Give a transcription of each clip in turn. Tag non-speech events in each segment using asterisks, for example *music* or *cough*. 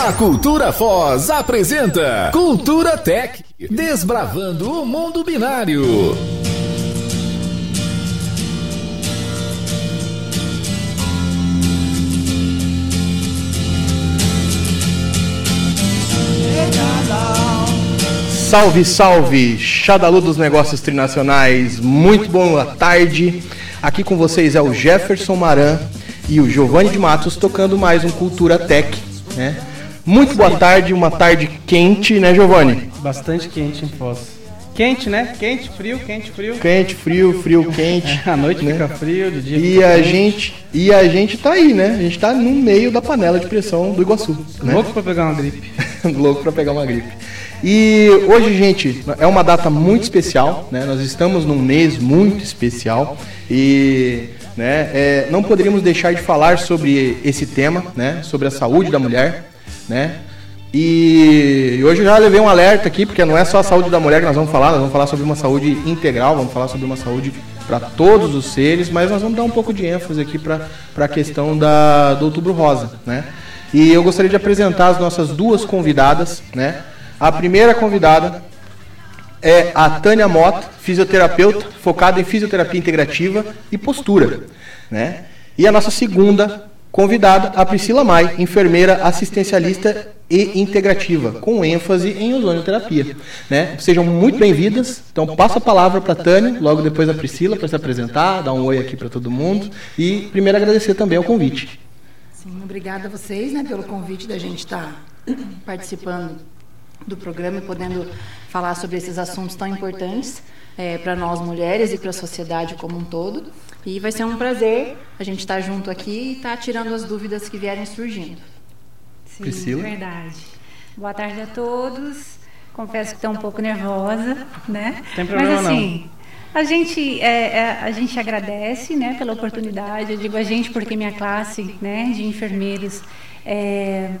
A Cultura Foz apresenta Cultura Tech, desbravando o mundo binário. Salve, salve, Xadalu dos Negócios Trinacionais, muito boa tarde. Aqui com vocês é o Jefferson Maran e o Giovanni de Matos tocando mais um Cultura Tech, né? Muito boa tarde, uma tarde quente, né, Giovanni? Bastante quente em Foz. Quente, né? Quente, frio, quente, frio. Quente, frio, frio, quente. *laughs* A noite né? fica frio, de dia E fica a quente. gente, e a gente tá aí, né? A gente tá no meio da panela de pressão do Iguaçu, né? Louco pra pegar uma gripe. *laughs* louco para pegar uma gripe. E hoje, gente, é uma data muito especial, né? Nós estamos num mês muito especial e né, é, não poderíamos deixar de falar sobre esse tema, né? Sobre a saúde da mulher, né? E hoje eu já levei um alerta aqui, porque não é só a saúde da mulher que nós vamos falar, nós vamos falar sobre uma saúde integral, vamos falar sobre uma saúde para todos os seres, mas nós vamos dar um pouco de ênfase aqui para a questão da, do Outubro Rosa, né? E eu gostaria de apresentar as nossas duas convidadas, né? A primeira convidada é a Tânia Mota, fisioterapeuta, focada em fisioterapia integrativa e postura, né? E a nossa segunda convidada, a Priscila Mai, enfermeira assistencialista e integrativa, com ênfase em ozonioterapia, né? Sejam muito bem-vindas. Então passo a palavra para a Tânia, logo depois a Priscila para se apresentar, dar um oi aqui para todo mundo e primeiro agradecer também ao convite. Sim, obrigada a vocês né, pelo convite da gente estar participando do programa e podendo falar sobre esses assuntos tão importantes para nós mulheres e para a sociedade como um todo. E vai ser um prazer a gente estar junto aqui e estar tirando as dúvidas que vierem surgindo. Sim, Priscila? verdade. Boa tarde a todos. Confesso que estou um pouco nervosa, né? Tem problema Mas assim, a gente é, é, a gente agradece, né, pela oportunidade. Eu digo a gente porque minha classe, né, de enfermeiros, é,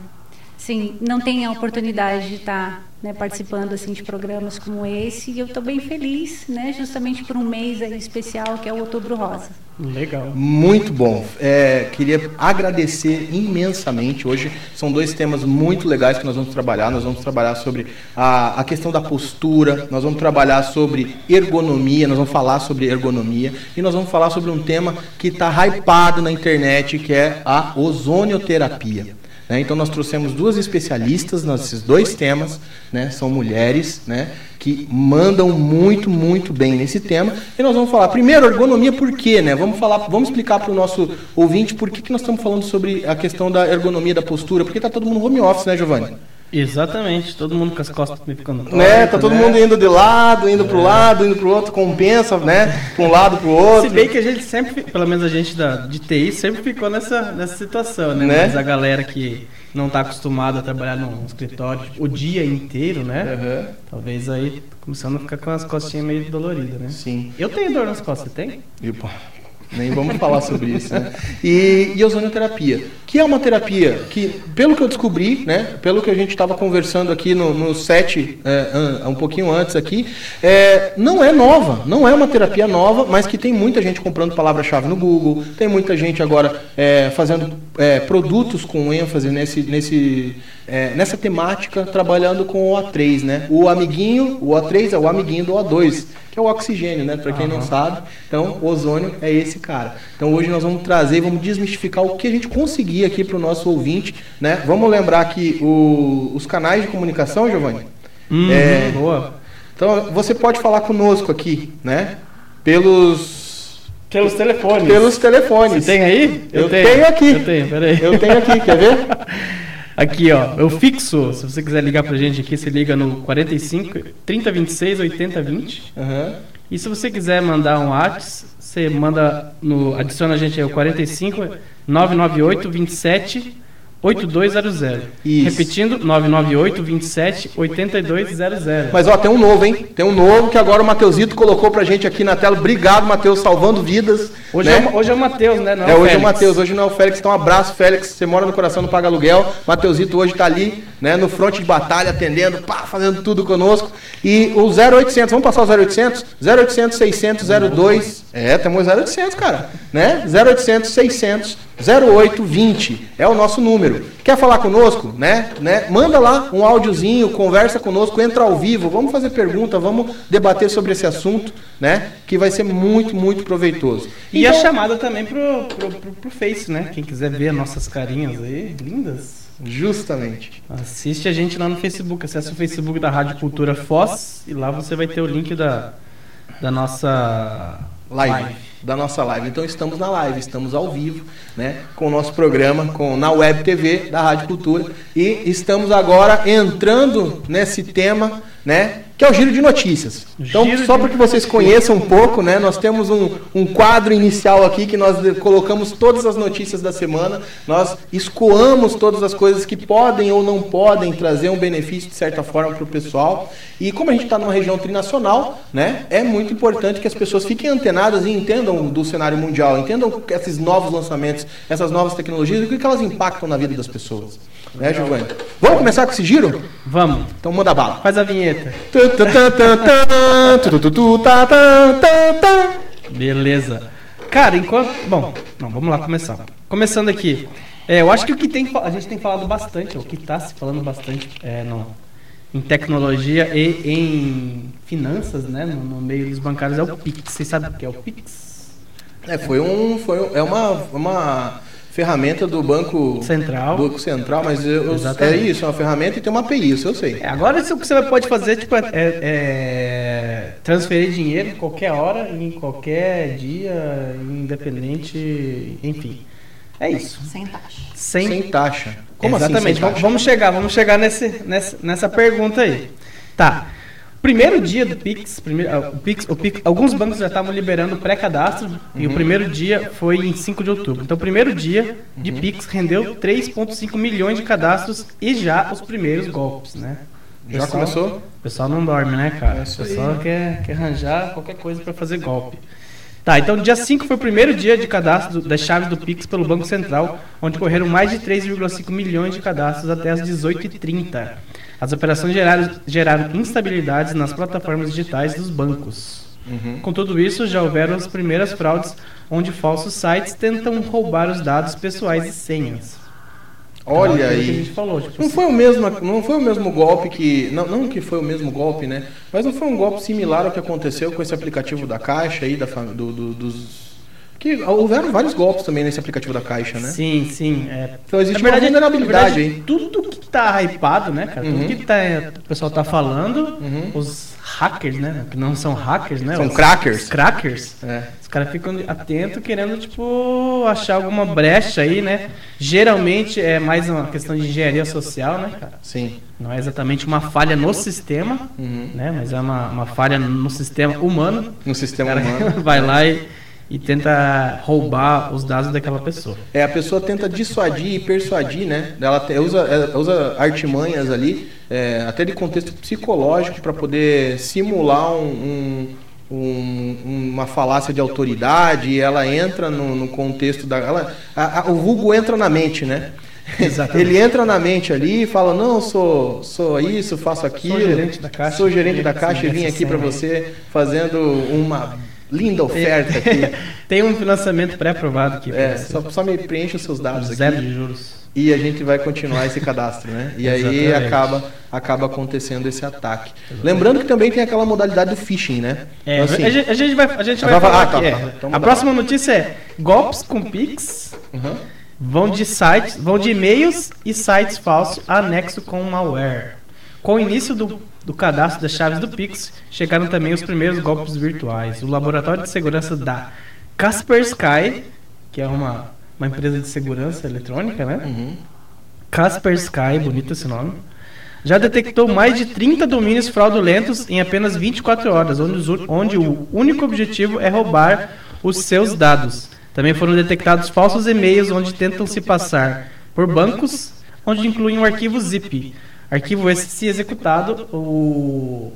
sim, não tem a oportunidade de estar né, participando assim de programas como esse. E eu estou bem feliz, né, justamente por um mês aí especial que é o Outubro Rosa. Legal. Muito bom. É, queria agradecer imensamente. Hoje são dois temas muito legais que nós vamos trabalhar. Nós vamos trabalhar sobre a, a questão da postura, nós vamos trabalhar sobre ergonomia, nós vamos falar sobre ergonomia e nós vamos falar sobre um tema que está hypado na internet, que é a ozonioterapia. Né? Então nós trouxemos duas especialistas nesses dois temas, né? São mulheres, né? Que mandam muito, muito bem nesse tema. E nós vamos falar primeiro ergonomia por quê, né? Vamos falar, vamos explicar para o nosso ouvinte por que, que nós estamos falando sobre a questão da ergonomia da postura, porque tá todo mundo home office, né, Giovanni? Exatamente, todo mundo com as costas me ficando Né? Tá todo né? mundo indo de lado, indo pro lado, indo pro outro, compensa, né? Para um lado, pro outro. Se bem que a gente sempre, pelo menos a gente da, de TI, sempre ficou nessa, nessa situação, né? Né? Mas a galera que não está acostumada a trabalhar num escritório o dia inteiro, né? Aham. Talvez aí tá começando a ficar com as costinhas meio doloridas, né? Sim. Eu tenho dor nas costas, você tem? E, pô, nem vamos falar sobre isso, né? E, e ozonioterapia, que é uma terapia que, pelo que eu descobri, né? Pelo que a gente estava conversando aqui no, no set, é, um pouquinho antes aqui, é, não é nova, não é uma terapia nova, mas que tem muita gente comprando palavra-chave no Google, tem muita gente agora é, fazendo é, produtos com ênfase nesse, nesse, é, nessa temática, trabalhando com o A3, né? O amiguinho, o A3 é o amiguinho do A2, que é o oxigênio, né? Para quem não sabe. Então, o ozônio é esse cara. Então, hoje nós vamos trazer, vamos desmistificar o que a gente conseguir aqui para o nosso ouvinte, né? Vamos lembrar que o- os canais de comunicação, Giovanni. Uhum, É. boa. Então, você pode falar conosco aqui, né? Pelos Pelos telefones. pelos telefones. Você tem aí? Eu tenho aqui. Eu tenho, peraí. Eu tenho aqui, quer ver? *laughs* Aqui, ó, eu fixo. Se você quiser ligar pra gente aqui, você liga no 45 3026 8020. Aham. E se você quiser mandar um WhatsApp, você manda no adiciona a gente aí o 45 998 27 8200. Isso. Repetindo, 998 27 8200. Mas ó, tem um novo, hein? Tem um novo que agora o Mateusito colocou pra gente aqui na tela. Obrigado, Matheus, salvando vidas. Hoje, né? é, o- hoje é o Matheus, né? Não É, hoje é o Félix. Matheus, hoje não é o Félix. Então, um abraço, Félix. Você mora no coração, não paga aluguel. Mateusito hoje tá ali né, no fronte de batalha, atendendo, pá, fazendo tudo conosco. E o 0800, vamos passar o 0800? 0800 600 02. É, temos 0800, cara, né? 0800 600 0820 é o nosso número. Quer falar conosco, né? né? Manda lá um áudiozinho, conversa conosco, entra ao vivo, vamos fazer pergunta, vamos debater sobre esse assunto, né? Que vai ser muito, muito proveitoso. E então, a chamada também pro, pro, pro, pro Face, né? Quem quiser ver nossas carinhas aí, lindas. Justamente. Assiste a gente lá no Facebook, acesse o Facebook da Rádio Cultura Foz e lá você vai ter o link da, da nossa live. Da nossa live. Então estamos na live, estamos ao vivo, né? Com o nosso programa, com, na Web TV da Rádio Cultura. E estamos agora entrando nesse tema, né? Que é o Giro de Notícias. Então, Giro só para que vocês conheçam um pouco, né, nós temos um, um quadro inicial aqui que nós colocamos todas as notícias da semana, nós escoamos todas as coisas que podem ou não podem trazer um benefício de certa forma para o pessoal. E como a gente está numa região trinacional, né, é muito importante que as pessoas fiquem antenadas e entendam do cenário mundial, entendam esses novos lançamentos, essas novas tecnologias e o que elas impactam na vida das pessoas. Né, Giovanni? Vamos começar com esse giro? Vamos. Então manda bala. Faz a vinheta. Beleza. Cara, enquanto. Bom, não, vamos lá começar. Começando aqui. É, eu acho que o que tem, a gente tem falado bastante, o que está se falando bastante é, no, em tecnologia e em finanças, né, no, no, meio dos bancários é o Pix. Vocês sabem o que é o Pix? É, foi um, foi, é uma, uma ferramenta do Banco Central. Banco Central, mas eu, é isso, é uma ferramenta e tem uma API, isso eu sei. É, agora o que você pode fazer tipo, é, é, é, transferir dinheiro em qualquer hora, em qualquer dia, independente, enfim. É isso. Sem taxa. Sem, sem taxa. Como assim Exatamente. Assim, taxa? Vamos chegar, vamos chegar nesse, nessa, nessa pergunta aí. Tá. Primeiro dia do Pix, primeiro, ah, o Pix, o Pix alguns bancos já estavam liberando pré-cadastro uhum. e o uhum. primeiro dia foi em 5 de outubro. Então, o primeiro dia de uhum. Pix rendeu 3,5 milhões de cadastros e já os primeiros golpes, né? Já começou? O pessoal não dorme, né, cara? É o pessoal quer, quer arranjar qualquer coisa para fazer golpe. Tá, então dia 5 foi o primeiro dia de cadastro das chaves do Pix pelo Banco Central, onde correram mais de 3,5 milhões de cadastros até as 18h30. As operações geraram, geraram instabilidades nas plataformas digitais dos bancos. Uhum. Com tudo isso, já houveram as primeiras fraudes onde falsos sites tentam roubar os dados pessoais e senhas. Olha então, aí. Falou, tipo, não foi o mesmo, não foi o mesmo golpe que, não, não que foi o mesmo golpe, né? Mas não foi um golpe similar ao que aconteceu com esse aplicativo da Caixa aí da do, do, dos que houveram vários golpes também nesse aplicativo da Caixa, né? Sim, sim. É. Então existe na verdade, uma vulnerabilidade aí. Tudo que tá hypado, né, cara? Uhum. Tudo que tá, o pessoal tá falando, uhum. os hackers, né? Que não são hackers, né? São os crackers. crackers. É. Os caras ficam atentos querendo, tipo, achar alguma brecha aí, né? Geralmente é mais uma questão de engenharia social, né, cara? Sim. Não é exatamente uma falha no sistema, uhum. né? Mas é uma, uma falha no sistema humano. No sistema humano. *laughs* vai lá e e tenta roubar os dados daquela pessoa. É, a pessoa tenta dissuadir e persuadir, né? Ela usa, ela usa artimanhas ali, é, até de contexto psicológico, para poder simular um, um, um, uma falácia de autoridade e ela entra no, no contexto da. Ela, a, a, o vulgo entra na mente, né? Exatamente. *laughs* Ele entra na mente ali e fala: Não, sou, sou isso, faço aquilo. Sou gerente da caixa. Sou gerente da caixa e vim aqui para você fazendo uma linda oferta aqui. *laughs* Tem um financiamento pré-aprovado aqui. É, só, só me preencha os seus dados aqui. Zero de juros. E a gente vai continuar esse cadastro, né? E aí acaba, acaba acontecendo esse ataque. Exatamente. Lembrando que também tem aquela modalidade do phishing, né? É, então, assim, a, gente, vai, a gente vai falar ah, tá, é. Então a próxima notícia é golpes com Pix uhum. vão de sites, vão de e-mails e sites falsos anexo com malware. Com o início do do cadastro das chaves do Pix, chegaram também os primeiros golpes virtuais. O laboratório de segurança da Kaspersky, que é uma, uma empresa de segurança eletrônica, né? Uhum. Kaspersky, bonito esse nome. Já detectou mais de 30 domínios fraudulentos em apenas 24 horas, onde, onde o único objetivo é roubar os seus dados. Também foram detectados falsos e-mails onde tentam se passar por bancos, onde incluem um arquivo zip. Arquivo esse se executado, o,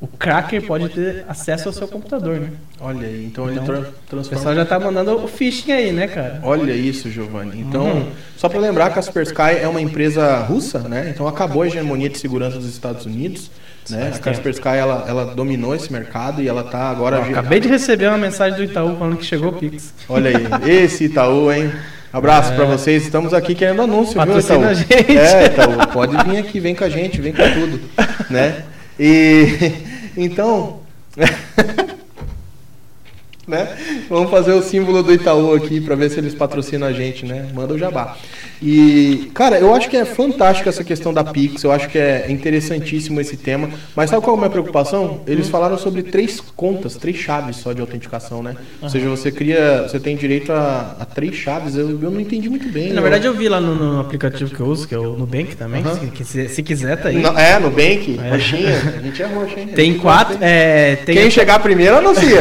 o cracker pode ter acesso ao seu computador, né? Olha aí, então, então ele tra transforma... O pessoal já tá mandando o phishing aí, né, cara? Olha isso, Giovanni. Então, uhum. só para lembrar, a Kaspersky é uma empresa russa, né? Então acabou a hegemonia de segurança dos Estados Unidos. Né? A Kaspersky ela, ela dominou esse mercado e ela tá agora. acabei de receber uma mensagem do Itaú falando que chegou o Pix. Olha aí, esse Itaú, hein? *laughs* Abraço é. para vocês. Estamos aqui querendo anúncio, Patrocina viu, Itaú? A gente. É, Itaú, pode vir aqui, vem com a gente, vem com tudo, *laughs* né? E *laughs* então, *laughs* né? Vamos fazer o símbolo do Itaú aqui para ver se eles patrocinam a gente, né? Manda o jabá. E, cara, eu acho que é fantástico essa questão da Pix, eu acho que é interessantíssimo esse tema. Mas sabe qual é a minha preocupação? Eles falaram sobre três contas, três chaves só de autenticação, né? Ou seja, você cria, você tem direito a, a três chaves. Eu, eu não entendi muito bem. Na verdade, eu vi lá no, no aplicativo que eu uso, que é o Nubank também. Uhum. Se, se, se, quiser, tá aí. Não, é, Nubank, é. roxinha. *laughs* A gente é roxa, hein? Tem quatro. É, tem Quem chegar primeiro anuncia.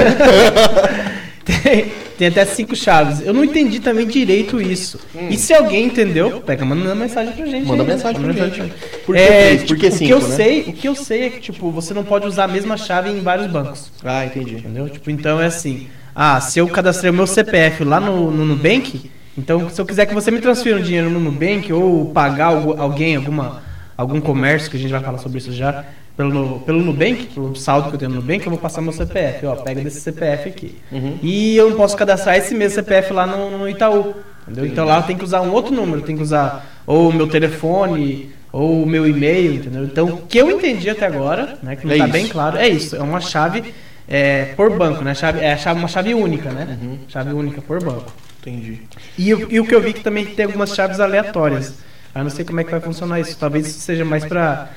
*laughs* tem, tem até cinco chaves. Eu não entendi também direito isso. Hum. E se alguém entendeu, pega, manda mensagem pra gente. Manda aí, mensagem manda pra gente. Por que é, três? Por que cinco, o que eu né? sei, O que eu sei é que, tipo, você não pode usar a mesma chave em vários bancos. Ah, entendi. Entendeu? Tipo, então é assim. Ah, se eu cadastrei o meu CPF lá no, no Nubank, então se eu quiser que você me transfira um dinheiro no Nubank ou pagar alguém, alguma, algum comércio, que a gente vai falar sobre isso já, pelo, pelo Nubank, pelo saldo que eu tenho no Nubank, eu vou passar meu CPF. Ó, pega desse CPF aqui. Uhum. E eu não posso cadastrar esse mesmo CPF lá no, no Itaú. Entendeu? Então lá eu tenho que usar um outro número, tem que usar ou o meu telefone ou o meu e-mail, entendeu? Então o que eu entendi até agora, né, que não está é bem claro, é isso. É uma chave é, por banco, né? Chave, é chave, uma chave única, né? Uhum. Chave única por banco. Entendi. E, e o que eu vi que também tem algumas chaves aleatórias. Eu não sei como é que vai funcionar isso. Talvez isso seja mais para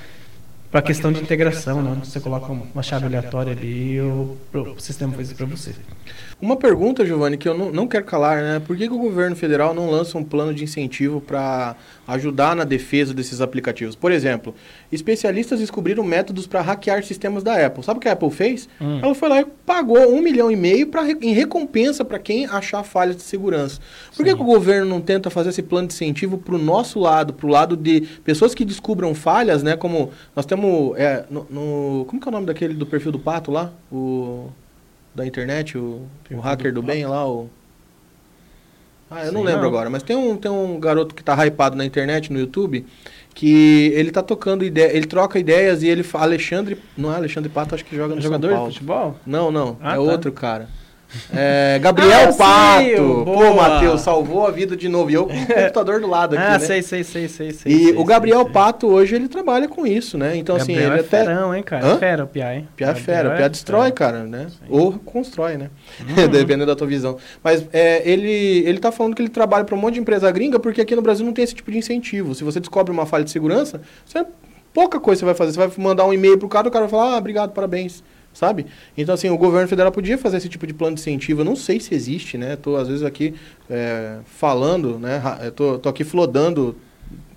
para a questão de integração, né? Você coloca uma chave aleatória ali e o, o sistema faz isso para você. Uma pergunta, Giovanni, que eu não, não quero calar, né? Por que, que o governo federal não lança um plano de incentivo para ajudar na defesa desses aplicativos? Por exemplo, especialistas descobriram métodos para hackear sistemas da Apple. Sabe o que a Apple fez? Hum. Ela foi lá e pagou um milhão e meio pra, em recompensa para quem achar falhas de segurança. Por que, que, o governo não tenta fazer esse plano de incentivo para o nosso lado, para o lado de pessoas que descubram falhas, né? Como nós temos é, no, no, como que é o nome daquele do perfil do pato lá? O da internet, o, o hacker do bem lá, o. Ah, eu Sim, não lembro não. agora, mas tem um, tem um garoto que tá hypado na internet, no YouTube, que ele tá tocando ideia, ele troca ideias e ele fala Alexandre, não é Alexandre Pato, acho que joga no jogador São Paulo. de futebol? Não, não, ah, é tá. outro cara. É, Gabriel ah, Pato. Pô, Matheus, salvou a vida de novo. E eu com o computador do lado aqui, ah, né? sei, sei, sei, sei, sei. E sei, o Gabriel sei, Pato hoje ele trabalha com isso, né? Então assim, Gabriel ele é até ferão, hein, cara? Hã? É fera o Pia, hein? É fera, o Pia destrói, é cara, né? Sim. Ou constrói, né? *laughs* Uhum. Dependendo da tua visão. Mas é, ele ele tá falando que ele trabalha para um monte de empresa gringa porque aqui no Brasil não tem esse tipo de incentivo. Se você descobre uma falha de segurança, você pouca coisa você vai fazer. Você vai mandar um e-mail pro cara, o cara vai falar: "Ah, obrigado, parabéns" sabe? Então, assim, o governo federal podia fazer esse tipo de plano de incentivo. Eu não sei se existe, né? Estou, às vezes, aqui é, falando, né? Estou tô, tô aqui flodando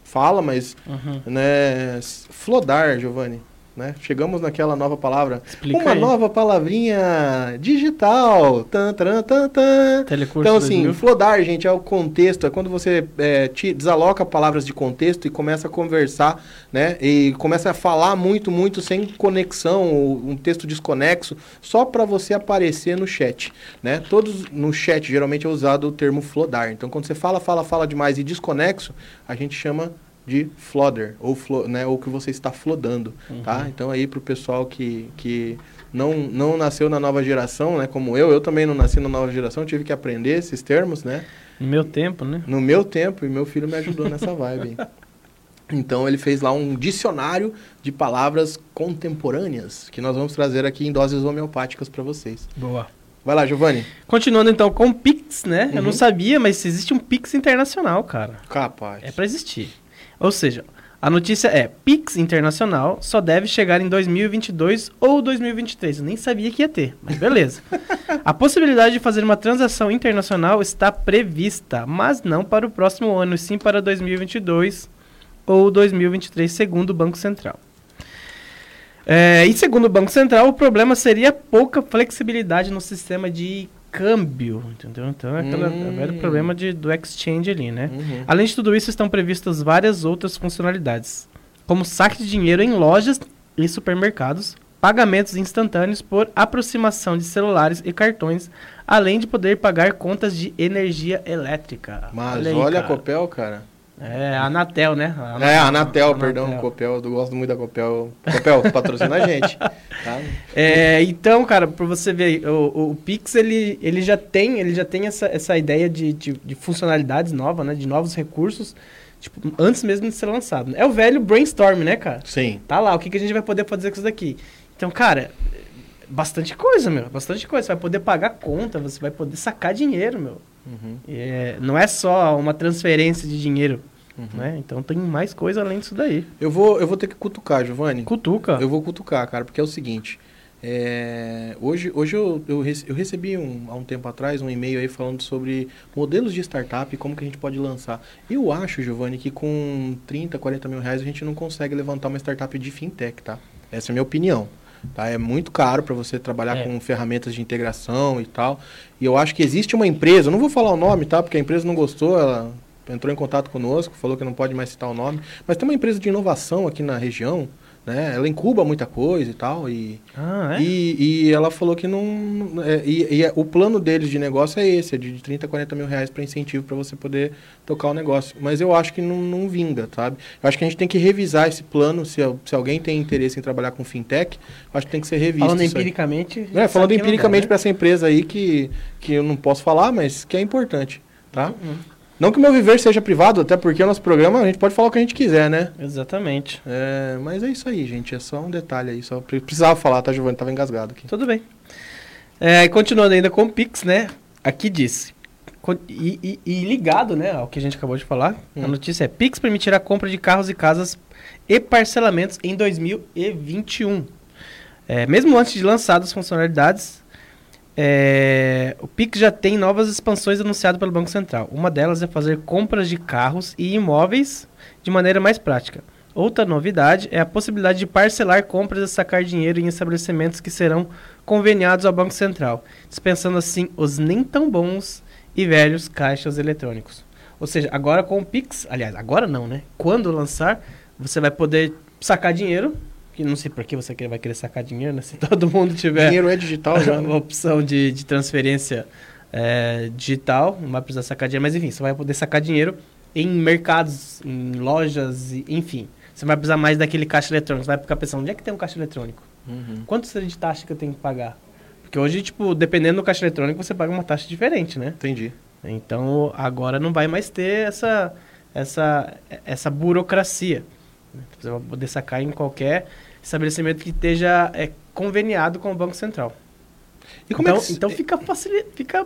fala, mas, uhum. né? Flodar, Giovanni. Né? Chegamos naquela nova palavra. Explica uma aí. nova palavrinha digital. Tan, tan, tan, tan. Telecurso então, assim, 2000. flodar, gente, é o contexto. É quando você é, te desaloca palavras de contexto e começa a conversar, né? E começa a falar muito, muito sem conexão, um texto desconexo, só para você aparecer no chat, né? Todos no chat geralmente é usado o termo flodar. Então, quando você fala, fala, fala demais e desconexo, a gente chama de flodder, ou, flo, né, ou que você está flodando, uhum. tá? Então aí para o pessoal que, que não, não nasceu na nova geração, né, como eu, eu também não nasci na nova geração, tive que aprender esses termos, né? No meu tempo, né? No meu tempo, e meu filho me ajudou nessa vibe. *laughs* Então ele fez lá um dicionário de palavras contemporâneas, que nós vamos trazer aqui em doses homeopáticas para vocês. Boa. Vai lá, Giovanni. Continuando então com o Pix, né? Uhum. Eu não uhum. sabia, mas existe um Pix internacional, cara. Capaz. É para existir. Ou seja, a notícia é: Pix Internacional só deve chegar em 2022 ou 2023. Eu nem sabia que ia ter, mas beleza. *laughs* a possibilidade de fazer uma transação internacional está prevista, mas não para o próximo ano, sim para 2022 ou 2023, segundo o Banco Central. É, e segundo o Banco Central, o problema seria pouca flexibilidade no sistema de câmbio, entendeu? Então é aquele hum. velho problema de, do exchange ali, né? Uhum. Além de tudo isso, estão previstas várias outras funcionalidades, como saque de dinheiro em lojas e supermercados, pagamentos instantâneos por aproximação de celulares e cartões, além de poder pagar contas de energia elétrica. Mas olha, aí, olha a Copel, cara. É, a Anatel, né? A Anatel, é, a Anatel, perdão, Anatel. Copel, eu gosto muito da Copel. Copel, patrocina a gente. *laughs* Tá? É, então, cara, pra você ver, o, o, Pix, ele, ele já tem, ele já tem essa, essa ideia de, de, de funcionalidades novas, né? De novos recursos, tipo, antes mesmo de ser lançado. É o velho brainstorm, né, cara? Sim. Tá lá, o que, que a gente vai poder fazer com isso daqui? Então, cara, bastante coisa, meu. Bastante coisa. Você vai poder pagar conta, você vai poder sacar dinheiro, meu. Uhum. É, não é só uma transferência de dinheiro. Uhum. Né? Então tem mais coisa além disso daí. Eu vou, eu vou ter que cutucar, Giovanni. Cutuca. Eu vou cutucar, cara, porque é o seguinte. É, hoje hoje eu, eu, eu recebi um, há um tempo atrás um e-mail aí falando sobre modelos de startup e como que a gente pode lançar. Eu acho, Giovanni, que com 30, 40 mil reais a gente não consegue levantar uma startup de fintech, tá? Essa é a minha opinião. Tá? É muito caro para você trabalhar é. com ferramentas de integração e tal. E eu acho que existe uma empresa, não vou falar o nome, tá? Porque a empresa não gostou, ela entrou em contato conosco, falou que não pode mais citar o nome. Mas tem uma empresa de inovação aqui na região né? Ela incuba muita coisa e tal. E, ah, é? e, e ela falou que não. É, e, e, o plano deles de negócio é esse, é de 30, 40 mil reais para incentivo para você poder tocar o negócio. Mas eu acho que não, não vinga, sabe? Eu acho que a gente tem que revisar esse plano. Se, se alguém tem interesse em trabalhar com fintech, acho que tem que ser revisto. Falando empiricamente. É, falando empiricamente para essa empresa aí que, que eu não posso falar, mas que é importante. Tá? Uhum. Não que o meu viver seja privado, até porque o nosso programa a gente pode falar o que a gente quiser, né? Exatamente. É, mas é isso aí, gente. É só um detalhe aí. Só precisava falar, tá, Giovanni? Tava engasgado aqui. Tudo bem. É, continuando ainda com o Pix, né? Aqui disse. E, e, e, ligado, né, ao que a gente acabou de falar, hum. a notícia é: Pix permitirá a compra de carros e casas e parcelamentos em 2021. É, mesmo antes de lançadas as funcionalidades, é, o Pix já tem novas expansões anunciadas pelo Banco Central. Uma delas é fazer compras de carros e imóveis de maneira mais prática. Outra novidade é a possibilidade de parcelar compras e sacar dinheiro em estabelecimentos que serão conveniados ao Banco Central, dispensando assim os nem tão bons e velhos caixas eletrônicos. Ou seja, agora com o Pix, aliás, agora não, né? Quando lançar, você vai poder sacar dinheiro que não sei por que você vai querer sacar dinheiro, né? Se *laughs* todo mundo tiver... Dinheiro é digital já, né? *laughs* opção de, de transferência é, digital, não vai precisar sacar dinheiro. Mas enfim, você vai poder sacar dinheiro em mercados, em lojas, enfim. Você vai precisar mais daquele caixa eletrônico. Você vai ficar pensando, onde é que tem um caixa eletrônico? Uhum. Quanto seria de taxa que eu tenho que pagar? Porque hoje, tipo, dependendo do caixa eletrônico, você paga uma taxa diferente, né? Entendi. Então, agora não vai mais ter essa, essa, essa burocracia. Você vai poder sacar em qualquer estabelecimento que esteja é, conveniado com o Banco Central. E como então, é que... então fica facil... fica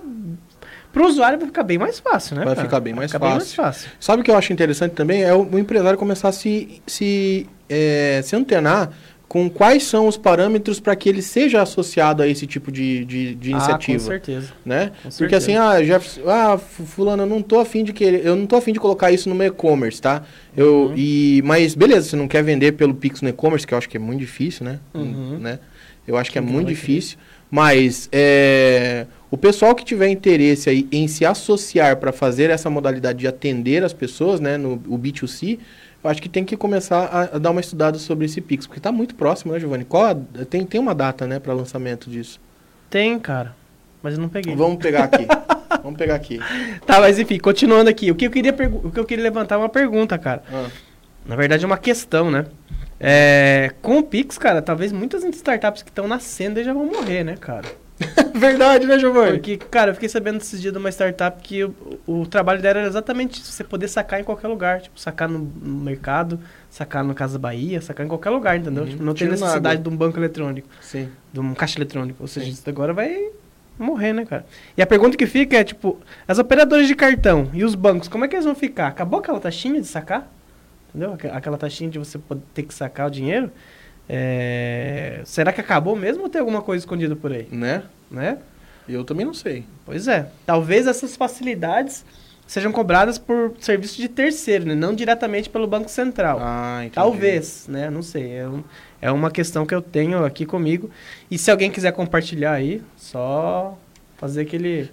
para o usuário vai ficar bem mais fácil, né? Vai cara? ficar bem mais, ficar fácil. bem mais fácil. Sabe o que eu acho interessante também? É o, o empresário começar a se, se, é, se antenar com quais são os parâmetros para que ele seja associado a esse tipo de, de, de iniciativa. Ah, com certeza. Né? Com Porque assim, certeza. assim, ah, já, ah, fulano, eu não tô afim de querer, eu não tô afim de colocar isso no meu e-commerce, tá? Eu, uhum. e, mas beleza, você não quer vender pelo Pix no e-commerce, que eu acho que é muito difícil, né? Uhum. né? Eu acho que é muito difícil. Mas é, o pessoal que tiver interesse aí em se associar para fazer essa modalidade de atender as pessoas, né, no o B2C, eu acho que tem que começar a, a dar uma estudada sobre esse Pix, porque está muito próximo, né, Giovanni? Qual a, tem, tem uma data, né, para lançamento disso? Tem, cara. Mas eu não peguei. Vamos pegar aqui. *laughs* Vamos pegar aqui. Tá, mas enfim, continuando aqui. O que eu queria, o que eu queria levantar é uma pergunta, cara. Ah. Na verdade, é uma questão, né? É, com o Pix, cara, talvez muitas startups que estão nascendo já vão morrer, né, cara? *laughs* Verdade, né, Giovanni? Porque, cara, eu fiquei sabendo esses dias de uma startup que o, o trabalho dela era exatamente isso, você poder sacar em qualquer lugar. Tipo, sacar no, no mercado, sacar no Casa Bahia, sacar em qualquer lugar, entendeu? Uhum. Tipo, não tem necessidade de um banco eletrônico. Sim. De um caixa eletrônico. Ou seja, Sim. isso agora vai morrer, né, cara? E a pergunta que fica é, tipo, as operadoras de cartão e os bancos, como é que eles vão ficar? Acabou aquela taxinha de sacar? Entendeu? Aquela taxinha de você ter que sacar o dinheiro? É... Será que acabou mesmo ou tem alguma coisa escondida por aí? Né? Né? Eu também não sei. Pois é. Talvez essas facilidades sejam cobradas por serviço de terceiro, né? não diretamente pelo Banco Central. Ah, entendi. Talvez, né? Não sei. É, um, é uma questão que eu tenho aqui comigo. E se alguém quiser compartilhar aí, só fazer aquele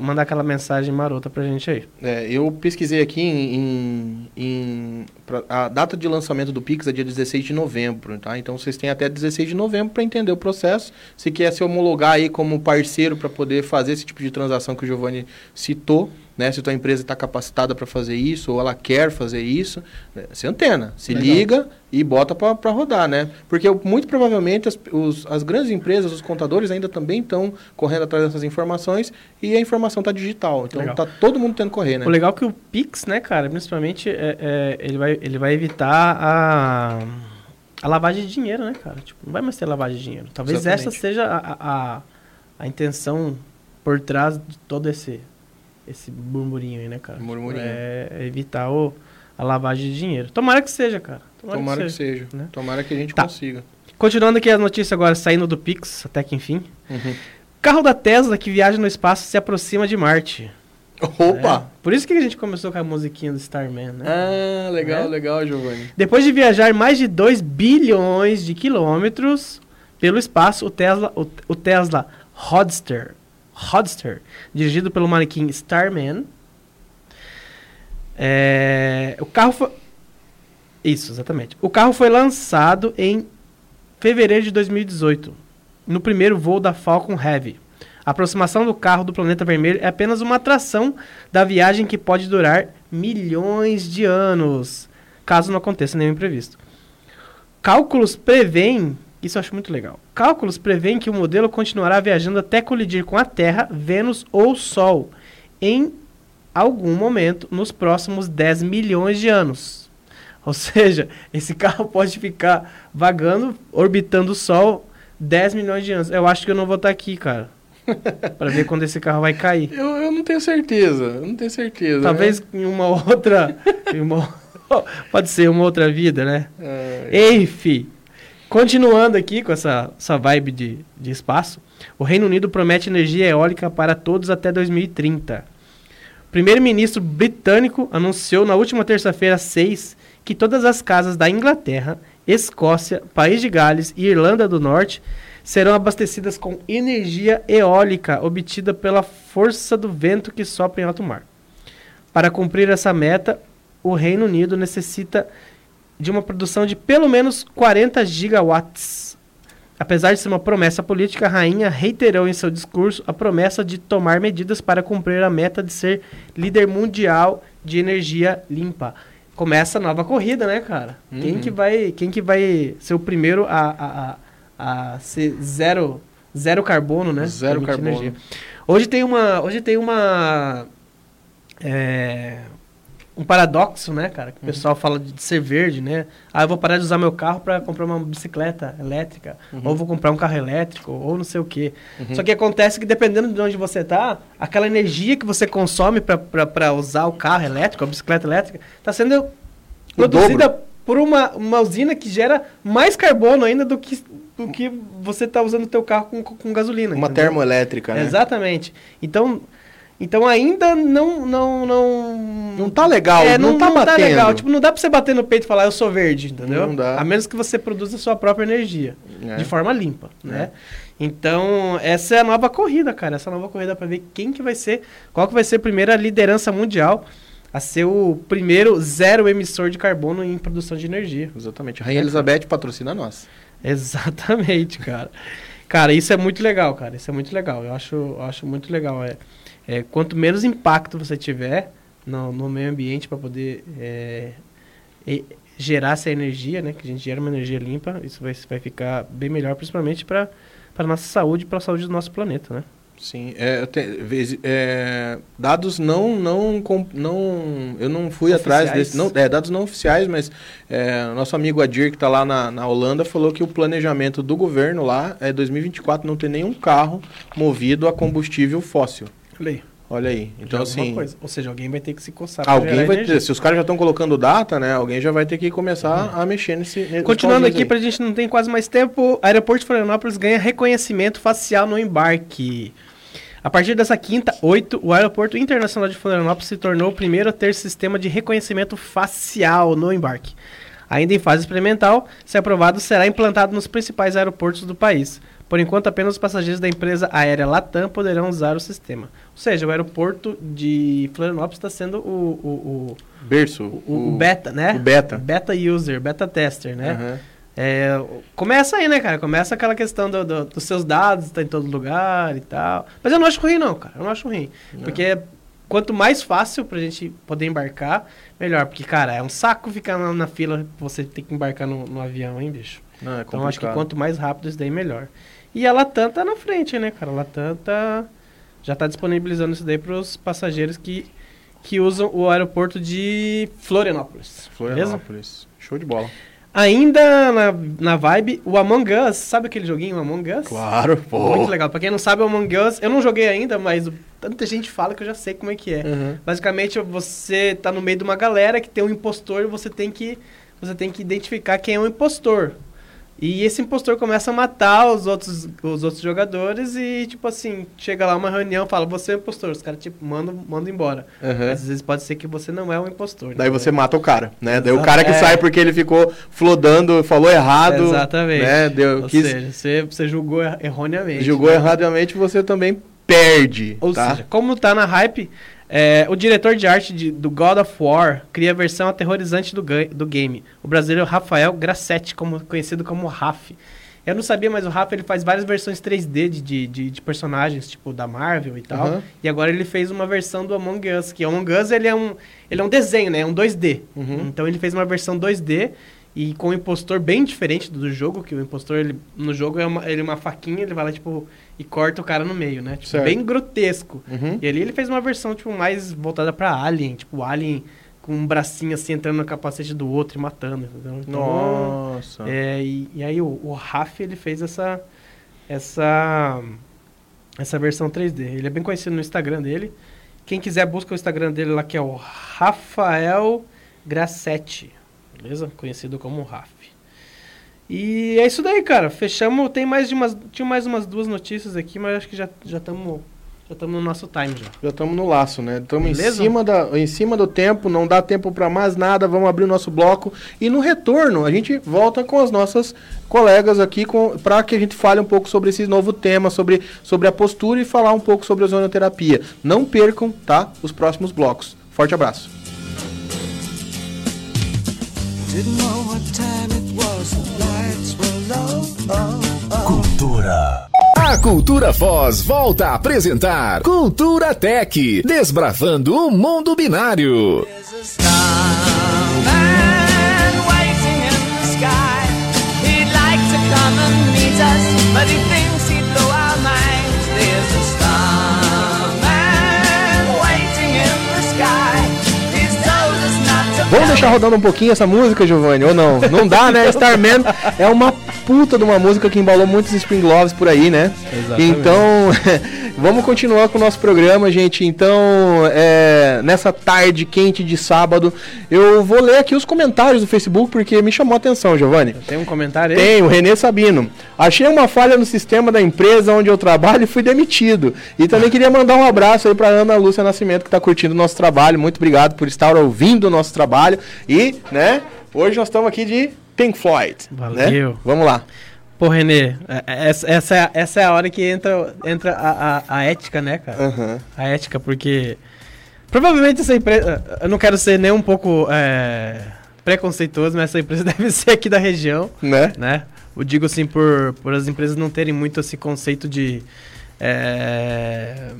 mandar aquela mensagem marota pra gente aí. É, eu pesquisei aqui em, em, em pra, a data de lançamento do Pix é dia 16 de novembro, tá? Então vocês têm até 16 de novembro para entender o processo. Se quer se homologar aí como parceiro para poder fazer esse tipo de transação que o Giovanni citou, né? Se a tua empresa está capacitada para fazer isso ou ela quer fazer isso, né? se antena, se Legal. liga e bota para rodar, né? Porque muito provavelmente as, os, as grandes empresas, os contadores ainda também estão correndo atrás dessas informações e a informação está digital. Então está todo mundo tendo que correr, né? O legal é que o Pix, né, cara, principalmente é, é, ele, vai, ele vai evitar a, a lavagem de dinheiro, né, cara? Tipo, não vai mais ter lavagem de dinheiro. Talvez Exatamente. essa seja a, a, a intenção por trás de todo esse esse murmurinho aí, né, cara? Murmurinho. É, é evitar o, a lavagem de dinheiro. Tomara que seja, cara. Tomara, Tomara que, seja. Que seja né? Tomara que a gente tá. consiga. Continuando aqui as notícias agora, saindo do Pix, até que enfim. Uhum. Carro da Tesla que viaja no espaço se aproxima de Marte. Opa! É. Por isso que a gente começou com a musiquinha do Starman, né? Ah, legal, é. legal, Giovanni. Depois de viajar mais de 2 bilhões de quilômetros pelo espaço, o Tesla, o, o Tesla Roadster Rodster, dirigido pelo manequim Starman. É, o carro foi. Isso, exatamente. O carro foi lançado em fevereiro de 2018, no primeiro voo da Falcon Heavy. A aproximação do carro do planeta vermelho é apenas uma atração da viagem que pode durar milhões de anos, caso não aconteça nenhum imprevisto. Cálculos prevêem isso eu acho muito legal. Cálculos prevêem que o modelo continuará viajando até colidir com a Terra, Vênus ou Sol em algum momento nos próximos 10 milhões de anos. Ou seja, esse *laughs* carro pode ficar vagando, orbitando o Sol 10 milhões de anos. Eu acho que eu não vou estar aqui, cara. *laughs* para ver quando esse carro vai cair. Eu, eu não tenho certeza, eu não tenho certeza. Talvez né? em uma outra. em uma, *laughs* pode ser uma outra vida, né? É... Ei, fi, Continuando aqui com essa, essa vibe de, de espaço, o Reino Unido promete energia eólica para todos até 2030. O primeiro-ministro britânico anunciou na última terça-feira 6 que todas as casas da Inglaterra, Escócia, País de Gales e Irlanda do Norte serão abastecidas com energia eólica obtida pela força do vento que sopra em alto mar. Para cumprir essa meta, o Reino Unido necessita de uma produção de pelo menos 40 gigawatts. Apesar de ser uma promessa política, a rainha reiterou em seu discurso a promessa de tomar medidas para cumprir a meta de ser líder mundial de energia limpa. Começa a nova corrida, né, cara? Uhum. Quem, que vai, quem que vai ser o primeiro a, a, a, ser zero, zero carbono, né? Zero carbono. Energia. Hoje tem uma, hoje tem uma é, um paradoxo, né, cara? Que o pessoal fala de ser verde, né? Ah, eu vou parar de usar meu carro para comprar uma bicicleta elétrica, uhum. ou vou comprar um carro elétrico, ou não sei o quê. Uhum. Só que acontece que dependendo de onde você tá, aquela energia que você consome para usar o carro elétrico, a bicicleta elétrica, está sendo produzida por uma, uma usina que gera mais carbono ainda do que do que você está usando o teu carro com, com gasolina. Uma entendeu? termoelétrica, né? Exatamente. Então, então ainda não não não não tá legal, é, não, não, tá não batendo. Tá legal. Tipo, não dá para você bater no peito e falar eu sou verde, entendeu? Não dá. A menos que você produza a sua própria energia é. de forma limpa, é. né? Então, essa é a nova corrida, cara, essa nova corrida para ver quem que vai ser, qual que vai ser a primeira liderança mundial a ser o primeiro zero emissor de carbono em produção de energia. Exatamente. A Rainha Elizabeth patrocina nós. Exatamente, cara. cara, isso é muito legal, cara. Isso é muito legal. Eu acho, eu acho muito legal. É, é, quanto menos impacto você tiver no, no meio ambiente para poder é, gerar essa energia, né, que a gente gera uma energia limpa, isso vai, vai ficar bem melhor, principalmente para a nossa saúde e para a saúde do nosso planeta, né? Sim, é, é, dados não, não, não, eu não fui oficiais. atrás desse, não, é, dados não oficiais, mas é, nosso amigo Adir que está lá na, na Holanda falou que o planejamento do governo lá é 2024 não ter nenhum carro movido a combustível fóssil. Olha aí. Olha aí. Então, assim. Coisa. Ou seja, alguém vai ter que se coçar. Alguém vai ter. Se os caras já estão colocando data, né? Alguém já vai ter que começar uhum. a mexer nesse. Continuando aqui, para a gente não tem quase mais tempo, aeroporto de Florianópolis ganha reconhecimento facial no embarque. A partir dessa quinta, 8, o Aeroporto Internacional de Florianópolis se tornou o primeiro a ter sistema de reconhecimento facial no embarque. Ainda em fase experimental, se aprovado, será implantado nos principais aeroportos do país. Por enquanto, apenas os passageiros da empresa aérea Latam poderão usar o sistema. Ou seja, o aeroporto de Florianópolis está sendo o, o, o berço, o, o, o, beta, né? O beta. Beta user, beta tester, né? Uhum. É, começa aí, né, cara? Começa aquela questão do, do, dos seus dados, tá em todo lugar e tal. Mas eu não acho ruim, não, cara. Eu não acho ruim. Não. Porque quanto mais fácil pra gente poder embarcar, melhor. Porque, cara, é um saco ficar na, na fila você ter que embarcar no, no avião, hein, bicho? Não, é então acho que quanto mais rápido isso daí, melhor. E a Latam tá na frente, né, cara? A Latam tá, já tá disponibilizando isso daí pros passageiros que, que usam o aeroporto de Florianópolis. Florianópolis. Beleza? Show de bola. Ainda na, na vibe, o Among Us, sabe aquele joguinho Among Us? Claro, pô. Muito legal. Pra quem não sabe, o Among Us, eu não joguei ainda, mas tanta gente fala que eu já sei como é que é. Uhum. Basicamente, você tá no meio de uma galera que tem um impostor e você tem que, você tem que identificar quem é o impostor. E esse impostor começa a matar os outros, os outros jogadores e, tipo assim, chega lá uma reunião fala, você é o impostor. Os caras, tipo, mandam, mandam embora. Uhum. Às vezes pode ser que você não é o impostor. Daí né? você mata o cara, né? Daí o cara que é. sai porque ele ficou flodando, falou errado. Exatamente. Né? Deu, Ou quis... seja, você, você julgou erroneamente. Julgou né? erroneamente, você também perde. Ou tá? seja, como tá na hype, é, o diretor de arte de, do God of War cria a versão aterrorizante do, do game. O brasileiro Rafael Grassetti, como, conhecido como Raf. Eu não sabia, mas o Rafa ele faz várias versões 3D de, de, de, personagens, tipo da Marvel e tal. Uhum. E agora ele fez uma versão do Among Us, que o Among Us ele é um, ele é um desenho, né? É um 2D. Uhum. Então ele fez uma versão 2D e com um impostor bem diferente do jogo, que o impostor ele, no jogo é uma, ele é uma faquinha, ele vai lá, tipo, e corta o cara no meio, né? Tipo, bem grotesco. Uhum. E ali ele fez uma versão, tipo, mais voltada pra Alien, tipo, Alien com um bracinho assim entrando no capacete do outro e matando, entendeu? Então, Nossa! É, e, e aí o, o Raf, ele fez essa, essa, essa versão 3D. Ele é bem conhecido no Instagram dele. Quem quiser, busca o Instagram dele lá, que é o Rafael Grassetti, beleza? Conhecido como Raf. E é isso daí, cara. Fechamos. Tem mais de umas. Tinha mais umas duas notícias aqui, mas acho que já estamos. Já estamos no nosso time já. Já estamos no laço, né? Estamos em cima, da, em cima do tempo, não dá tempo para mais nada, vamos abrir o nosso bloco. E no retorno, a gente volta com as nossas colegas aqui para que a gente fale um pouco sobre esse novo tema, sobre, sobre a postura e falar um pouco sobre a ozonoterapia. Não percam, tá? Os próximos blocos. Forte abraço. Cultura. A Cultura Foz volta a apresentar Cultura Tech, desbravando o mundo binário. Vamos deixar rodando um pouquinho essa música, Giovanni? Ou não? Não dá, né? Starman é uma puta de uma música que embalou muitos Spring Gloves por aí, né? Exatamente. Então, *laughs* vamos continuar com o nosso programa, gente. Então, é, nessa tarde quente de sábado, eu vou ler aqui os comentários do Facebook porque me chamou a atenção, Giovanni. Tem um comentário aí? Tem, o Renê Sabino. Achei uma falha no sistema da empresa onde eu trabalho e fui demitido. E também queria mandar um abraço aí para Ana Lúcia Nascimento que está curtindo o nosso trabalho. Muito obrigado por estar ouvindo o nosso trabalho trabalho. E, né, hoje nós estamos aqui de Pink Floyd. Né? Valeu. Né? Vamos lá. Pô, Renê, é, é, essa, essa, é, essa é a hora que entra, entra a, a, a ética, né, cara? Uhum. A ética, porque provavelmente essa empresa. Eu não quero ser nem um pouco é, preconceituoso, mas essa empresa *laughs* deve ser aqui da região. Né? né? Eu digo assim, por, por as empresas não terem muito esse conceito de. É...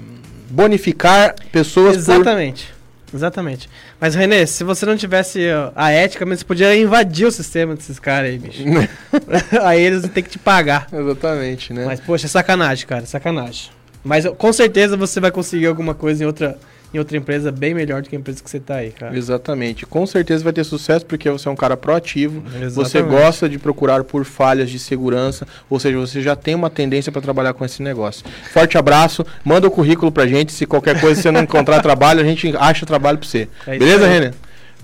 Bonificar pessoas Exatamente. Exatamente. Mas, Renê, se você não tivesse a ética, você podia invadir o sistema desses caras aí, bicho. *laughs* aí eles têm que te pagar. Exatamente, né? Mas, poxa, é sacanagem, cara, sacanagem. Mas com certeza você vai conseguir alguma coisa em outra em outra empresa bem melhor do que a empresa que você está aí, cara. Exatamente. Com certeza vai ter sucesso porque você é um cara proativo, Exatamente. você gosta de procurar por falhas de segurança, ou seja, você já tem uma tendência para trabalhar com esse negócio. Forte abraço, manda o currículo pra gente, se qualquer coisa você não encontrar *laughs* trabalho, a gente acha trabalho para você. É Beleza, Renê?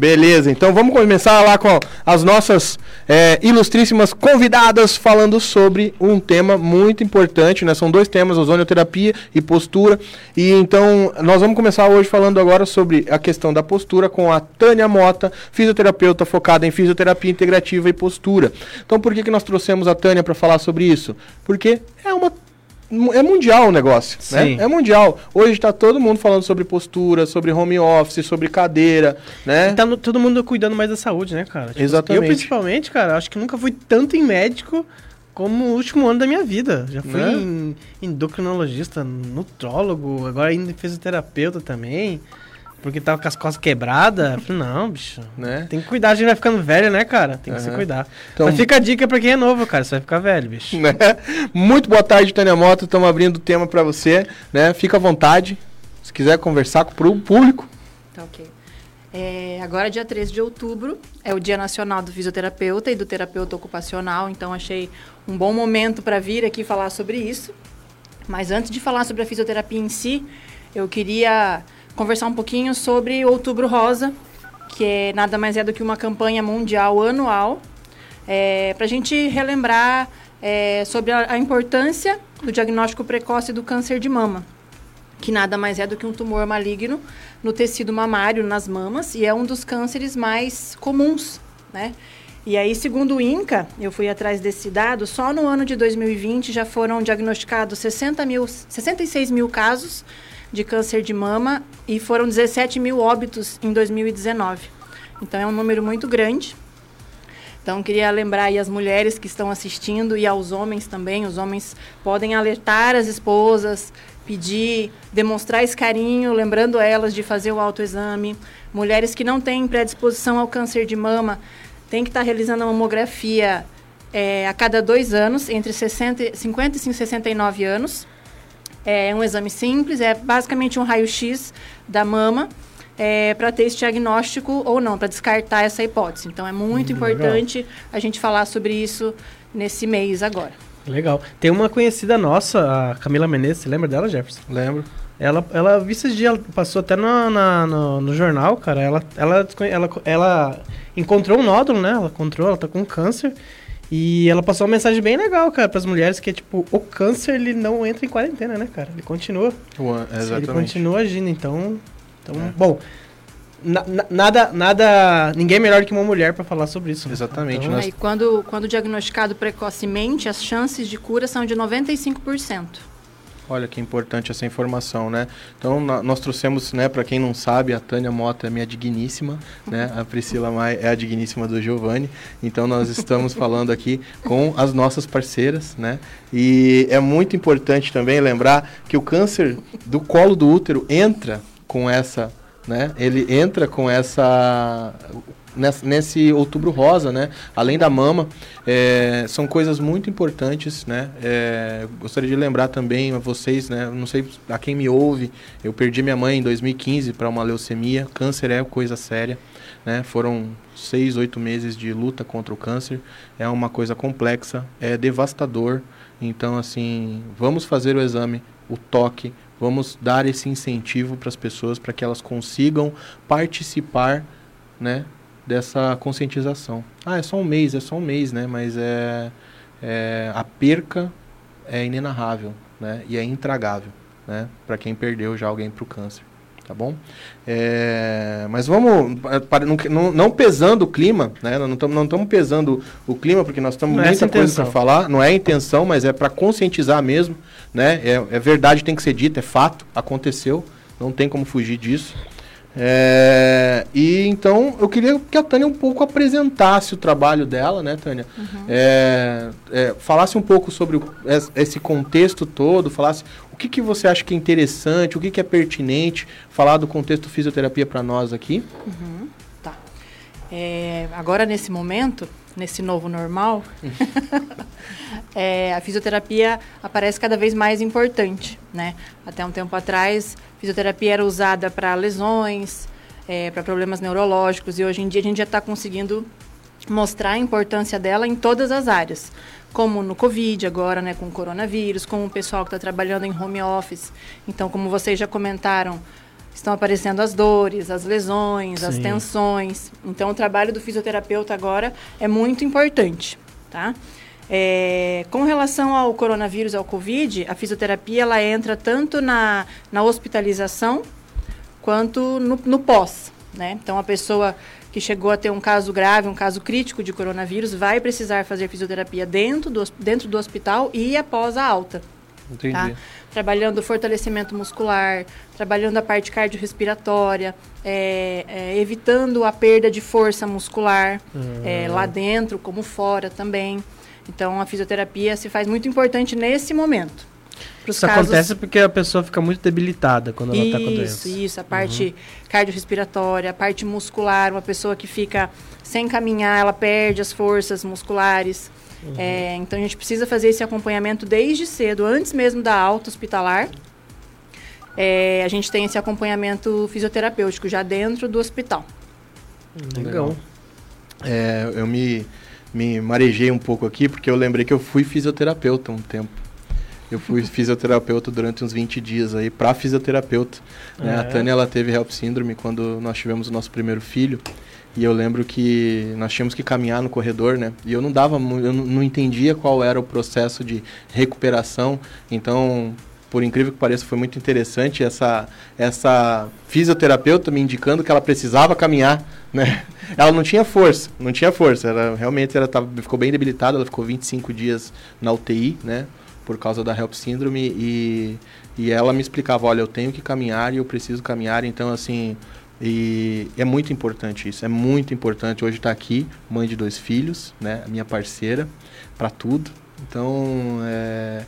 Beleza, então vamos começar lá com as nossas é, ilustríssimas convidadas falando sobre um tema muito importante, né? São dois temas, ozonioterapia e postura. E então nós vamos começar hoje falando agora sobre a questão da postura com a Tânia Mota, fisioterapeuta focada em fisioterapia integrativa e postura. Então por que, que nós trouxemos a Tânia para falar sobre isso? Porque é uma é mundial o negócio, né? Sim. né? É mundial. Hoje está todo mundo falando sobre postura, sobre home office, sobre cadeira, né? E tá no, todo mundo cuidando mais da saúde, né, cara? Tipo, Exatamente. Eu, principalmente, cara, acho que nunca fui tanto em médico como o último ano da minha vida. Já fui né? em endocrinologista, nutrólogo, agora ainda fisioterapeuta também porque tava com as costas quebradas. Falei, não, bicho. Né? Tem que cuidar, a gente vai ficando velho, né, cara? Tem que uhum. se cuidar. Então, Mas fica a dica pra quem é novo, cara. Você vai ficar velho, bicho. Né? Muito boa tarde, Tânia Mota. Estamos abrindo o tema pra você, né? Fica à vontade. Se quiser conversar com o público. Tá ok. É, agora, dia 13 de outubro, é o Dia Nacional do Fisioterapeuta e do Terapeuta Ocupacional, então achei um bom momento para vir aqui falar sobre isso. Mas antes de falar sobre a fisioterapia em si, eu queria conversar um pouquinho sobre Outubro Rosa, que é nada mais é do que uma campanha mundial anual, é, para a gente relembrar é, sobre a, a, importância do diagnóstico precoce do câncer de mama, que nada mais é do que um tumor maligno no tecido mamário, nas mamas, e é um dos cânceres mais comuns, né? E aí, segundo o INCA, eu fui atrás desse dado, só no ano de 2020 já foram diagnosticados 60 mil, 66 mil casos de câncer de mama e foram 17 mil óbitos em 2019. Então é um número muito grande. Então queria lembrar aí as mulheres que estão assistindo e aos homens também. Os homens podem alertar as esposas, pedir, demonstrar esse carinho, lembrando elas de fazer o autoexame. Mulheres que não têm predisposição ao câncer de mama têm que estar realizando a mamografia é, a cada dois anos, entre 60, 55 e 69 anos. É um exame simples, é basicamente um raio-x da mama é, para ter esse diagnóstico ou não, para descartar essa hipótese. Então é muito hum, importante legal. a gente falar sobre isso nesse mês agora. Legal. Tem uma conhecida nossa, a Camila Menezes, você lembra dela, Jefferson? Lembro. Ela, ela esses dias, passou até no, na, no, no, jornal, cara. Ela, ela, ela, ela encontrou um nódulo, né? Ela encontrou, ela tá com câncer. E ela passou uma mensagem bem legal, cara, para as mulheres, que é tipo, o câncer ele não entra em quarentena, né, cara? Ele continua. Ué, exatamente. Ele continua agindo, então. Então, é. bom. Na, nada, nada. Ninguém é melhor que uma mulher para falar sobre isso. Né? Exatamente. Então, nós... é, quando, quando diagnosticado precocemente, as chances de cura são de 95%. Olha que importante essa informação, né? Então nós trouxemos, né, para quem não sabe, a Tânia Mota é minha digníssima, né? A Priscila Mai é a digníssima do Giovanni. Então nós estamos falando aqui com as nossas parceiras, né? E é muito importante também lembrar que o câncer do colo do útero entra com essa né? Ele entra com essa nesse, nesse outubro rosa, né? Além da mama, é, são coisas muito importantes, né? É, gostaria de lembrar também a vocês, né? Não sei a quem me ouve, eu perdi minha mãe em 2015 para uma leucemia. Câncer é coisa séria, né? Foram seis, oito meses de luta contra o câncer. É uma coisa complexa, é devastador. Então, assim, vamos fazer o exame, o toque, vamos dar esse incentivo para as pessoas para que elas consigam participar, né? Dessa conscientização. Ah, é só um mês, é só um mês, né? Mas é, é a perca é inenarrável, né? E é intragável, né? Para quem perdeu já alguém para o câncer, tá bom? É, mas vamos, para, não, não, pesando o clima, né? Não estamos não estamos pesando o clima porque nós estamos é muita coisa para falar. Não é a intenção, mas é para conscientizar mesmo, né? É, é verdade, tem que ser dito, é fato, aconteceu, não tem como fugir disso. É, e então eu queria que a Tânia um pouco apresentasse o trabalho dela, né, Tânia? Uhum. É, é, falasse um pouco sobre o, esse contexto todo, falasse o que, que você acha que é interessante, o que, que é pertinente, falar do contexto fisioterapia para nós aqui. Uhum. Tá. É, agora, nesse momento, nesse novo normal, *laughs* é, a fisioterapia aparece cada vez mais importante, né? Até um tempo atrás, fisioterapia era usada para lesões, é, para problemas neurológicos e hoje em dia a gente já está conseguindo mostrar a importância dela em todas as áreas, como no Covid agora, né, com o coronavírus, com o pessoal que está trabalhando em home office. Então, como vocês já comentaram, estão aparecendo as dores, as lesões, Sim. as tensões. Então, o trabalho do fisioterapeuta agora é muito importante, tá? É, com relação ao coronavírus, ao Covid, a fisioterapia ela entra tanto na, na hospitalização quanto no, no pós, né? Então, a pessoa que chegou a ter um caso grave, um caso crítico de coronavírus, vai precisar fazer fisioterapia dentro do, dentro do hospital e após a alta. Entendi. Tá? Trabalhando o fortalecimento muscular, trabalhando a parte cardiorrespiratória, é, é, evitando a perda de força muscular uhum. é, lá dentro como fora também. Então a fisioterapia se faz muito importante nesse momento. Isso casos... acontece porque a pessoa fica muito debilitada quando ela está com doença. Isso, isso. A parte uhum. cardiorrespiratória, a parte muscular, uma pessoa que fica sem caminhar, ela perde as forças musculares. Uhum. É, então a gente precisa fazer esse acompanhamento desde cedo, antes mesmo da alta hospitalar. É, a gente tem esse acompanhamento fisioterapêutico já dentro do hospital. Legal. É, eu me, me marejei um pouco aqui porque eu lembrei que eu fui fisioterapeuta um tempo. Eu fui *laughs* fisioterapeuta durante uns 20 dias aí para fisioterapeuta. Né? A é. Tânia ela teve HELP síndrome quando nós tivemos o nosso primeiro filho. E eu lembro que nós tínhamos que caminhar no corredor, né? E eu não dava, eu não entendia qual era o processo de recuperação. Então, por incrível que pareça, foi muito interessante essa essa fisioterapeuta me indicando que ela precisava caminhar, né? *laughs* Ela não tinha força, não tinha força. Ela realmente ela tava, ficou bem debilitada, ela ficou 25 dias na UTI, né? Por causa da HELP síndrome e e ela me explicava, olha, eu tenho que caminhar e eu preciso caminhar, então assim, e é muito importante isso, é muito importante. Hoje está aqui, mãe de dois filhos, né? Minha parceira, para tudo. Então, é,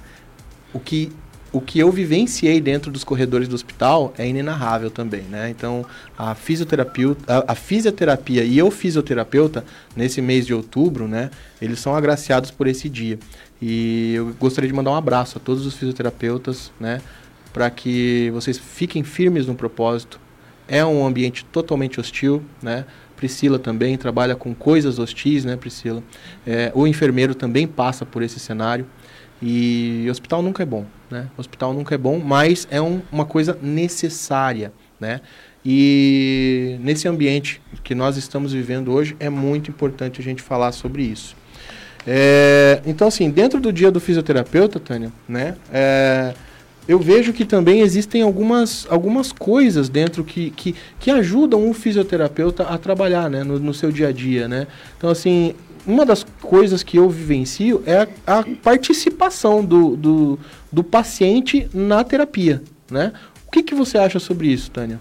o, que, o que eu vivenciei dentro dos corredores do hospital é inenarrável também, né? Então, a fisioterapia, a, a fisioterapia e o fisioterapeuta, nesse mês de outubro, né? Eles são agraciados por esse dia. E eu gostaria de mandar um abraço a todos os fisioterapeutas, né? Para que vocês fiquem firmes no propósito, é um ambiente totalmente hostil, né? Priscila também trabalha com coisas hostis, né, Priscila? É, o enfermeiro também passa por esse cenário. E hospital nunca é bom, né? Hospital nunca é bom, mas é um, uma coisa necessária, né? E nesse ambiente que nós estamos vivendo hoje, é muito importante a gente falar sobre isso. É, então, assim, dentro do dia do fisioterapeuta, Tânia, né? É, eu vejo que também existem algumas, algumas coisas dentro que, que, que ajudam o fisioterapeuta a trabalhar né, no, no seu dia a dia. Né? Então, assim, uma das coisas que eu vivencio é a, a participação do, do, do, paciente na terapia. Né? O que, que você acha sobre isso, Tânia?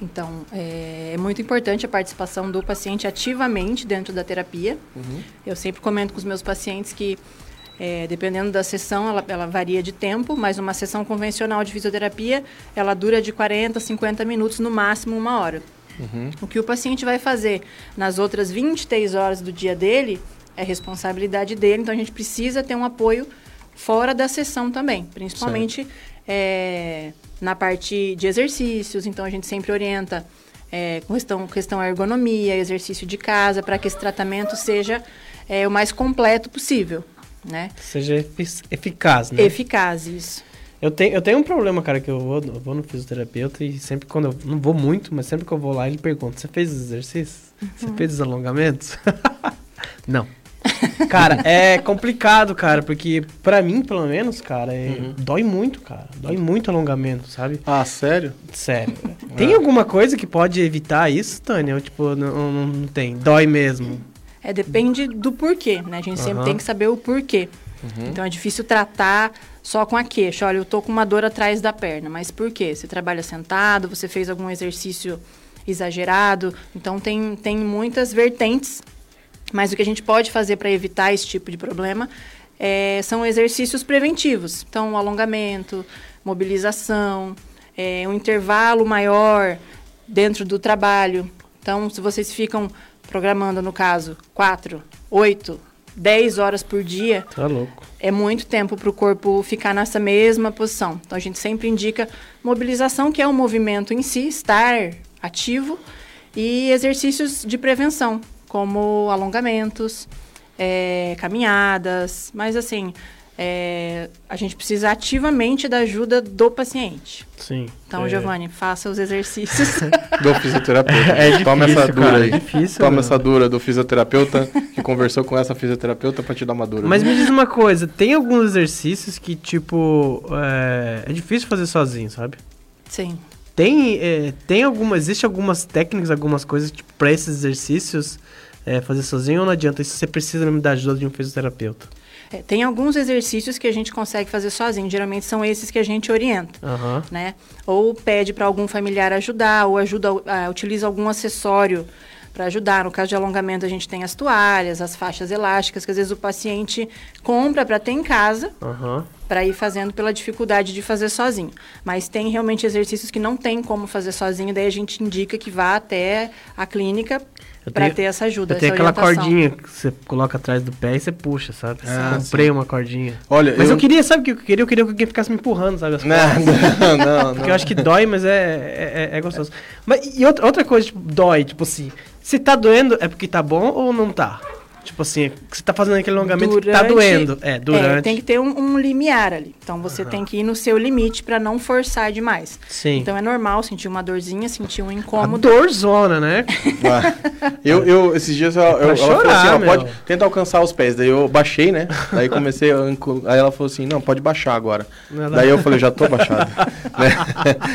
Então, é, é, muito importante a participação do paciente ativamente dentro da terapia. Uhum. Eu sempre comento com os meus pacientes que é, dependendo da sessão, ela, ela, varia de tempo, mas uma sessão convencional de fisioterapia, ela dura de 40 a 50 minutos, no máximo uma hora. Uhum. O que o paciente vai fazer nas outras 23 horas do dia dele é responsabilidade dele, então a gente precisa ter um apoio fora da sessão também, principalmente é, na parte de exercícios, então a gente sempre orienta é, questão, questão ergonomia, exercício de casa, para que esse tratamento seja é, o mais completo possível né? Seja eficaz, né? Eficaz, isso. Eu tenho, eu tenho um problema, cara, que eu vou, eu vou no fisioterapeuta e sempre quando eu não vou muito, mas sempre que eu vou lá, ele pergunta: Você fez os exercícios? Uhum. Você fez os alongamentos? *laughs* não. cara, é complicado, cara, porque pra mim, pelo menos, cara, é, uhum. dói muito, cara. Dói muito alongamento, sabe? Ah, sério? Sério. *laughs* tem alguma coisa que pode evitar isso, Tânia? Ou, tipo, não, não, não tem? Dói mesmo? É, depende do porquê, né? A gente uhum. sempre tem que saber o porquê. Uhum. Então é difícil tratar só com a queixa. Olha, eu tô com uma dor atrás da perna, mas por quê? Você trabalha sentado, você fez algum exercício exagerado. Então tem, tem muitas vertentes. Mas o que a gente pode fazer para evitar esse tipo de problema é, são exercícios preventivos. Então, alongamento, mobilização, é, um intervalo maior dentro do trabalho. Então, se vocês ficam programando, no caso, 4, 8, 10 horas por dia. Tá louco. É muito tempo para o corpo ficar nessa mesma posição. Então a gente sempre indica mobilização, que é o movimento em si, estar ativo, e exercícios de prevenção, como alongamentos, é, caminhadas, mas assim, é, a gente precisa ativamente da ajuda do paciente. Sim. Então, é. Giovanni, faça os exercícios. *laughs* do fisioterapeuta. *laughs* É difícil, Toma essa dura cara, aí. É difícil, Toma essa dura do fisioterapeuta que conversou com essa fisioterapeuta pra te dar uma dura. Mas me diz uma coisa, tem alguns exercícios que, tipo, é, é difícil fazer sozinho, sabe? Sim. Tem, é, tem alguma, existe algumas técnicas, algumas coisas, tipo, pra esses exercícios é, fazer sozinho ou não adianta? Isso você precisa mesmo da ajuda de um fisioterapeuta. É, tem alguns exercícios que a gente consegue fazer sozinho. Geralmente são esses que a gente orienta, uhum. né? Ou pede para algum familiar ajudar, ou ajuda, uh, utiliza algum acessório para ajudar. No caso de alongamento, a gente tem as toalhas, as faixas elásticas, que às vezes o paciente compra para ter em casa, uhum. para ir fazendo pela dificuldade de fazer sozinho. Mas tem realmente exercícios que não tem como fazer sozinho, daí a gente indica que vá até a clínica para ter essa ajuda. Eu tenho aquela cordinha que você coloca atrás do pé e você puxa, sabe? Ah, comprei sim. uma cordinha. Olha, mas eu... eu... queria, sabe o que eu queria? Eu queria que alguém ficasse me empurrando, sabe? As não, não, não, *laughs* Porque eu acho que dói, mas é, é, é gostoso. Mas e outra, outra coisa, tipo, dói, tipo assim, se tá doendo é porque tá bom ou não tá? Tipo assim, você tá fazendo aquele alongamento durante, que tá doendo. É, durante. É, tem que ter um, um limiar ali. Então você uhum. tem que ir no seu limite para não forçar demais. Sim. Então é normal sentir uma dorzinha, sentir um incômodo. A dorzona, né? *laughs* eu, eu, esses dias eu, eu, ela falou assim: ó, pode tentar alcançar os pés. Daí eu baixei, né? Daí comecei. Aí ela falou assim: não, pode baixar agora. Daí eu falei: já tô baixado. *laughs* né?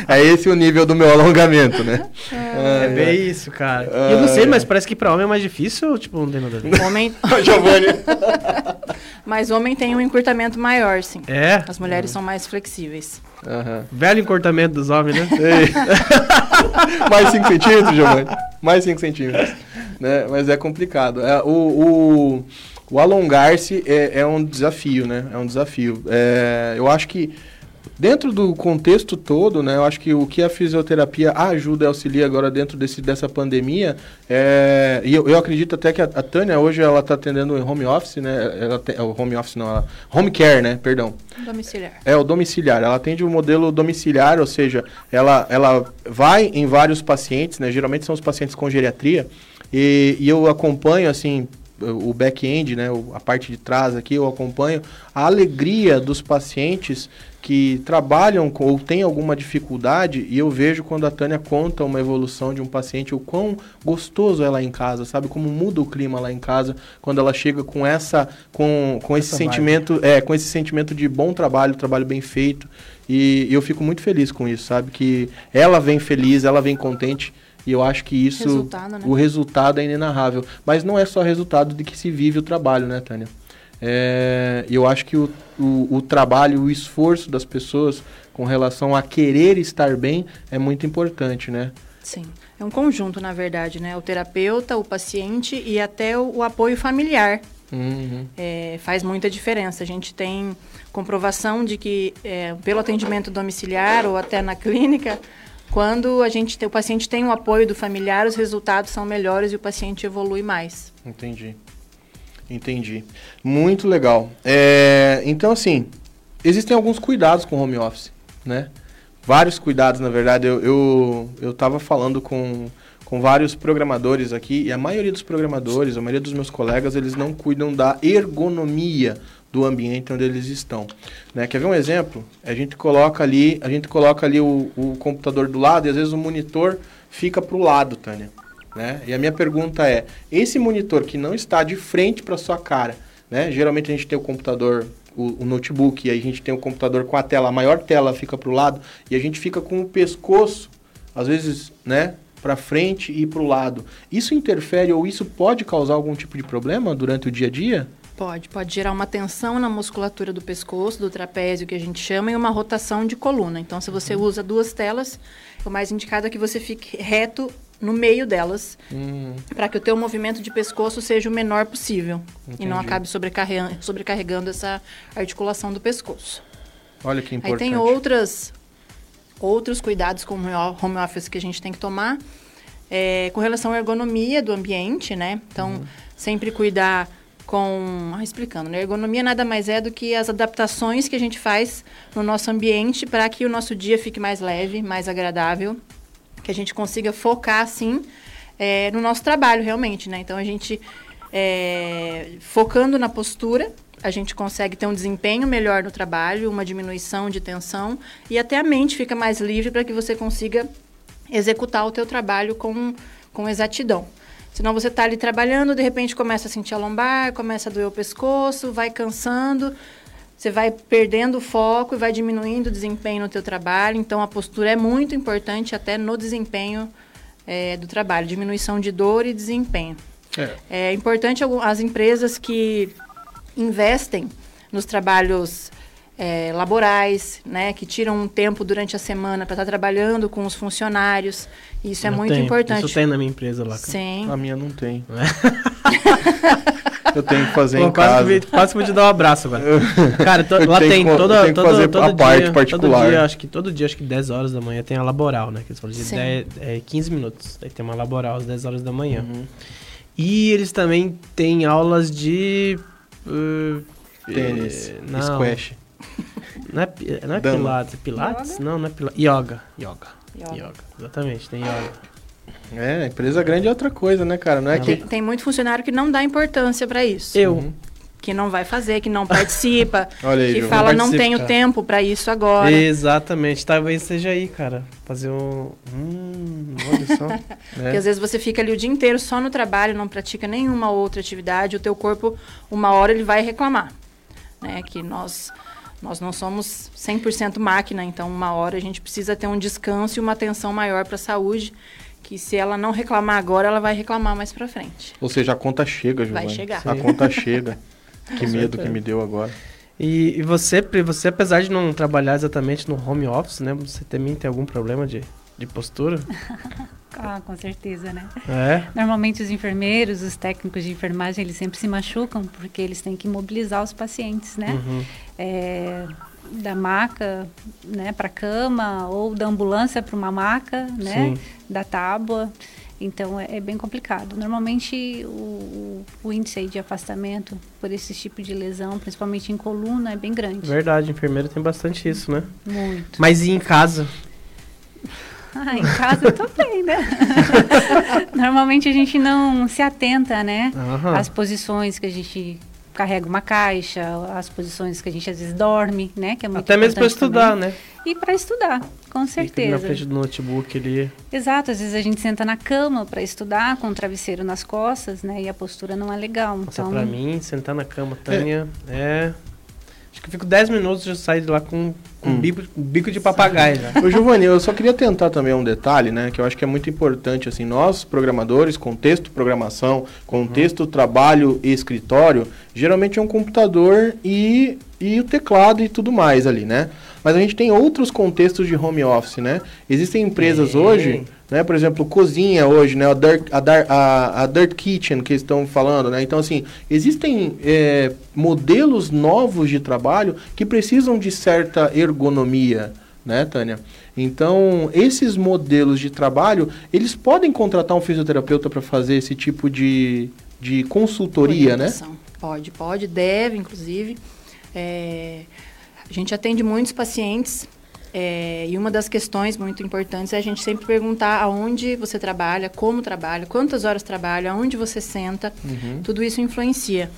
É esse o nível do meu alongamento, né? É, é bem isso, cara. eu não sei, mas parece que pra homem é mais difícil, tipo, não tem nada a ver. Homem homem. Giovanni. *laughs* *laughs* Mas homem tem um encurtamento maior, sim. É? As mulheres uhum. são mais flexíveis. Uhum. Velho encurtamento dos homens, né? *laughs* Mais 5 centímetros, Giovanni. Mais 5 centímetros. Né? Mas é complicado. É, o, o, o alongar-se é, é, um desafio, né? É um desafio. É, eu acho que Dentro do contexto todo, né, eu acho que o que a fisioterapia ajuda e auxilia agora dentro desse, dessa pandemia, é, e eu, eu acredito até que a, a Tânia hoje ela está atendendo em home office, né, ela tem, o home office não, ela, home care, né, perdão. Domiciliar. É, o domiciliar, ela atende o modelo domiciliar, ou seja, ela, ela vai em vários pacientes, né, geralmente são os pacientes com geriatria, e, e eu acompanho, assim, o back-end, né, a parte de trás aqui, eu acompanho a alegria dos pacientes que trabalham com, ou têm alguma dificuldade e eu vejo quando a Tânia conta uma evolução de um paciente, o quão gostoso é lá em casa, sabe? Como muda o clima lá em casa quando ela chega com essa com, com esse sentimento, é, com esse sentimento de bom trabalho, trabalho bem feito. E, e eu fico muito feliz com isso, sabe? Que ela vem feliz, ela vem contente. E eu acho que isso, resultado, né? o resultado é inenarrável. Mas não é só resultado de que se vive o trabalho, né, Tânia? É, eu acho que o, o, o, trabalho, o esforço das pessoas com relação a querer estar bem é muito importante, né? Sim. É um conjunto, na verdade, né? O terapeuta, o paciente e até o, o apoio familiar. Uhum. É, faz muita diferença. A gente tem comprovação de que, é, pelo atendimento domiciliar ou até na clínica, quando a gente tem, o paciente tem o apoio do familiar, os resultados são melhores e o paciente evolui mais. Entendi. Entendi. Muito legal. É, então, assim, existem alguns cuidados com home office, né? Vários cuidados, na verdade. Eu, eu, eu falando com, com vários programadores aqui, e a maioria dos programadores, a maioria dos meus colegas, eles não cuidam da ergonomia do ambiente onde eles estão. Né? Quer ver um exemplo? A gente coloca ali, a gente coloca ali o, o computador do lado e às vezes o monitor fica para o lado, Tânia. Né? E a minha pergunta é: esse monitor que não está de frente para sua cara, né? geralmente a gente tem o computador, o, o, notebook, e aí a gente tem o computador com a tela, a maior tela fica para o lado, e a gente fica com o pescoço, às vezes, né, para frente e para o lado. Isso interfere ou isso pode causar algum tipo de problema durante o dia a dia? Pode, pode gerar uma tensão na musculatura do pescoço, do trapézio, que a gente chama, e uma rotação de coluna. Então, se você uhum. usa duas telas, o mais indicado é que você fique reto no meio delas, hum. para que o teu movimento de pescoço seja o menor possível Entendi. e não acabe sobrecarregando, sobrecarregando essa articulação do pescoço. Olha que importante. Aí tem outras, outros cuidados com o home office que a gente tem que tomar é, com relação à ergonomia do ambiente, né? Então, uhum. sempre cuidar com... Ah, explicando, né? Ergonomia nada mais é do que as adaptações que a gente faz no nosso ambiente para que o nosso dia fique mais leve, mais agradável que a gente consiga focar, assim, é, no nosso trabalho, realmente, né? Então, a gente é, focando na postura, a gente consegue ter um desempenho melhor no trabalho, uma diminuição de tensão e até a mente fica mais livre para que você consiga executar o teu trabalho com, com exatidão. Senão você está ali trabalhando, de repente começa a sentir a lombar, começa a doer o pescoço, vai cansando, você vai perdendo o foco e vai diminuindo o desempenho no teu trabalho. Então a postura é muito importante até no desempenho é, do trabalho, diminuição de dor e desempenho. É, é importante as empresas que investem nos trabalhos é, laborais, né, que tiram um tempo durante a semana para estar tá trabalhando com os funcionários. Isso é muito tenho. importante. Isso tem na minha empresa lá. Sim. A minha não tem. *laughs* eu tenho que fazer Pô, em quase casa. Que, quase vou te dar um abraço agora. Cara, to, *laughs* lá tem que, toda, tem que fazer todo, a dia, parte particular. Todo dia, acho que todo dia, acho que 10 horas da manhã tem a laboral, né? Que eles falam de 10, é, 15 minutos. Aí tem uma laboral às 10 horas da manhã. Uhum. E eles também têm aulas de... Uh, Tênis, eh, não, squash. Não é, não é pilates, é pilates? Yoga? Não, não é pilates. Yoga. Yoga. Yoga. Yoga. Exatamente, tem yoga. É, empresa grande é outra coisa, né, cara? Não é tem, que... tem muito funcionário que não dá importância para isso. Eu. Uhum. Que não vai fazer, que não participa, *laughs* Olha aí, que fala não, não tenho cara. tempo para isso agora. Exatamente, talvez seja aí, cara. Fazer um. Hum, olha só. *laughs* é. Porque às vezes você fica ali o dia inteiro só no trabalho, não pratica nenhuma outra atividade, o teu corpo, uma hora ele vai reclamar. Né? Que nós nós não somos 100% máquina, então uma hora a gente precisa ter um descanso e uma atenção maior para a saúde, que se ela não reclamar agora, ela vai reclamar mais para frente. Ou seja, a conta chega, Giovanni. Vai chegar. A conta *laughs* chega. que medo que me deu agora. E, e, você, você, apesar de não trabalhar exatamente no home office, né? Você também tem algum problema de, de postura? *laughs* Ah, com certeza, né? É. Normalmente os enfermeiros, os técnicos de enfermagem, eles sempre se machucam porque eles têm que mobilizar os pacientes, né? Uhum. É, da maca, né, para cama ou da ambulância para uma maca, né? Sim. Da tábua. Então é, é, bem complicado. Normalmente o, o índice de afastamento por esse tipo de lesão, principalmente em coluna, é bem grande. Verdade, enfermeiro tem bastante isso, né? Muito. Mas e em casa? *laughs* Ah, em casa eu tô bem, né? *laughs* Normalmente a gente não se atenta, né? Uhum. Às posições que a gente carrega uma caixa, as posições que a gente às vezes dorme, né? Que é muito Até mesmo para estudar, também. né? E para estudar, com certeza. na frente do notebook ali. Exato, às vezes a gente senta na cama para estudar com o travesseiro nas costas, né? E a postura não é legal. Nossa, então, para mim, sentar na cama, Tânia, é, é Acho que fico 10 minutos e já saio de lá com, com hum. bico, bico de papagaio. Já. Ô, Giovanni, eu só queria tentar também um detalhe, né? Que eu acho que é muito importante, assim, nós, programadores, contexto programação, contexto uhum. trabalho e escritório, geralmente é um computador e, e o teclado e tudo mais ali, né? Mas a gente tem outros contextos de home office, né? Existem empresas hoje né? Por exemplo, cozinha hoje, né? A Dirt, a, a, a Dirt Kitchen que estão falando, né? Então, assim, existem é, modelos novos de trabalho que precisam de certa ergonomia, né, Tânia? Então, esses modelos de trabalho, eles podem contratar um fisioterapeuta para fazer esse tipo de, de consultoria, né? Pode, pode, deve, inclusive. É, a gente atende muitos pacientes é, e uma das questões muito importantes é a gente sempre perguntar aonde você trabalha, como trabalha, quantas horas trabalha, aonde você senta. Uhum. Tudo isso influencia.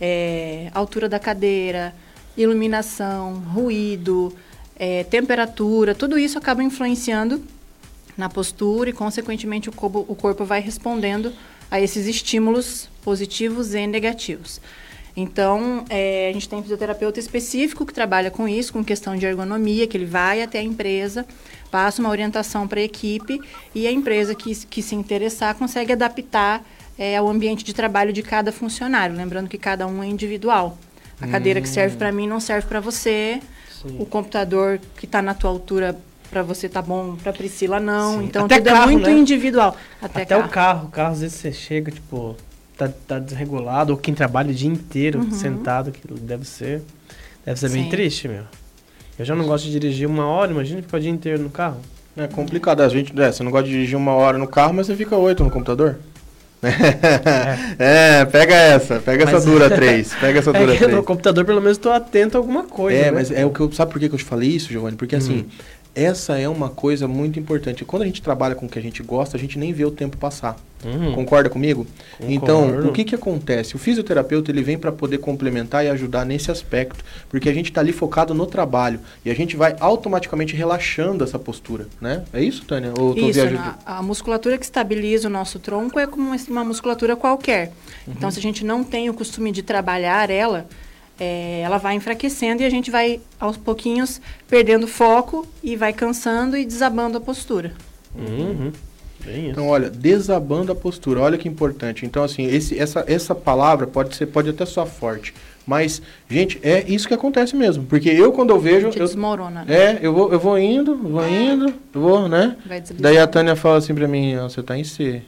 É, altura da cadeira, iluminação, ruído, é, temperatura, tudo isso acaba influenciando na postura e, consequentemente, o corpo, o corpo vai respondendo a esses estímulos positivos e negativos. Então, é, a gente tem um fisioterapeuta específico que trabalha com isso, com questão de ergonomia, que ele vai até a empresa, passa uma orientação para a equipe e a empresa que, que se interessar consegue adaptar é, ao ambiente de trabalho de cada funcionário. Lembrando que cada um é individual. A cadeira que serve para mim não serve para você. Sim. O computador que está na tua altura para você tá bom, para Priscila não. Sim. Então Até tudo é carro, é muito né? individual. Até, Até carro. o carro, o carro às vezes você chega tipo tá, tá desregulado, ou quem trabalha o dia inteiro uhum. sentado, que deve ser. Deve ser Sim. bem triste, meu. Eu já não gosto de dirigir uma hora, imagina ficar o dia inteiro no carro. É complicado, a gente, é, você não gosta de dirigir uma hora no carro, mas você fica oito no computador. É. *laughs* é, pega essa, pega mas, essa dura *laughs* três, pega essa é dura é No computador, pelo menos, estou atento a alguma coisa. É, né? mas é o que eu. Sabe por que, eu te falei isso, Giovanni? Porque assim, essa é uma coisa muito importante. Quando a gente trabalha com o que a gente gosta, a gente nem vê o tempo passar. Uhum. Concorda comigo? Concordo. Então, o que, que acontece? O fisioterapeuta ele vem para poder complementar e ajudar nesse aspecto, porque a gente está ali focado no trabalho e a gente vai automaticamente relaxando essa postura, né? É isso, Tânia? Ou isso, a, a, musculatura que estabiliza o nosso tronco é como uma musculatura qualquer. Uhum. Então, se a gente não tem o costume de trabalhar ela, é, ela vai enfraquecendo e a gente vai, aos pouquinhos, perdendo foco e vai cansando e desabando a postura. Uhum. Então, olha, desabando a postura, olha que importante. Então, assim, esse, essa, essa palavra pode ser, pode até soar forte, mas, gente, é isso que acontece mesmo. Porque eu, quando eu vejo. Eu, desmorona. Né? É, eu vou, eu vou indo, vou indo, vou, né? Daí a Tânia fala assim pra mim: você tá em C.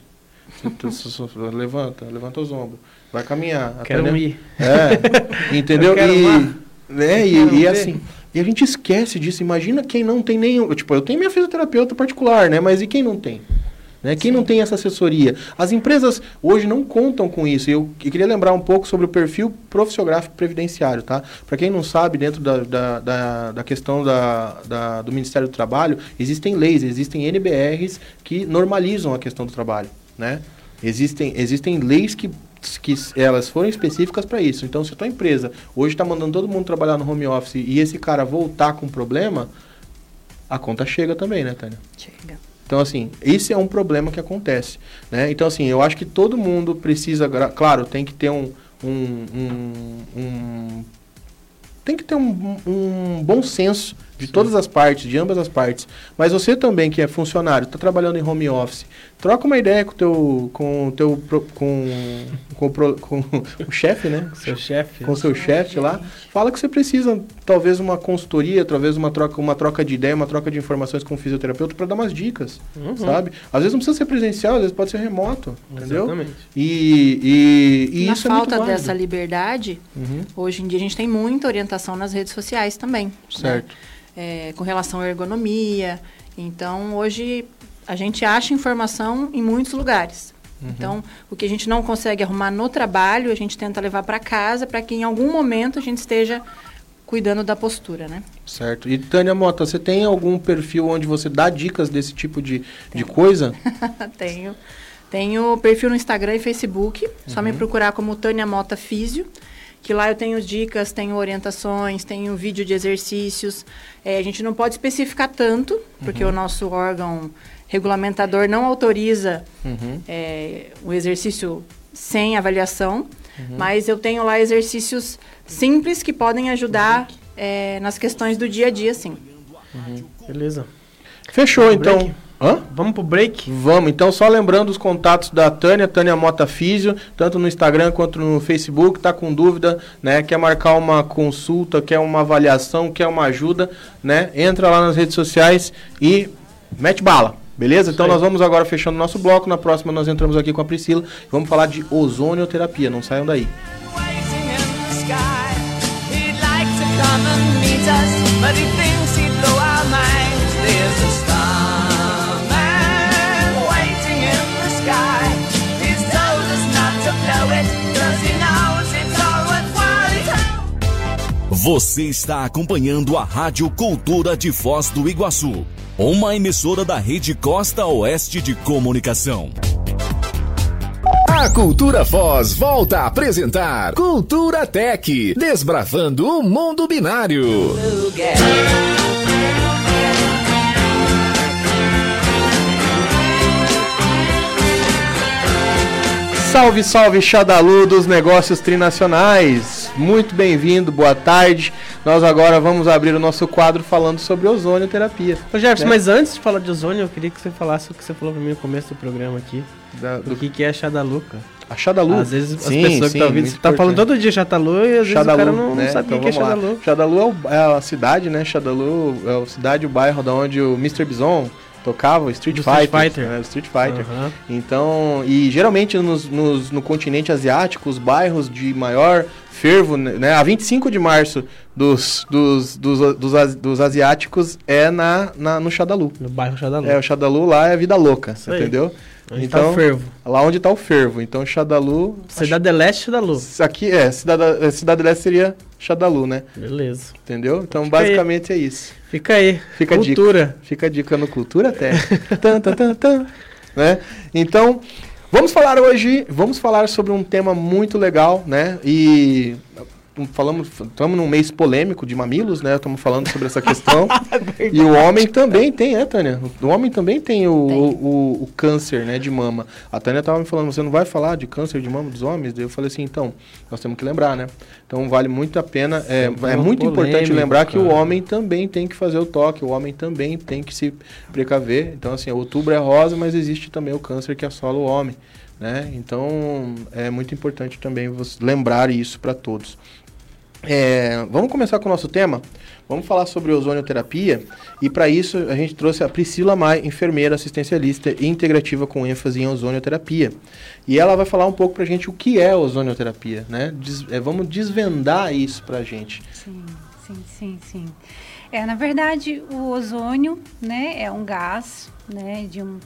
*laughs* levanta, levanta os ombros. Vai caminhar. Quero Tânia, ir. É, *laughs* entendeu? e, né, e, e assim. E a gente esquece disso. Imagina quem não tem nenhum. Tipo, eu tenho minha fisioterapeuta particular, né? Mas e quem não tem? Né? Quem não tem essa assessoria? As empresas hoje não contam com isso. Eu, eu queria lembrar um pouco sobre o perfil profissiográfico previdenciário. Tá? Para quem não sabe, dentro da, da, da, da questão da, da, do Ministério do Trabalho, existem leis, existem NBRs que normalizam a questão do trabalho. Né? Existem, existem leis que que elas foram específicas para isso. Então, se a tua empresa hoje está mandando todo mundo trabalhar no home office e esse cara voltar com problema, a conta chega também, né, Tânia? Chega. Então, assim, esse é um problema que acontece. Né? Então, assim, eu acho que todo mundo precisa. Claro, tem que ter um. um, um, um tem que ter um, um bom senso de Sim. todas as partes, de ambas as partes. Mas você também, que é funcionário, está trabalhando em home office, troca uma ideia com teu, com teu, com, com, com, com o *laughs* chefe, né? Seu chefe. Com seu chefe lá. Fala que você precisa, talvez, uma consultoria, talvez uma troca, uma troca de ideia, uma troca de informações com o fisioterapeuta para dar umas dicas, uhum. sabe? Às vezes não precisa ser presencial, às vezes pode ser remoto, entendeu? Exatamente. E, e, e Na isso falta é muito dessa liberdade, uhum. hoje em dia a gente tem muita orientação nas redes sociais também. Né? Certo. Né? é, com relação à ergonomia. Então, hoje a gente acha informação em muitos lugares. Uhum. Então, o que a gente não consegue arrumar no trabalho, a gente tenta levar para casa para que em algum momento a gente esteja cuidando da postura, né? Certo. E Tânia Mota, você tem algum perfil onde você dá dicas desse tipo de, de coisa? *laughs* Tenho. Tenho perfil no Instagram e Facebook. Uhum. Só me uhum. procurar como Tânia Mota Físio que lá eu tenho dicas, tenho orientações, tenho vídeo de exercícios. É, a gente não pode especificar tanto, porque uhum. o nosso órgão regulamentador não autoriza uhum. é, o exercício sem avaliação, uhum. mas eu tenho lá exercícios simples que podem ajudar é, nas questões do dia a dia, sim. Uhum. Beleza. Fechou, então. Hã? Vamos pro break? Vamos, então só lembrando os contatos da Tânia, Tânia Mota Físio, tanto no Instagram quanto no Facebook, tá com dúvida, né? Quer marcar uma consulta, quer uma avaliação, quer uma ajuda, né? Entra lá nas redes sociais e mete bala. Beleza? Então nós vamos agora fechando nosso bloco. Na próxima nós entramos aqui com a Priscila. Vamos falar de ozonioterapia. Não saiam daí. Você está acompanhando a Rádio Cultura de Foz do Iguaçu, uma emissora da Rede Costa Oeste de Comunicação. A Cultura Foz volta a apresentar Cultura Tech, desbravando o mundo binário. Salve, salve, Xadalu dos negócios trinacionais. Muito bem-vindo, boa tarde. Nós agora vamos abrir o nosso quadro falando sobre ozonioterapia. Ô Jefferson, né? mas antes de falar de ozônio, eu queria que você falasse o que você falou para mim no começo do programa aqui. Da, do... que, que é Xadalu, cara. A Xadalu? Às vezes sim, as pessoas sim, que estão ouvindo, você tá falando todo dia Xadalu e às vezes Xadalu, o cara não, né? não sabe o então, que é Xadalu. Xadalu é, é, a cidade, né? Xadalu é a cidade, o bairro da onde o Mr. Bison tocava Street Fighter. Street Fighter. Né? Street Fighter. Uhum. Então, e geralmente nos, nos, no continente asiático, os bairros de maior fervo, né? A 25 de março dos, dos, dos, dos, dos asiáticos é na, na, no Xadalu. No bairro Xadalu. É, o Xadalu lá é vida louca, Isso entendeu? Onde então, tá o fervo. Lá onde tá o fervo. Então, Xadalu... Cidade acho... Leste, Xadalu. Aqui, é, Cidade, é, Cidade Leste seria Xadalu, né? Beleza. Entendeu? Então, Fica basicamente aí. é isso. Fica aí. Fica Cultura. Dica. Fica a dica no Cultura até. *laughs* tan, tan, tan, tan. Né? Então, vamos falar hoje, vamos falar sobre um tema muito legal, né? E falamos, estamos num mês polêmico de mamilos, né? Estamos falando sobre essa questão. *laughs* e o homem também tem, né, Tânia? O homem também tem o, tem. O, o, o, câncer, né, de mama. A Tânia estava me falando, você não vai falar de câncer de mama dos homens? eu falei assim, então, nós temos que lembrar, né? Então vale muito a pena, é, é muito importante lembrar cara. que o homem também tem que fazer o toque, o homem também tem que se precaver. Então, assim, outubro é rosa, mas existe também o câncer que assola o homem. Né? Então é muito importante também lembrar isso para todos. É, vamos começar com o nosso tema. Vamos falar sobre ozonioterapia e para isso a gente trouxe a Priscila Mai, enfermeira assistencialista e integrativa com ênfase em ozonioterapia. E ela vai falar um pouco para a gente o que é ozonioterapia, né? Des, é, vamos desvendar isso para a gente. Sim, sim, sim, sim. É, na verdade, o ozônio, né, é um gás, né, de um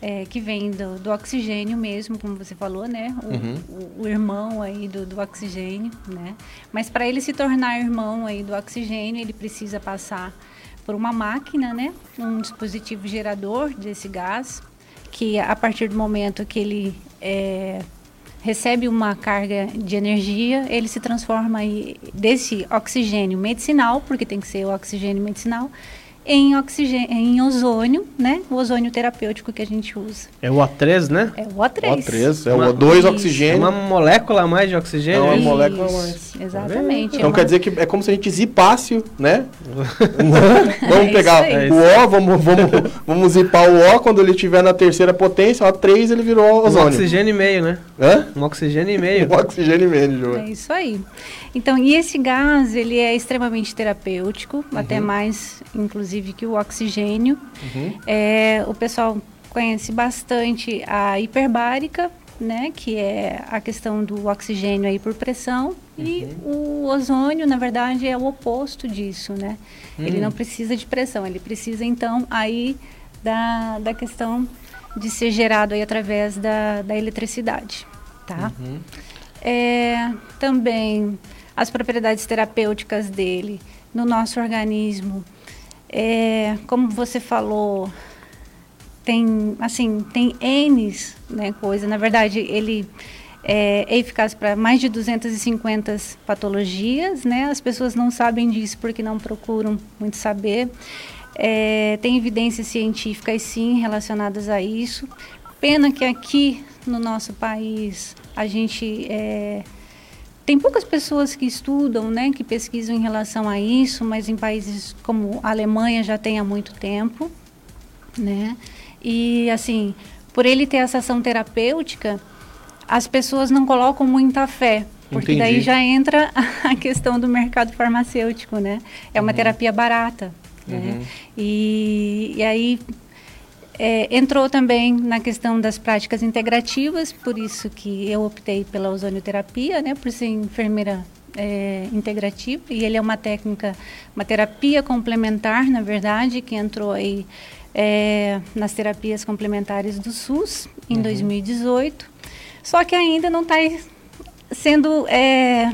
é, que vem do, do, oxigênio mesmo, como você falou, né? O, uhum. o, o irmão aí do, do, oxigênio, né? Mas para ele se tornar irmão aí do oxigênio, ele precisa passar por uma máquina, né? Um dispositivo gerador desse gás, que a partir do momento que ele é, recebe uma carga de energia, ele se transforma aí desse oxigênio medicinal, porque tem que ser o oxigênio medicinal, em, oxigênio, em ozônio, né? O ozônio terapêutico que a gente usa. É o O3, né? É o O3. O3, é o O2 oxigênio. É uma molécula a mais de oxigênio. É uma Isso, molécula a mais. Exatamente. Então é quer dizer que é como se a gente zipasse, né? *laughs* vamos é pegar o O, vamos, vamos, vamos zipar o O quando ele estiver na terceira potência, o 3 ele virou ozônio. Um oxigênio e meio, né? Hã? Um oxigênio e meio. *laughs* Um oxigênio e meio, João. É isso aí. Então, e esse gás, ele é extremamente terapêutico, uhum. até mais, inclusive, que o oxigênio. Uhum. É, o pessoal conhece bastante a hiperbárica, né, que é a questão do oxigênio aí por pressão, uhum. e o ozônio, na verdade, é o oposto disso, né? Ele hum. não precisa de pressão, ele precisa, então, aí da, da questão de ser gerado aí através da, da eletricidade, tá? Uhum. É, também as propriedades terapêuticas dele no nosso organismo. É, como você falou, tem assim tem N né, coisa. Na verdade, ele é, é eficaz para mais de 250 patologias, né? As pessoas não sabem disso porque não procuram muito saber. É, tem evidências científicas sim relacionadas a isso. Pena que aqui no nosso país a gente é, tem poucas pessoas que estudam, né, que pesquisam em relação a isso, mas em países como a Alemanha já tem há muito tempo, né? E assim, por ele ter essa ação terapêutica, as pessoas não colocam muita fé, porque Entendi. daí já entra *laughs* a questão do mercado farmacêutico, né? É uma uhum. terapia barata, né? uhum. E, e aí é, entrou também na questão das práticas integrativas, por isso que eu optei pela ozonioterapia, né, por ser enfermeira é, integrativa, e ele é uma técnica, uma terapia complementar, na verdade, que entrou aí é, nas terapias complementares do SUS em uhum. 2018, só que ainda não está sendo é,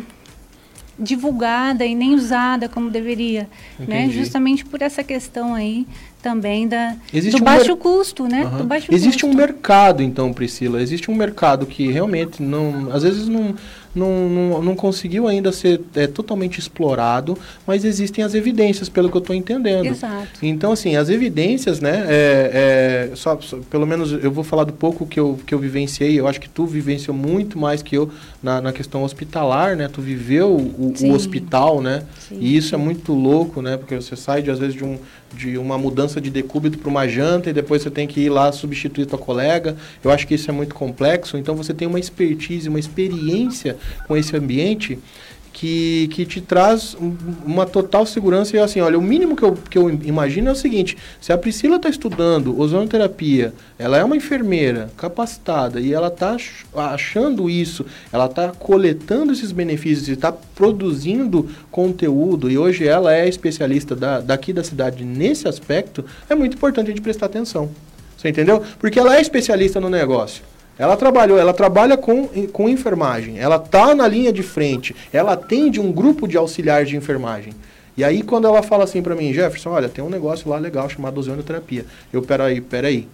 divulgada e nem usada como deveria, né? Justamente por essa questão aí também da, Existe do um baixo custo, né? Uhum. Baixo Existe custo. um mercado, então, Priscila. Existe um mercado que realmente não, às vezes não, não, não, não conseguiu ainda ser é, totalmente explorado, mas existem as evidências, pelo que eu estou entendendo. Exato. Então, assim, as evidências, né? É, é, só, só, pelo menos eu vou falar do pouco que eu, que eu vivenciei. Eu acho que tu vivenciou muito mais que eu na, na questão hospitalar, né? Tu viveu o, o hospital, né? Sim. E isso é muito louco, né? Porque você sai, de, às vezes, de um de uma mudança de decúbito para uma janta e depois você tem que ir lá substituir tua colega. Eu acho que isso é muito complexo. Então você tem uma expertise, uma experiência com esse ambiente que, que te traz uma total segurança e assim, olha, o mínimo que eu, que eu imagino é o seguinte, se a Priscila está estudando ozonoterapia, ela é uma enfermeira capacitada e ela está achando isso, ela está coletando esses benefícios e está produzindo conteúdo e hoje ela é especialista da, daqui da cidade nesse aspecto, é muito importante a gente prestar atenção. Você entendeu? Porque ela é especialista no negócio. Ela trabalhou, ela trabalha com, com enfermagem, ela tá na linha de frente, ela atende um grupo de auxiliares de enfermagem. E aí quando ela fala assim para mim, Jefferson, olha, tem um negócio lá legal chamado ozonioterapia. Eu, peraí, peraí,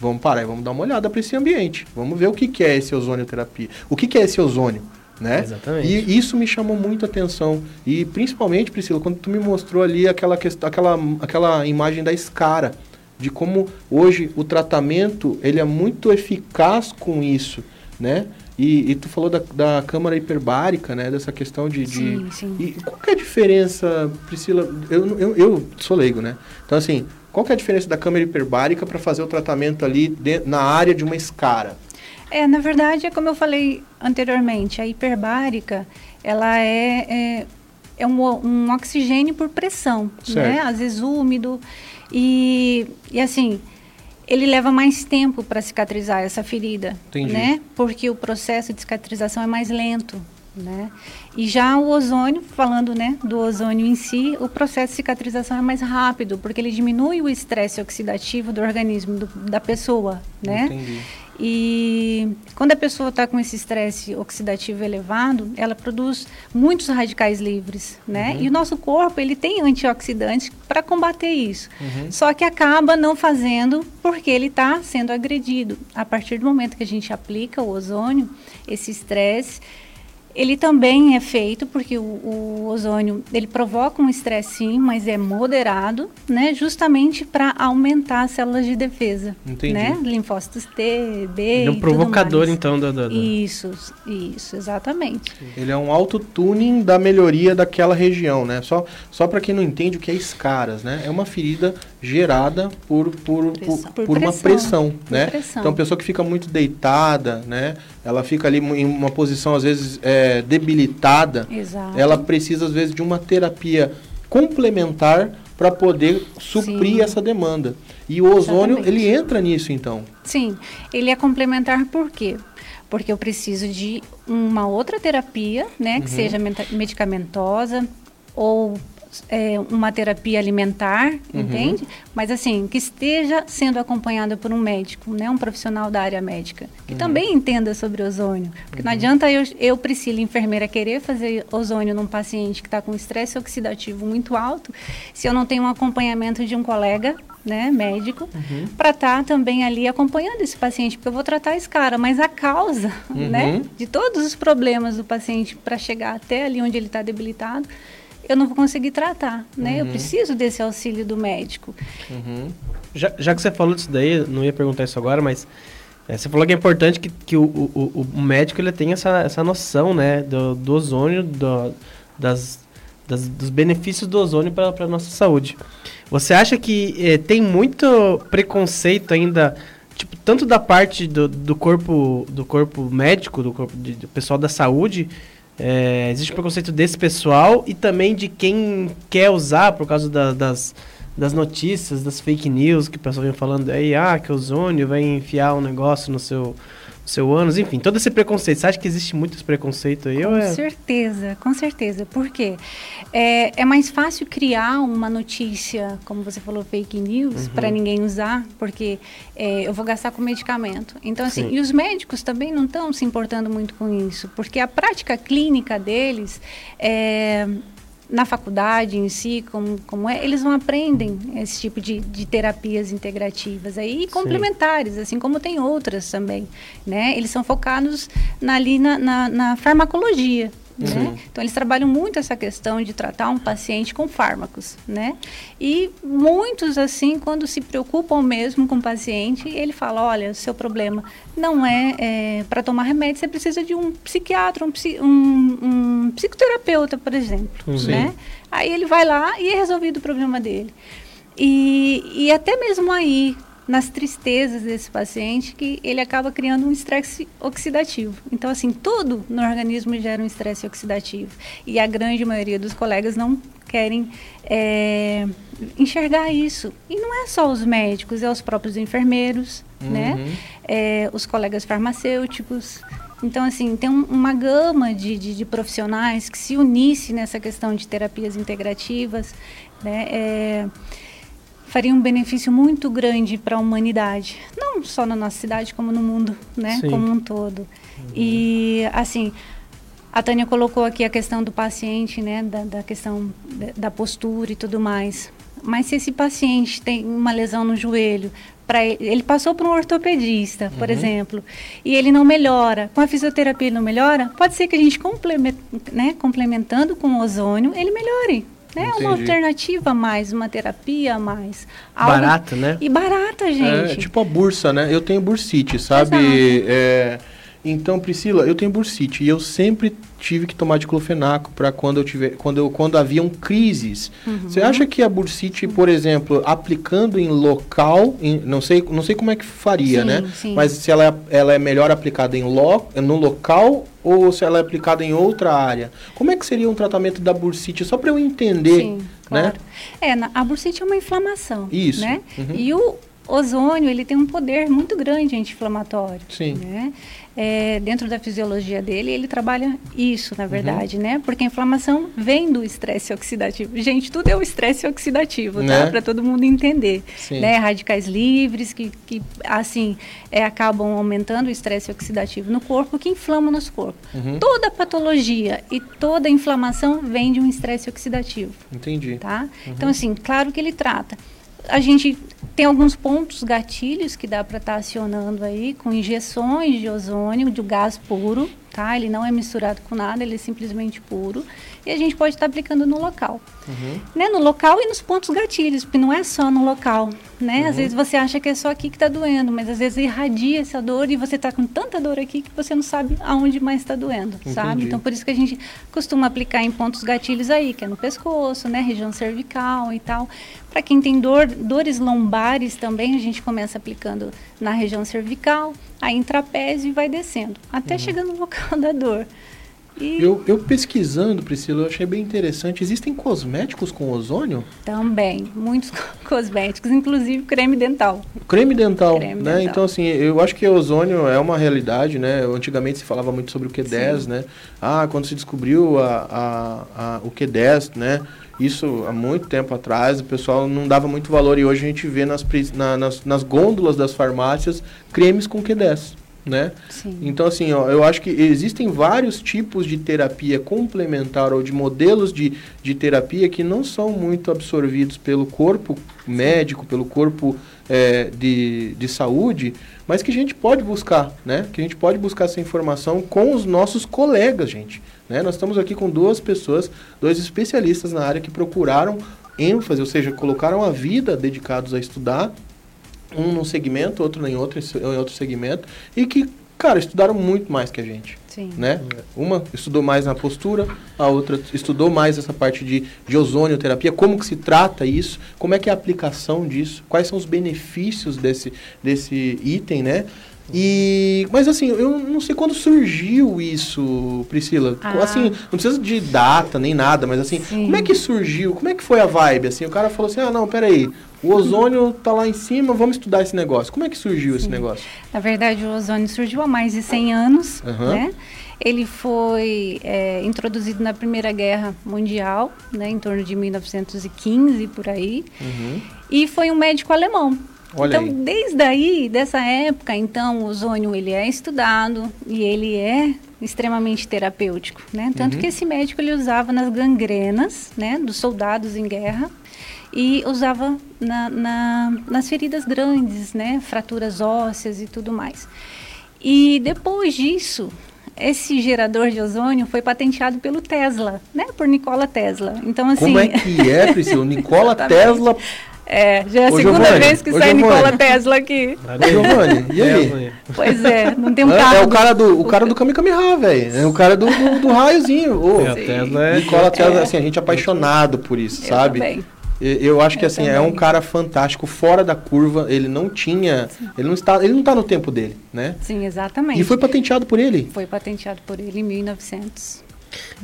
vamos parar, vamos dar uma olhada para esse ambiente. Vamos ver o que, que é esse ozonioterapia. O que, que é esse ozônio? Né? Exatamente. E isso me chamou muita atenção. E principalmente, Priscila, quando tu me mostrou ali aquela, aquela, aquela imagem da escara de como hoje o tratamento ele é muito eficaz com isso, né? E, e tu falou da, da câmara hiperbárica, né? Dessa questão de... Sim, de, sim. E qual que é a diferença, Priscila? Eu, eu, eu sou leigo, né? Então, assim, qual que é a diferença da câmara hiperbárica para fazer o tratamento ali de, na área de uma escara? É, na verdade, é como eu falei anteriormente, a hiperbárica, ela é, é, é um, um oxigênio por pressão, certo. né? Às vezes úmido, e, e assim, ele leva mais tempo para cicatrizar essa ferida, Entendi. né? Porque o processo de cicatrização é mais lento, né? E já o ozônio, falando, né, do ozônio em si, o processo de cicatrização é mais rápido, porque ele diminui o estresse oxidativo do organismo do, da pessoa, né? Entendi. E quando a pessoa está com esse estresse oxidativo elevado, ela produz muitos radicais livres, né? Uhum. E o nosso corpo ele tem antioxidantes para combater isso. Uhum. Só que acaba não fazendo porque ele está sendo agredido. A partir do momento que a gente aplica o ozônio, esse estresse ele também é feito porque o, o ozônio ele provoca um estresse sim, mas é moderado, né? Justamente para aumentar as células de defesa, Entendi. né? Linfócitos T, B. Ele é um provocador então da, da, Isso, isso, exatamente. Ele é um auto-tuning da melhoria daquela região, né? Só, só para quem não entende o que é escaras, né? É uma ferida gerada por, por, pressão. por, por, por uma pressão, né? Pressão. Então, a pessoa que fica muito deitada, né? Ela fica ali em uma posição, às vezes, é, debilitada. Exato. Ela precisa, às vezes, de uma terapia complementar para poder suprir Sim. essa demanda. E o ozônio, Exatamente. ele entra nisso, então? Sim, ele é complementar por quê? Porque eu preciso de uma outra terapia, né? Que uhum. seja medicamentosa ou é, uma terapia alimentar, uhum. entende? Mas assim, que esteja sendo acompanhada por um médico, né? Um profissional da área médica, que uhum. também entenda sobre ozônio. Porque uhum. não adianta eu, eu, Priscila, enfermeira, querer fazer ozônio num paciente que está com estresse oxidativo muito alto, se eu não tenho um acompanhamento de um colega né, médico, uhum. para estar tá também ali acompanhando esse paciente, porque eu vou tratar esse cara, mas a causa, uhum. né, de todos os problemas do paciente para chegar até ali onde ele está debilitado, eu não vou conseguir tratar, né? Uhum. Eu preciso desse auxílio do médico. Uhum. Já, já que você falou disso daí, não ia perguntar isso agora, mas é, você falou que é importante que, que o, o, o médico ele tenha essa, essa noção, né, do, do ozônio, do, das, das, dos benefícios do ozônio para a nossa saúde. Você acha que é, tem muito preconceito ainda, tipo, tanto da parte do, do corpo do corpo médico, do corpo de, do pessoal da saúde, é, existe preconceito desse pessoal e também de quem quer usar por causa da, das, das notícias, das fake news que o pessoal vem falando aí, ah, que o ozônio vai enfiar um negócio no seu seu ânus, enfim, todo esse preconceito. Você acha que existe muito esse preconceito aí? Com é... certeza, com certeza. Por quê? É, é mais fácil criar uma notícia, como você falou, fake news, uhum. para ninguém usar, porque é, eu vou gastar com medicamento. Então, assim, Sim. e os médicos também não estão se importando muito com isso, porque a prática clínica deles é na faculdade em si, como, como é, eles não aprendem esse tipo de, de terapias integrativas aí, e complementares, assim como tem outras também, né? Eles são focados na, ali na, na, na farmacologia, né? Então eles trabalham muito essa questão de tratar um paciente com fármacos, né? E muitos assim, quando se preocupam mesmo com o paciente, ele fala, olha, o seu problema não é, é para tomar remédio, você precisa de um psiquiatra, um, um, um psicoterapeuta, por exemplo, Sim. né? Aí ele vai lá e é resolvido o problema dele. E, e até mesmo aí, nas tristezas desse paciente que ele acaba criando um estresse oxidativo. Então, assim, tudo no organismo gera um estresse oxidativo. E a grande maioria dos colegas não querem é, enxergar isso. E não é só os médicos, é os próprios enfermeiros, né? uhum. né? É, os colegas farmacêuticos. Então, assim, tem um, uma gama de, de, de, profissionais que se unisse nessa questão de terapias integrativas, né? É, faria um benefício muito grande para a humanidade, não só na nossa cidade, como no mundo, né, Sim. como um todo. Uhum. E assim, a Tânia colocou aqui a questão do paciente, né, da, da questão da postura e tudo mais. Mas se esse paciente tem uma lesão no joelho, para ele, ele, passou por um ortopedista, por uhum. exemplo, e ele não melhora, com a fisioterapia ele não melhora, pode ser que a gente né, complementando com o ozônio, ele melhore. Né? Uma alternativa a mais, uma terapia a mais. Algo... Barata, né? E barata, gente. É, tipo a bursa, né? Eu tenho bursite, sabe? É, então, Priscila, eu tenho bursite e eu sempre tive que tomar diclofenaco para quando eu tiver, quando eu, quando haviam crises. Uhum. Você acha que a bursite, por exemplo, aplicando em local, em, não sei, não sei como é que faria, sim, né? Sim. Mas se ela é, ela é melhor aplicada em lo, no local ou se ela é aplicada em outra área? Como é que seria um tratamento da bursite só para eu entender, sim, né? Claro. É, a bursite é uma inflamação, Isso. né? Uhum. E o ozônio, ele tem um poder muito grande anti-inflamatório, Sim. né? é, dentro da fisiologia dele, ele trabalha isso, na verdade, uhum. né? Porque a inflamação vem do estresse oxidativo. Gente, tudo é o estresse oxidativo, tá? né? Para todo mundo entender. Sim. Né? Radicais livres que, que assim, é, acabam aumentando o estresse oxidativo no corpo, que inflama o nosso corpo. Uhum. Toda patologia e toda inflamação vem de um estresse oxidativo. Entendi. Tá? Uhum. Então, assim, claro que ele trata a gente tem alguns pontos gatilhos que dá para estar tá acionando aí com injeções de ozônio, de gás puro, tá? Ele não é misturado com nada, ele é simplesmente puro. E a gente pode estar tá aplicando no local. Uhum. Né? No local e nos pontos gatilhos, porque não é só no local. Né? Uhum. Às vezes você acha que é só aqui que está doendo, mas às vezes irradia essa dor e você está com tanta dor aqui que você não sabe aonde mais está doendo, Entendi. sabe? Então por isso que a gente costuma aplicar em pontos gatilhos aí, que é no pescoço, né? Região cervical e tal. Para quem tem dor, dores lombares também, a gente começa aplicando na região cervical, aí em trapézio e vai descendo, até uhum. chegar no local *laughs* da dor. E... Eu, eu, pesquisando, Priscila, eu achei bem interessante. Existem cosméticos com ozônio? Também, muitos *laughs* cosméticos, inclusive creme dental. Creme dental, creme né? Dental. Então, assim, eu acho que ozônio é uma realidade, né? Antigamente se falava muito sobre o Q10, Sim. né? Ah, quando se descobriu a, a, a, o Q10, né? Isso há muito tempo atrás, o pessoal não dava muito valor e hoje a gente vê nas, na, nas, nas gôndolas das farmácias cremes com Q10 né? Sim. Então, assim, ó, eu acho que existem vários tipos de terapia complementar ou de modelos de, de terapia que não são muito absorvidos pelo corpo médico, pelo corpo é, de, de saúde, mas que a gente pode buscar, né? Que a gente pode buscar essa informação com os nossos colegas, gente. Né? Nós estamos aqui com duas pessoas, dois especialistas na área que procuraram ênfase, ou seja, colocaram a vida dedicados a estudar um num segmento, outro em outro, em outro segmento, e que, cara, estudaram muito mais que a gente. Sim. Né? Uma estudou mais na postura, a outra estudou mais essa parte de, de ozonioterapia, como que se trata isso, como é que é a aplicação disso, quais são os benefícios desse, desse item, né? E, mas assim, eu não sei quando surgiu isso, Priscila. Ah. Assim, não precisa de data nem nada, mas assim, Sim. como é que surgiu? Como é que foi a vibe? Assim, o cara falou assim: "Ah, não, peraí, o ozônio está lá em cima, vamos estudar esse negócio. Como é que surgiu Sim. esse negócio? Na verdade, o ozônio surgiu há mais de 100 anos, uhum. né? Ele foi é, introduzido na Primeira Guerra Mundial, né, em torno de 1915 por aí, uhum. e foi um médico alemão. Olha então, aí. desde aí, dessa época, então, o ozônio ele é estudado e ele é extremamente terapêutico, né? Tanto uhum. que esse médico ele usava nas gangrenas, né, dos soldados em guerra e usava na, na, nas feridas grandes, né, fraturas ósseas e tudo mais. E depois disso, esse gerador de ozônio foi patenteado pelo Tesla, né, por Nikola Tesla. Então assim. Como é que é, Priscila? Nikola *laughs* Tesla é, já é a Ô, segunda Giovani, vez que sai Giovani. Nikola Tesla aqui. Ô, Giovanni, e aí? Pois é, não tem um é, carro. É o cara do, o cara do Kami Kamiha, velho. É o cara do, do, do raiozinho. Ô, é, Tesla é... Nikola Tesla, é. assim, a gente é apaixonado por isso, Eu sabe? Também. Eu acho que eu assim, também. é um cara fantástico, fora da curva, ele não tinha, Sim. ele não está, ele não está no tempo dele, né? Sim, exatamente. E foi patenteado por ele. Foi patenteado por ele em 1900.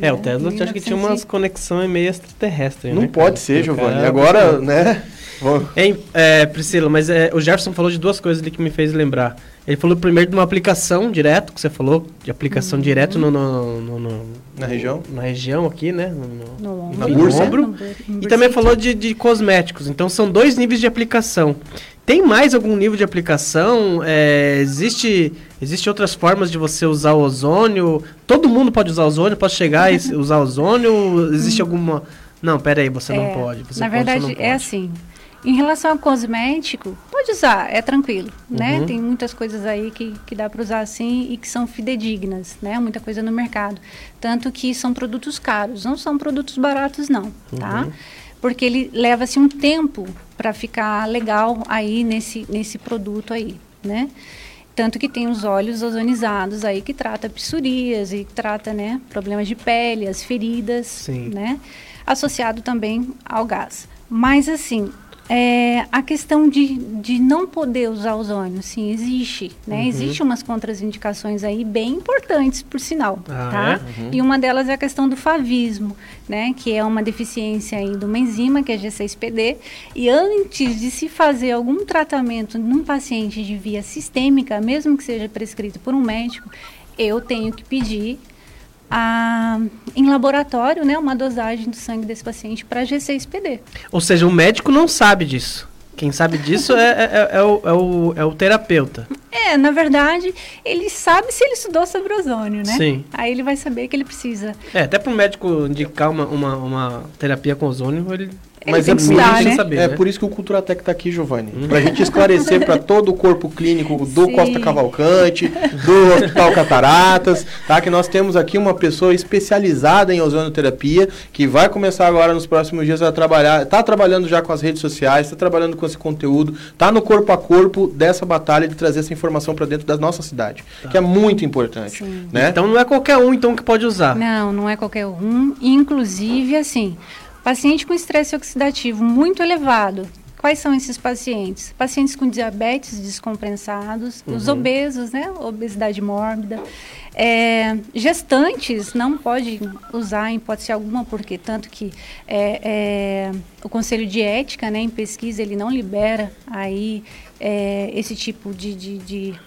É, o Tesla acho que tinha umas conexões meio extraterrestres, Não né, pode ser, Giovanni. Agora, né? Hein, é, Priscila, mas é, o Jefferson falou de duas coisas ali que me fez lembrar. Ele falou primeiro de uma aplicação direto, que você falou, de aplicação uhum. direto no, no, no, no, na região? Na região aqui, né? No, na bursa. Ombro. E também falou de, de cosméticos. Então são dois níveis de aplicação. Tem mais algum nível de aplicação? É, existe, existe outras formas de você usar o ozônio? Todo mundo pode usar ozônio? Pode chegar e *laughs* usar ozônio? Existe alguma... Não, peraí, você é, não pode. Você na pode, verdade, é assim. Em relação ao cosmético, pode usar, é tranquilo, né? uhum. né? Tem muitas coisas aí que, que dá para usar assim e que são fidedignas, né? Muita coisa no mercado. Tanto que são produtos caros, não são produtos baratos não, tá? Uhum. Porque ele leva-se um tempo para ficar legal aí nesse, nesse produto aí, né? Tanto que tem os óleos ozonizados aí que trata psorias e que trata, né, problemas de pele, as feridas, Sim. né? Associado também ao gás. Mas assim, é, a questão de, de não poder usar ozônio, sim, existe, né? Uhum. Existem umas contraindicações aí bem importantes, por sinal, ah, tá? É? Uhum. E uma delas é a questão do favismo, né? Que é uma deficiência aí de uma enzima, que é G6PD. E antes de se fazer algum tratamento num paciente de via sistêmica, mesmo que seja prescrito por um médico, eu tenho que pedir a, em laboratório, né, uma dosagem do sangue desse paciente para G6PD. Ou seja, o médico não sabe disso. Quem sabe disso é, é, é, o, é, o, é o terapeuta. É, na verdade, ele sabe se ele estudou sobre ozônio, né? Sim. Aí ele vai saber que ele precisa. É, até para o médico indicar uma, uma, uma terapia com ozônio, ele mas é, por, estudar, né? saber, é né? por isso que o Culturatec está aqui, Giovanni. Uhum. Para a gente esclarecer para *laughs* todo o corpo clínico do Sim. Costa Cavalcante, do Hospital Cataratas, tá? Que nós temos aqui uma pessoa especializada em ozonoterapia, que vai começar agora nos próximos dias a trabalhar, está trabalhando já com as redes sociais, está trabalhando com esse conteúdo, está no corpo a corpo dessa batalha de trazer essa informação para dentro da nossa cidade, tá. que é muito importante. Né? Então não é qualquer um então que pode usar. Não, não é qualquer um. Inclusive, assim, Paciente com estresse oxidativo muito elevado. Quais são esses pacientes? Pacientes com diabetes descompensados, uhum. os obesos, né? Obesidade mórbida. É, gestantes não pode usar em hipótese alguma, porque tanto que é, é, o Conselho de Ética, né, em pesquisa, ele não libera aí é, esse tipo de, de, de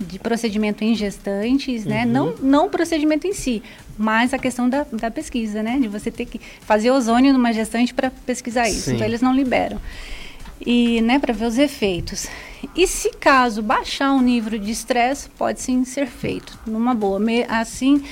de procedimento em gestantes, né? uhum. Não, não o procedimento em si, mas a questão da, da pesquisa, né? De você ter que fazer ozônio numa gestante para pesquisar isso. Sim. Então eles não liberam. E, né, para ver os efeitos. E se caso baixar o nível de estresse, pode sim ser feito, numa boa. Assim,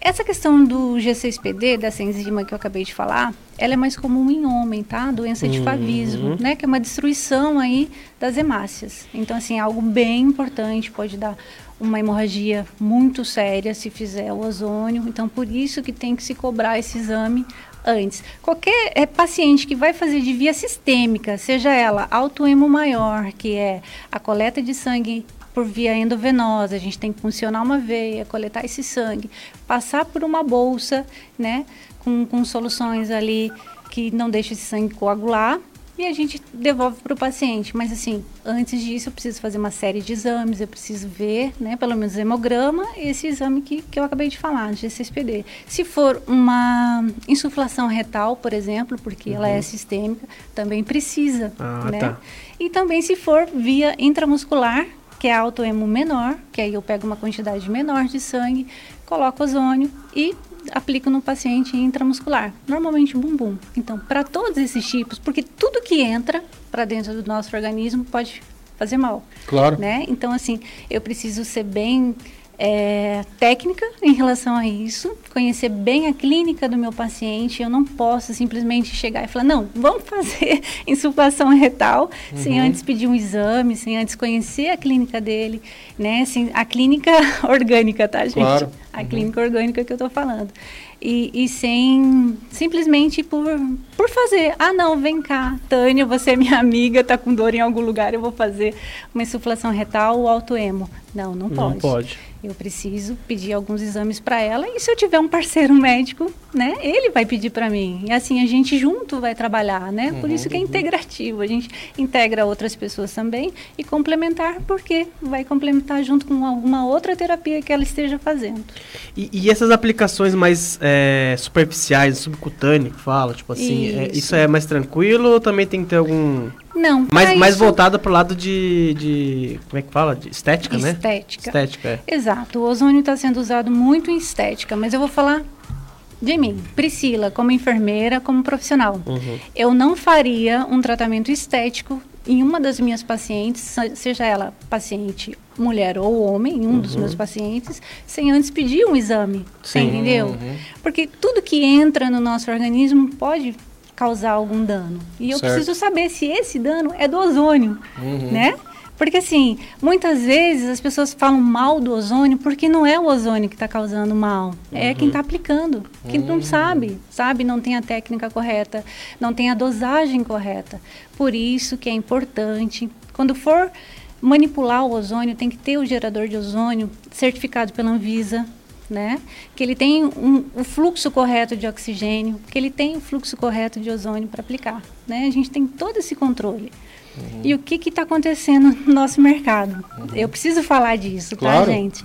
essa questão do G6PD, dessa enzima que eu acabei de falar, ela é mais comum em homem, tá? Doença de favismo, uhum. né? Que é uma destruição aí das hemácias. Então, assim, é algo bem importante, pode dar uma hemorragia muito séria se fizer o ozônio. Então, por isso que tem que se cobrar esse exame antes. Qualquer é, paciente que vai fazer de via sistêmica, seja ela autoemo maior, que é a coleta de sangue por via endovenosa, a gente tem que funcionar uma veia, coletar esse sangue, passar por uma bolsa, né, com, com soluções ali que não deixa esse sangue coagular e a gente devolve para o paciente. Mas assim, antes disso eu preciso fazer uma série de exames, eu preciso ver, né, pelo menos hemograma, esse exame que, que eu acabei de falar, GCSPD. Se for uma insuflação retal, por exemplo, porque uhum. ela é uhum. sistêmica, também precisa, ah, né? Tá. E também se for via intramuscular, que é autoemo menor, que aí eu pego uma quantidade menor de sangue, coloco ozônio e aplico no paciente intramuscular, normalmente bumbum. Então, para todos esses tipos, porque tudo que entra para dentro do nosso organismo pode fazer mal. Claro. Né? Então, assim, eu preciso ser bem é, técnica em relação a isso, conhecer bem a clínica do meu paciente. Eu não posso simplesmente chegar e falar, não, vamos fazer *laughs* insuflação retal, uhum. sem antes pedir um exame, sem antes conhecer a clínica dele, né? Assim, a clínica *laughs* orgânica, tá, gente? Claro. A uhum. clínica orgânica que eu estou falando. E, e, sem simplesmente por, por fazer. Ah, não, vem cá, Tânia, você é minha amiga, tá com dor em algum lugar, eu vou fazer uma insuflação retal ou autoemo. Não, não pode. Não pode. Eu preciso pedir alguns exames para ela e se eu tiver um parceiro *laughs* médico, né, ele vai pedir para mim. E assim a gente junto vai trabalhar, né? Por isso que é uhum. integrativo. A gente integra outras pessoas também e complementar porque vai complementar junto com alguma outra terapia que ela esteja fazendo. E, e essas aplicações mais é, superficiais, subcutâneo, fala, tipo assim, isso. É, isso é mais tranquilo ou também tem que ter algum não. Mais, mais voltada para o lado de, de. Como é que fala? De estética, estética. né? Estética. Estética, é. Exato. O ozônio está sendo usado muito em estética, mas eu vou falar de mim, Priscila, como enfermeira, como profissional. Uhum. Eu não faria um tratamento estético em uma das minhas pacientes, seja ela paciente mulher ou homem, em um uhum. dos meus pacientes, sem antes pedir um exame. Sim. Entendeu? Uhum. Porque tudo que entra no nosso organismo pode causar algum dano. E eu certo. preciso saber se esse dano é do ozônio, uhum. né? Porque assim, muitas vezes as pessoas falam mal do ozônio porque não é o ozônio que está causando mal, é quem está uhum. aplicando, quem uhum. não sabe, sabe, não tem a técnica correta, não tem a dosagem correta. Por isso que é importante, quando for manipular o ozônio, tem que ter o gerador de ozônio certificado pela Anvisa, né? Que ele tem um, o fluxo correto de oxigênio, que ele tem o fluxo correto de ozônio para aplicar, né? A gente tem todo esse controle. Uhum. E o que está acontecendo no nosso mercado? Uhum. Eu preciso falar disso, tá, claro. tá, gente?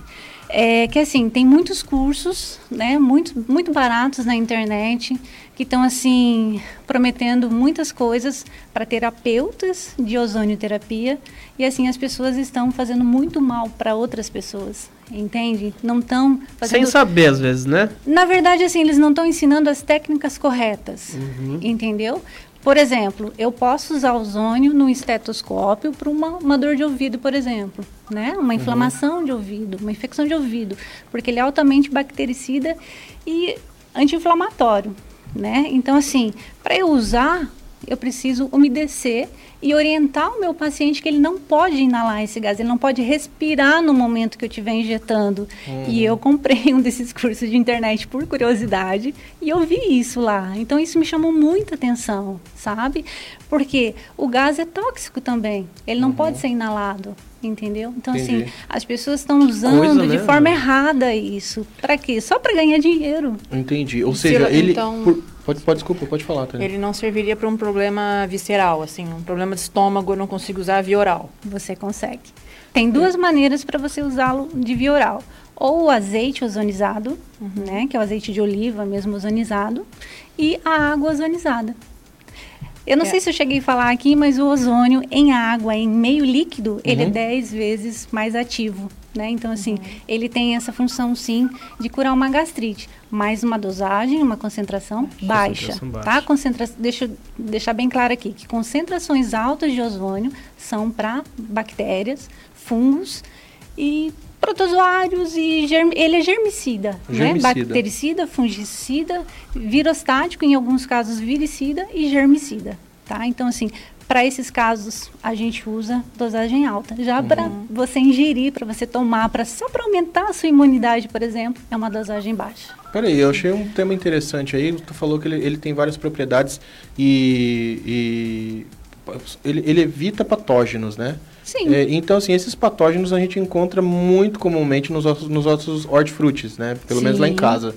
É que assim, tem muitos cursos, né, muito, muito baratos na internet, que estão assim, prometendo muitas coisas para terapeutas de ozonioterapia, e assim as pessoas estão fazendo muito mal para outras pessoas, entende? Não estão fazendo... Sem saber, às vezes, né? Na verdade, assim, eles não estão ensinando as técnicas corretas, uhum. entendeu? Por exemplo, eu posso usar ozônio no estetoscópio para uma, uma, dor de ouvido, por exemplo, né? Uma uhum. inflamação uhum. de ouvido, uma infecção de ouvido, porque ele é altamente bactericida e anti-inflamatório, né? Então, assim, para eu usar, eu preciso umedecer e orientar o meu paciente que ele não pode inalar esse gás, ele não pode respirar no momento que eu estiver injetando. Uhum. E eu comprei um desses cursos de internet por curiosidade e eu vi isso lá. Então isso me chamou muita atenção, sabe? Porque o gás é tóxico também, ele não uhum. pode ser inalado. Entendeu? Então, assim, Entendi. assim, as pessoas estão usando coisa, de né? forma errada isso. Para quê? Só para ganhar dinheiro. Entendi. Ou seja, ele. Então... Por Pode, pode, desculpa, pode falar. Tânia. Ele não serviria para um problema visceral, assim, um problema de estômago, eu não consigo usar via oral. Você consegue. Tem duas maneiras para você usá-lo de via oral. Ou o azeite ozonizado, uhum. né, que é o azeite de oliva mesmo ozonizado, e a água ozonizada. Eu não é. sei se eu cheguei a falar aqui, mas o ozônio em água, em meio líquido, uhum. ele é 10 vezes mais ativo. Né? Então, assim, uhum. ele tem essa função, sim, de curar uma gastrite, mas uma dosagem, uma concentração baixa, baixa. tá? Concentra deixa eu deixar bem claro aqui, que concentrações altas de ozônio são para bactérias, fungos e protozoários e germ... ele é germicida, né? germicida, né? Bactericida, fungicida, virostático, em alguns casos viricida e germicida, tá? Então, assim, para esses casos, a gente usa dosagem alta. Já uhum. para você ingerir, para você tomar, para só para aumentar a sua imunidade, por exemplo, é uma dosagem baixa. Peraí, eu achei um tema interessante aí. Tu falou que ele, ele tem várias propriedades e, e ele, ele, evita patógenos, né? Sim. É, então, assim, esses patógenos a gente encontra muito comumente nos, nos nossos hortifrutis, né? Pelo Sim. menos lá em casa.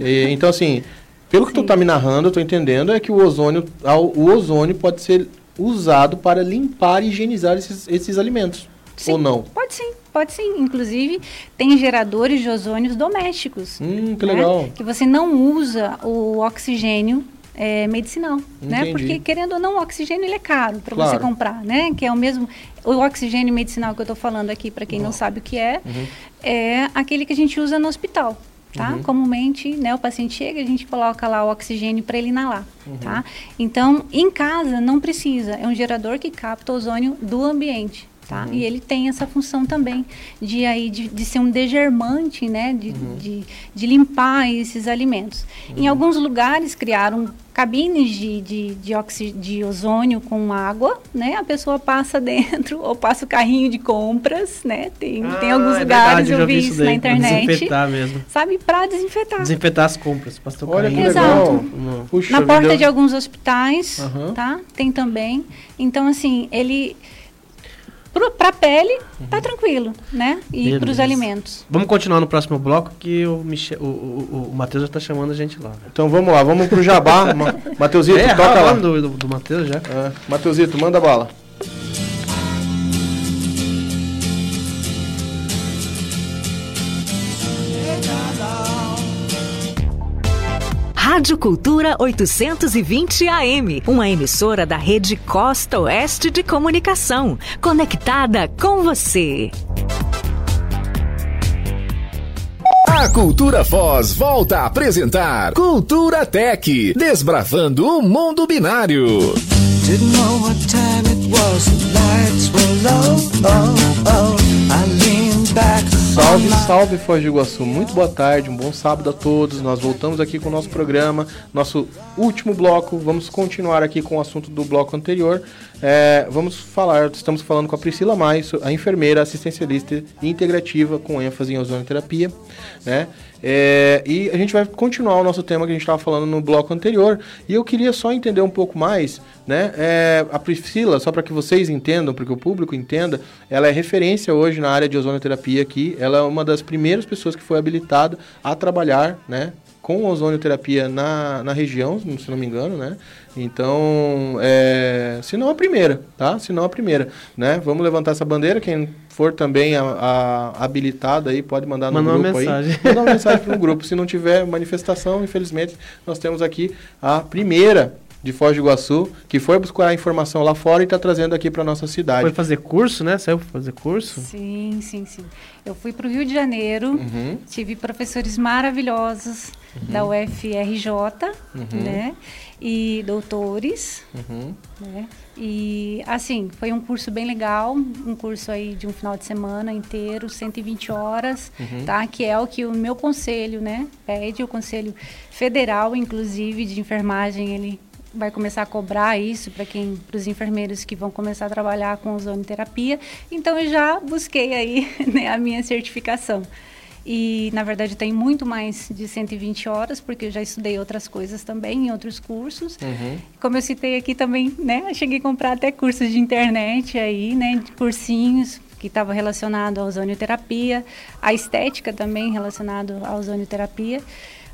e, então, assim, pelo que Sim. tu tá me narrando, eu tô entendendo, é que o ozônio, o ozônio pode ser usado para limpar e higienizar esses, esses alimentos. Sim, ou não? Pode sim, pode sim. Inclusive, tem geradores de ozônios domésticos. Hum, que né? legal. Que você não usa o oxigênio é, medicinal, né? Entendi. né? Porque querendo ou não, o oxigênio ele é caro para claro. você comprar, né? Que é o mesmo o oxigênio medicinal que eu estou falando aqui para quem não sabe o que é, uhum. é aquele que a gente usa no hospital tá? Uhum. Comumente, né, o paciente chega, a gente coloca lá o oxigênio para ele inalar, uhum. tá? Então, em casa não precisa, é um gerador que capta o ozônio do ambiente. Tá? Uhum. E ele tem essa função também de, aí, de, de ser um degermante, né? de, uhum. de, de limpar esses alimentos. Em uhum. alguns lugares criaram cabines de, de, de, oxi, de ozônio com água, né? A pessoa passa *laughs* dentro ou passa o carrinho de compras, né? Tem, ah, tem alguns é lugares, verdade, eu, vi isso na internet. Desinfetar mesmo. Sabe, para desinfetar. Desinfetar as compras. Passou Olha que Exato. Puxa, na porta deu... de alguns hospitais, uhum. tá? Tem também. Então, assim, ele para a pele, uhum. tá tranquilo, né? E para os alimentos. Vamos continuar no próximo bloco que o, Michel, o, o, o Matheus já está chamando a gente lá. Então vamos lá, vamos pro Jabá. *laughs* Matheusito, é, toca lá. do, do, do Matheus já. É, Matheusito, manda bala. Rádio Cultura 820 AM, uma emissora da rede Costa Oeste de Comunicação, conectada com você. A Cultura Foz volta a apresentar Cultura Tech, desbravando o mundo binário. Didn't know what time it was, the lights were low, oh, oh. I leaned back Salve, salve Foz do Iguaçu. Muito boa tarde, um bom sábado a todos. Nós voltamos aqui com o nosso programa, nosso último bloco. Vamos continuar aqui com o assunto do bloco anterior. É, vamos falar, estamos falando com a Priscila Mais, a enfermeira assistencialista integrativa com ênfase em ozonoterapia, né? É, e a gente vai continuar o nosso tema que a gente estava falando no bloco anterior. E eu queria só entender um pouco mais, né? É, a Priscila, só para que vocês entendam, para que o público entenda, ela é referência hoje na área de ozonoterapia aqui. Ela é uma das primeiras pessoas que foi habilitada a trabalhar, né? Com ozonioterapia na, na região, se não me engano, né? Então, é, se não a primeira, tá? Se não a primeira, né? Vamos levantar essa bandeira, quem for também a, a habilitado aí, pode mandar no Manda grupo uma mensagem. aí. Manda uma mensagem para o grupo. Se não tiver manifestação, infelizmente, nós temos aqui a primeira de Foz do Iguaçu, que foi buscar a informação lá fora e está trazendo aqui para nossa cidade. Foi fazer curso, né? Saiu fazer curso? Sim, sim, sim. Eu fui para o Rio de Janeiro, uhum. tive professores maravilhosos uhum. da UFRJ, uhum. né? E doutores, uhum. né? E, assim, foi um curso bem legal, um curso aí de um final de semana inteiro, 120 horas, uhum. tá? Que é o que o meu conselho, né, pede, o Conselho Federal, inclusive, de Enfermagem, ele vai começar a cobrar isso para quem para os enfermeiros que vão começar a trabalhar com ozonoterapia. Então eu já busquei aí *laughs* né, a minha certificação. E na verdade tem muito mais de 120 horas, porque eu já estudei outras coisas também em outros cursos. Uhum. Como eu citei aqui também, né, cheguei a comprar até cursos de internet aí, né, de cursinhos que estava relacionado à ozonioterapia, a estética também relacionado à ozonioterapia.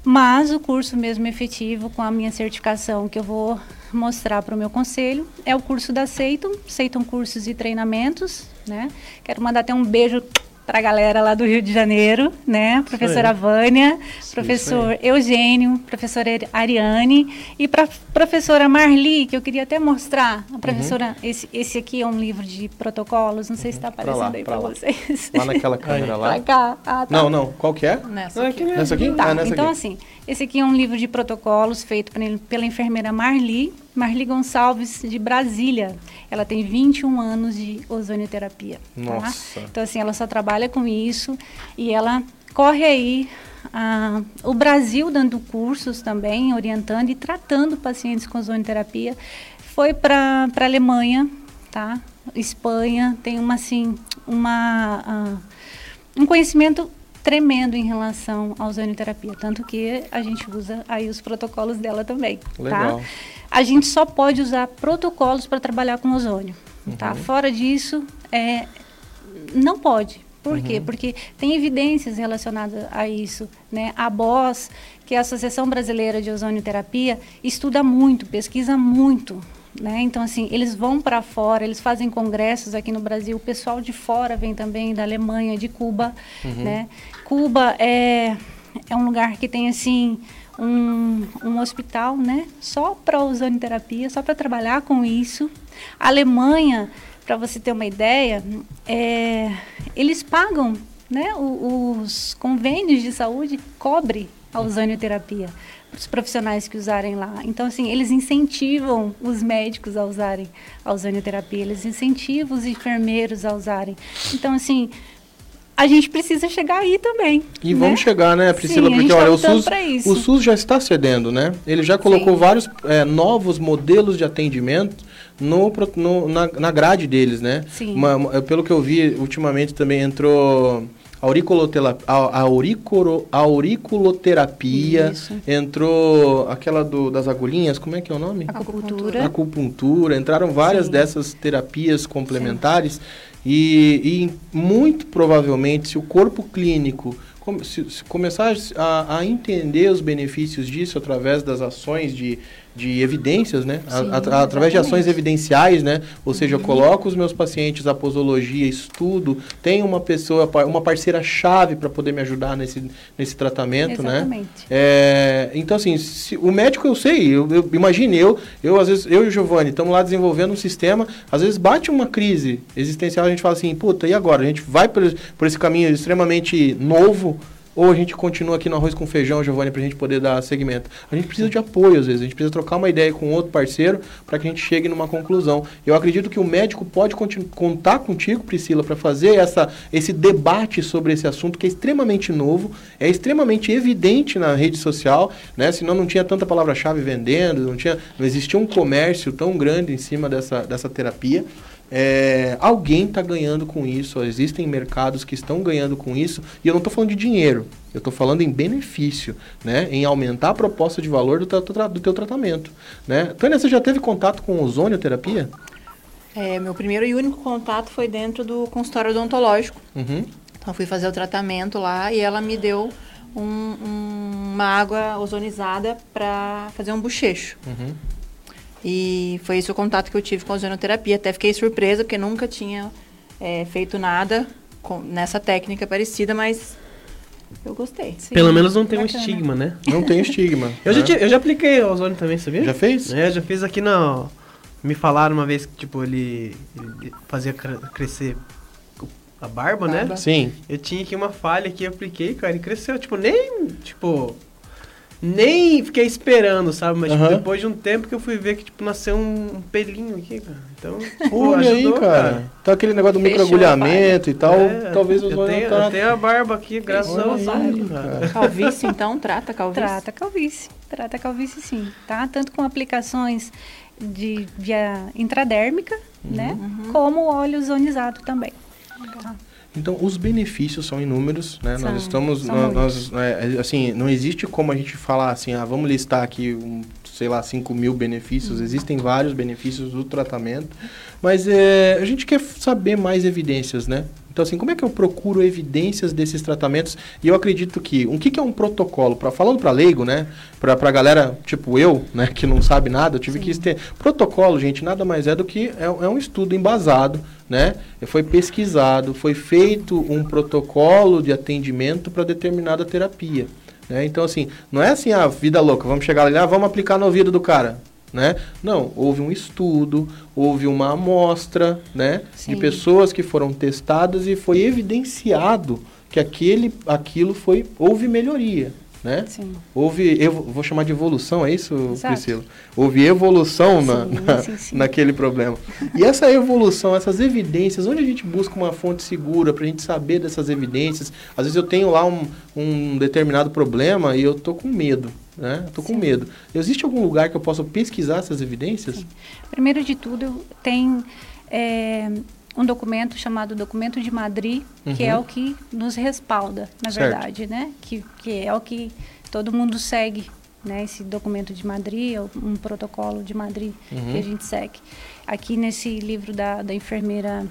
Mas o curso mesmo efetivo, com a minha certificação, que eu vou mostrar para o meu conselho, é o curso da Seiton, Seiton Cursos e Treinamentos, né? Quero mandar até um beijo para a galera lá do Rio de Janeiro, né? Professora Vânia, professor Eugênio, professora Ariane e para professora Marli, que eu queria até mostrar. A professora, uhum. esse, esse aqui é um livro de protocolos, não sei se está aparecendo pra lá, aí para vocês. Lá naquela *laughs* câmera lá. Pra cá. Ah, tá. Não, não. Qual que é? Nessa aqui. Nessa aqui? Tá. Ah, nessa então, aqui. assim, esse aqui é um livro de protocolos feito pela enfermeira Marli, Marli Gonçalves, de Brasília. Ela tem 21 anos de ozonioterapia. Tá? Nossa. Tá? Então, assim, ela só trabalha com isso e ela corre aí ah, o Brasil dando cursos também, orientando e tratando pacientes com ozonioterapia. Foi para a Alemanha, tá? Espanha, tem uma, assim, uma, ah, um conhecimento tremendo em relação à ozonioterapia, tanto que a gente usa aí os protocolos dela também, tá? Legal. tá? A gente só pode usar protocolos para trabalhar com ozônio, tá? uhum. tá? Fora disso, é, não pode. Por uhum. quê? Porque tem evidências relacionadas a isso, né? A BOS, que é a Associação Brasileira de Ozonioterapia, estuda muito, pesquisa muito, né? Então, assim, eles vão para fora, eles fazem congressos aqui no Brasil, o pessoal de fora vem também, da Alemanha, de Cuba, uhum. né? Cuba é, é um lugar que tem, assim, um, um hospital, né? Só para ozonoterapia, só para trabalhar com isso. A Alemanha, para você ter uma ideia, é, eles pagam, né? os convênios de saúde cobre a ozonoterapia os profissionais que usarem lá. Então, assim, eles incentivam os médicos a usarem a ozonoterapia, eles incentivam os enfermeiros a usarem. Então, assim, a gente precisa chegar aí também. E né? vamos chegar, né, Priscila? Sim, porque olha, tá o SUS, o SUS já está cedendo, né? Ele já colocou Sim. vários é, novos modelos de atendimento no, no na, na, grade deles, né? Sim. Uma, pelo que eu vi, ultimamente também entrou a, a, auricuro, auriculoterapia, Isso. entrou aquela do, das agulhinhas, como é que é o nome? Acupuntura. Acupuntura, entraram várias Sim. dessas terapias complementares e, e muito provavelmente se o corpo clínico se, se começar a, a, entender os benefícios disso através das ações de, de evidências, né? Sim, a, a, através de ações evidenciais, né? Ou seja, eu coloco os meus pacientes a posologia, estudo, tenho uma pessoa, uma parceira chave para poder me ajudar nesse, nesse tratamento, né? Exatamente. né? É, então, assim, se, o médico eu sei, eu, eu imagine, eu, eu às vezes, eu e o Giovanni, estamos lá desenvolvendo um sistema, às vezes bate uma crise existencial, a gente fala assim, puta, e agora? A gente vai por, por esse caminho extremamente novo, ou a gente continua aqui no arroz com feijão, Giovanni, para a gente poder dar segmento. A gente precisa de apoio, às vezes. A gente precisa trocar uma ideia com outro parceiro para que a gente chegue numa conclusão. Eu acredito que o médico pode contar contigo, Priscila, para fazer essa, esse debate sobre esse assunto que é extremamente novo, é extremamente evidente na rede social, né? Senão não tinha tanta palavra-chave vendendo, não, tinha, não existia um comércio tão grande em cima dessa, dessa terapia. É, alguém está ganhando com isso, existem mercados que estão ganhando com isso, e eu não estou falando de dinheiro, eu estou falando em benefício, né? em aumentar a proposta de valor do teu, do teu tratamento. Né? Tânia, você já teve contato com ozonioterapia? É, meu primeiro e único contato foi dentro do consultório odontológico. Uhum. Então, fui fazer o tratamento lá e ela me deu um, um, uma água ozonizada para fazer um bochecho. Uhum. E foi esse o contato que eu tive com a ozonoterapia. Até fiquei surpresa, porque nunca tinha é, feito nada com, nessa técnica parecida, mas eu gostei. Sim, Pelo menos não tem bacana. um estigma, né? Não tem estigma. *laughs* eu, né? já, eu já apliquei ozônio também, sabia? Já fez? É, já fiz aqui na... Me falaram uma vez que, tipo, ele, ele fazia crescer a barba, né? barba, né? Sim. Eu tinha aqui uma falha que eu apliquei, cara, e cresceu, tipo, nem, tipo nem fiquei esperando, sabe? Mas tipo, depois de um tempo que eu fui ver que tipo, nasceu um, um pelinho aqui, cara. Então, pô, Olha ajudou, aí, cara. cara. Então aquele negócio do microagulhamento e tal, é, talvez os eu tenho, tá... eu tenho a barba aqui, graças a Deus. Calvície, então, trata calvície? Trata calvície. Trata calvície, sim. Tá? Tanto com aplicações de via intradérmica, uhum. né? Uhum. Como óleo ozonizado também. Tá. Então, os benefícios são inúmeros, né? São, nós estamos, nós, nós é, assim, não existe como a gente falar assim, ah, vamos listar aqui, um, sei lá, 5 mil benefícios. Uhum. Existem vários benefícios do tratamento, mas é, a gente quer saber mais evidências, né? Então, assim, como é que eu procuro evidências desses tratamentos? E eu acredito que, o que, que é um protocolo? Pra, falando para leigo, né? Para a galera, tipo eu, né, que não sabe nada, eu tive Sim. que ter. Protocolo, gente, nada mais é do que é, é um estudo embasado, né? Foi pesquisado, foi feito um protocolo de atendimento para determinada terapia. Né? Então, assim, não é assim, a ah, vida louca, vamos chegar lá, ah, vamos aplicar no ouvido do cara. Né? Não, houve um estudo, houve uma amostra né, de pessoas que foram testadas e foi evidenciado que aquele, aquilo foi, houve melhoria né? Sim. Houve, eu vou chamar de evolução, é isso, Exato. Priscila? Houve evolução sim, na, na sim, naquele problema. E essa evolução, essas evidências, onde a gente busca uma fonte segura para a gente saber dessas evidências? Às vezes eu tenho lá um, um determinado problema e eu tô com medo, né? Estou com medo. Existe algum lugar que eu possa pesquisar essas evidências? Primeiro de tudo, tem é, um documento chamado Documento de Madrid, uhum. que é uhum. o que nos respalda, na certo. verdade, né? Que, que é o que todo mundo segue, né? Esse documento de Madrid, um protocolo de Madrid uhum. que a gente segue. Aqui nesse livro da, da enfermeira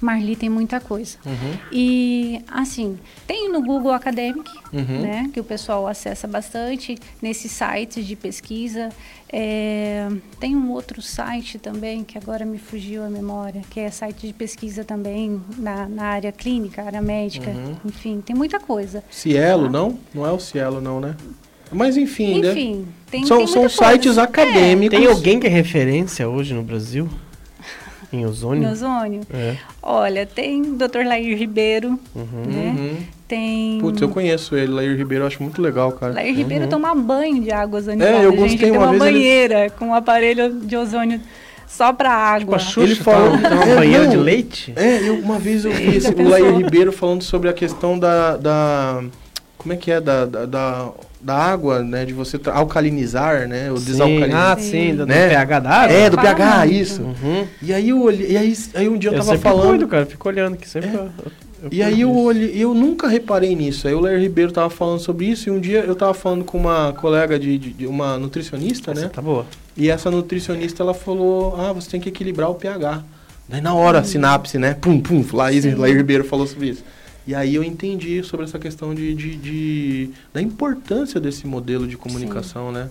Marli tem muita coisa. Uhum. E, assim, tem no Google Academic, uhum. né, que o pessoal acessa bastante, nesses sites de pesquisa. É, tem um outro site também, que agora me fugiu a memória, que é site de pesquisa também na, na área clínica, área médica, uhum. enfim, tem muita coisa. Cielo, tá? não? Não é o Cielo, não, né? Mas enfim, né? enfim né? Tem, são, tem são sites acadêmicos. É. Tem alguém que é referência hoje no Brasil? Em ozônio? Em ozônio. É. Olha, tem o Dr. Lair Ribeiro, uhum. né? Uhum. Tem... Putz, eu conheço ele, Lair Ribeiro, eu acho muito legal, cara. Lair uhum. Ribeiro toma banho de água ozonizada. É, eu gostei gente. uma, uma vez banheira ele... com um aparelho de ozônio só pra água. Tipo, a ele falou tem uma é, banheira de leite? É, eu, uma vez eu *laughs* vi esse, o Lair Ribeiro falando sobre a questão da, da como é que é da, da, da da água, né? De você alcalinizar, né? O desalcalinizar. Ah, sim, do, né? do pH da água. É, do pH, isso. Uhum. E aí eu olhei, e aí, aí um dia eu, eu tava falando. Olho, cara, fico olhando que sempre. É. e aí eu olhei, eu nunca reparei nisso. Aí o Léo Ribeiro tava falando sobre isso e um dia eu tava falando com uma colega de, de, de uma nutricionista, Essa né? Tá boa. E essa nutricionista ela falou: "Ah, você tem que equilibrar o pH". Daí na hora, hum. sinapse, né? Pum, pum, Laís, Laís Ribeiro falou sobre isso. E aí eu entendi sobre essa questão de, de, de da importância desse modelo de comunicação, Sim. né?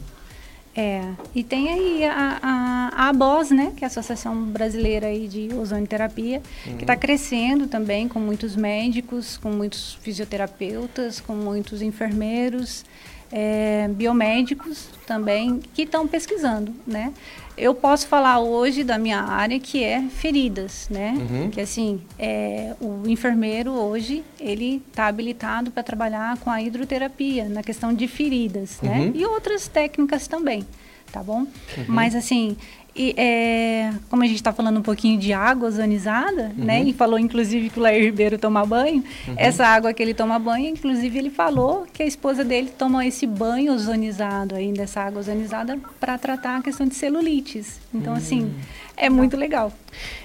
É, e tem aí a, a, a ABOS, né, que é a Associação Brasileira aí de Ozonioterapia, uhum. que está crescendo também com muitos médicos, com muitos fisioterapeutas, com muitos enfermeiros, é, biomédicos também, que estão pesquisando, né? Eu posso falar hoje da minha área que é feridas, né? Uhum. Que assim, é, o enfermeiro hoje ele está habilitado para trabalhar com a hidroterapia na questão de feridas, né? uhum. né? E outras técnicas também, tá bom? Uhum. Mas assim, e, é, como a gente está falando um pouquinho de água ozonizada, uhum. né? E falou inclusive que o Lair Ribeiro toma banho. Uhum. Essa água que ele toma banho, inclusive ele falou que a esposa dele toma esse banho ozonizado ainda, essa água ozonizada, para tratar a questão de celulites. Então, assim, hum. é muito legal.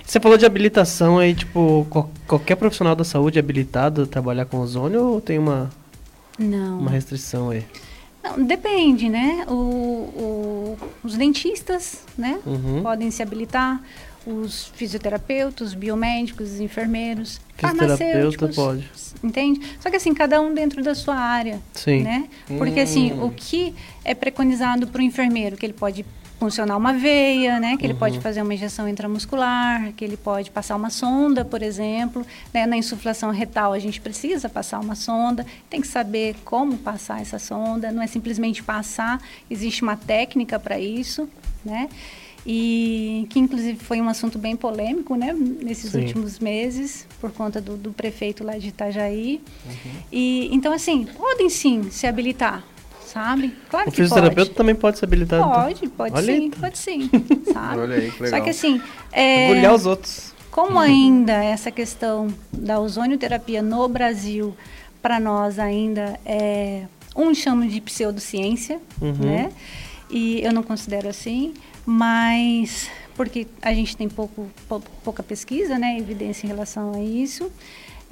Você falou de habilitação aí, tipo, qualquer profissional da saúde é habilitado a trabalhar com ozônio ou tem uma, Não. uma restrição aí? Não, depende, né? O, o, os dentistas, né? Uhum. Podem se habilitar, os fisioterapeutas, os biomédicos, os enfermeiros, farmacêuticos. pode. Entende? Só que assim, cada um dentro da sua área. Sim. Né? Porque assim, hum. o que é preconizado para o enfermeiro? Que ele pode funcionar uma veia, né? Que ele pode uhum. fazer uma injeção intramuscular, que ele pode passar uma sonda, por exemplo. Né? Na insuflação retal a gente precisa passar uma sonda, tem que saber como passar essa sonda, não é simplesmente passar, existe uma técnica para isso, né? E que inclusive foi um assunto bem polêmico, né? Nesses sim. últimos meses, por conta do, do, prefeito lá de Itajaí. Uhum. E então assim, podem sim se habilitar sabe? Claro o que fisioterapeuta também pode ser habilitado? Então. Pode, pode Olha sim, aí. pode sim, *laughs* sabe? Olha aí, que legal. Só que assim... É, os outros. Como ainda essa questão da ozonioterapia no Brasil, para nós ainda é... Um chama de pseudociência, uhum. né? E eu não considero assim, mas porque a gente tem pouco, pouca pesquisa, né, evidência em relação a isso.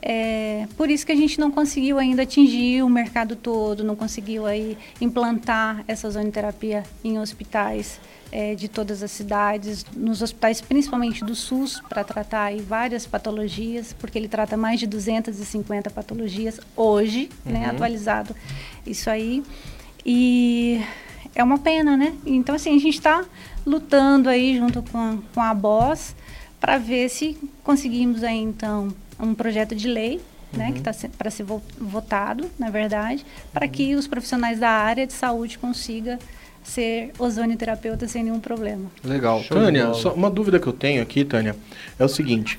É, por isso que a gente não conseguiu ainda atingir o mercado todo, não conseguiu aí implantar essa zonoterapia em hospitais é, de todas as cidades, nos hospitais principalmente do SUS, para tratar aí várias patologias, porque ele trata mais de 250 patologias hoje, né, uhum. né, atualizado isso aí. E é uma pena, né? Então, assim, a gente está lutando aí junto com a, com a BOS para ver se conseguimos aí, então, um projeto de lei né, que está uhum. para ser votado, na verdade, para uhum. que os profissionais da área de saúde consigam ser ozonioterapeuta sem nenhum problema. Legal. Show Tânia, só uma dúvida que eu tenho aqui, Tânia, é o seguinte.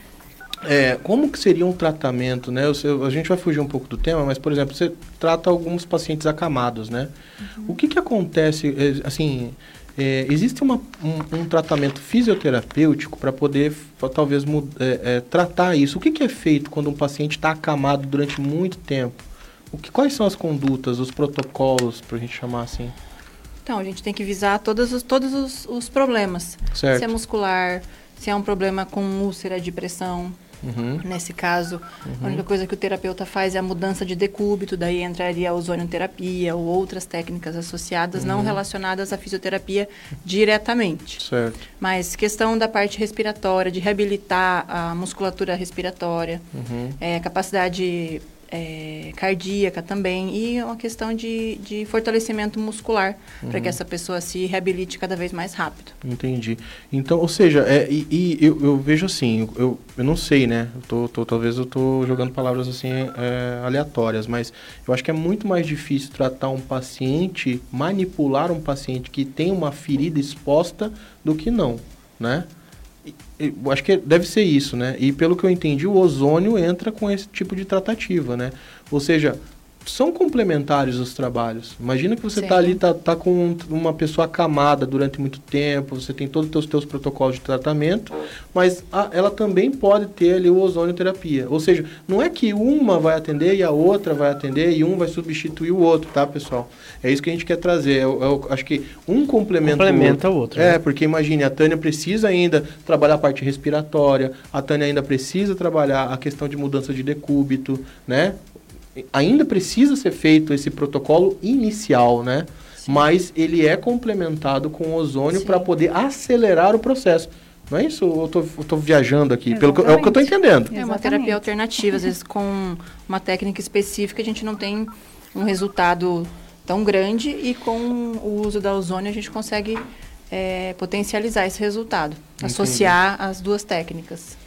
É, como que seria um tratamento, né? Sei, a gente vai fugir um pouco do tema, mas, por exemplo, você trata alguns pacientes acamados, né? Uhum. O que que acontece, é, assim, é, existe uma, um, um, tratamento fisioterapêutico para poder talvez é, é, tratar isso? O que, que, é feito quando um paciente está acamado durante muito tempo? O que, quais são as condutas, os protocolos, para a gente chamar assim? Então, a gente tem que visar todos os, todos os, os problemas. Certo. Se é muscular, se é um problema com úlcera de pressão, Uhum. Nesse caso, uhum. a única coisa que o terapeuta faz é a mudança de decúbito, daí entraria a ozonioterapia ou outras técnicas associadas uhum. não relacionadas à fisioterapia diretamente. Certo. Mas questão da parte respiratória, de reabilitar a musculatura respiratória, uhum. é, capacidade é, cardíaca também e uma questão de, de fortalecimento muscular uhum. para que essa pessoa se reabilite cada vez mais rápido. Entendi. Então, ou seja, é, e, e eu, eu, vejo assim, eu, eu não sei, né? Eu tô, tô talvez eu estou jogando palavras assim é, aleatórias, mas eu acho que é muito mais difícil tratar um paciente, manipular um paciente que tem uma ferida exposta do que não, né? Eu acho que deve ser isso, né? E pelo que eu entendi, o ozônio entra com esse tipo de tratativa, né? Ou seja, são complementares os trabalhos. Imagina que você está ali, tá, tá com uma pessoa acamada durante muito tempo, você tem todos os teus, teus protocolos de tratamento, mas a, ela também pode ter ali o ozonioterapia. Ou seja, não é que uma vai atender e a outra vai atender e um vai substituir o outro, tá, pessoal? É isso que a gente quer trazer. Eu, eu acho que um complementa, complementa o outro. O outro é, né? porque imagine, a Tânia precisa ainda trabalhar a parte respiratória, a Tânia ainda precisa trabalhar a questão de mudança de decúbito, né? Ainda precisa ser feito esse protocolo inicial, né? Sim. Mas ele é complementado com ozônio para poder acelerar o processo. Não é isso? Eu estou viajando aqui, pelo que, é o que eu estou entendendo. É uma terapia alternativa, às vezes com uma técnica específica a gente não tem um resultado tão grande e com o uso da ozônio a gente consegue é, potencializar esse resultado, Entendi. associar as duas técnicas.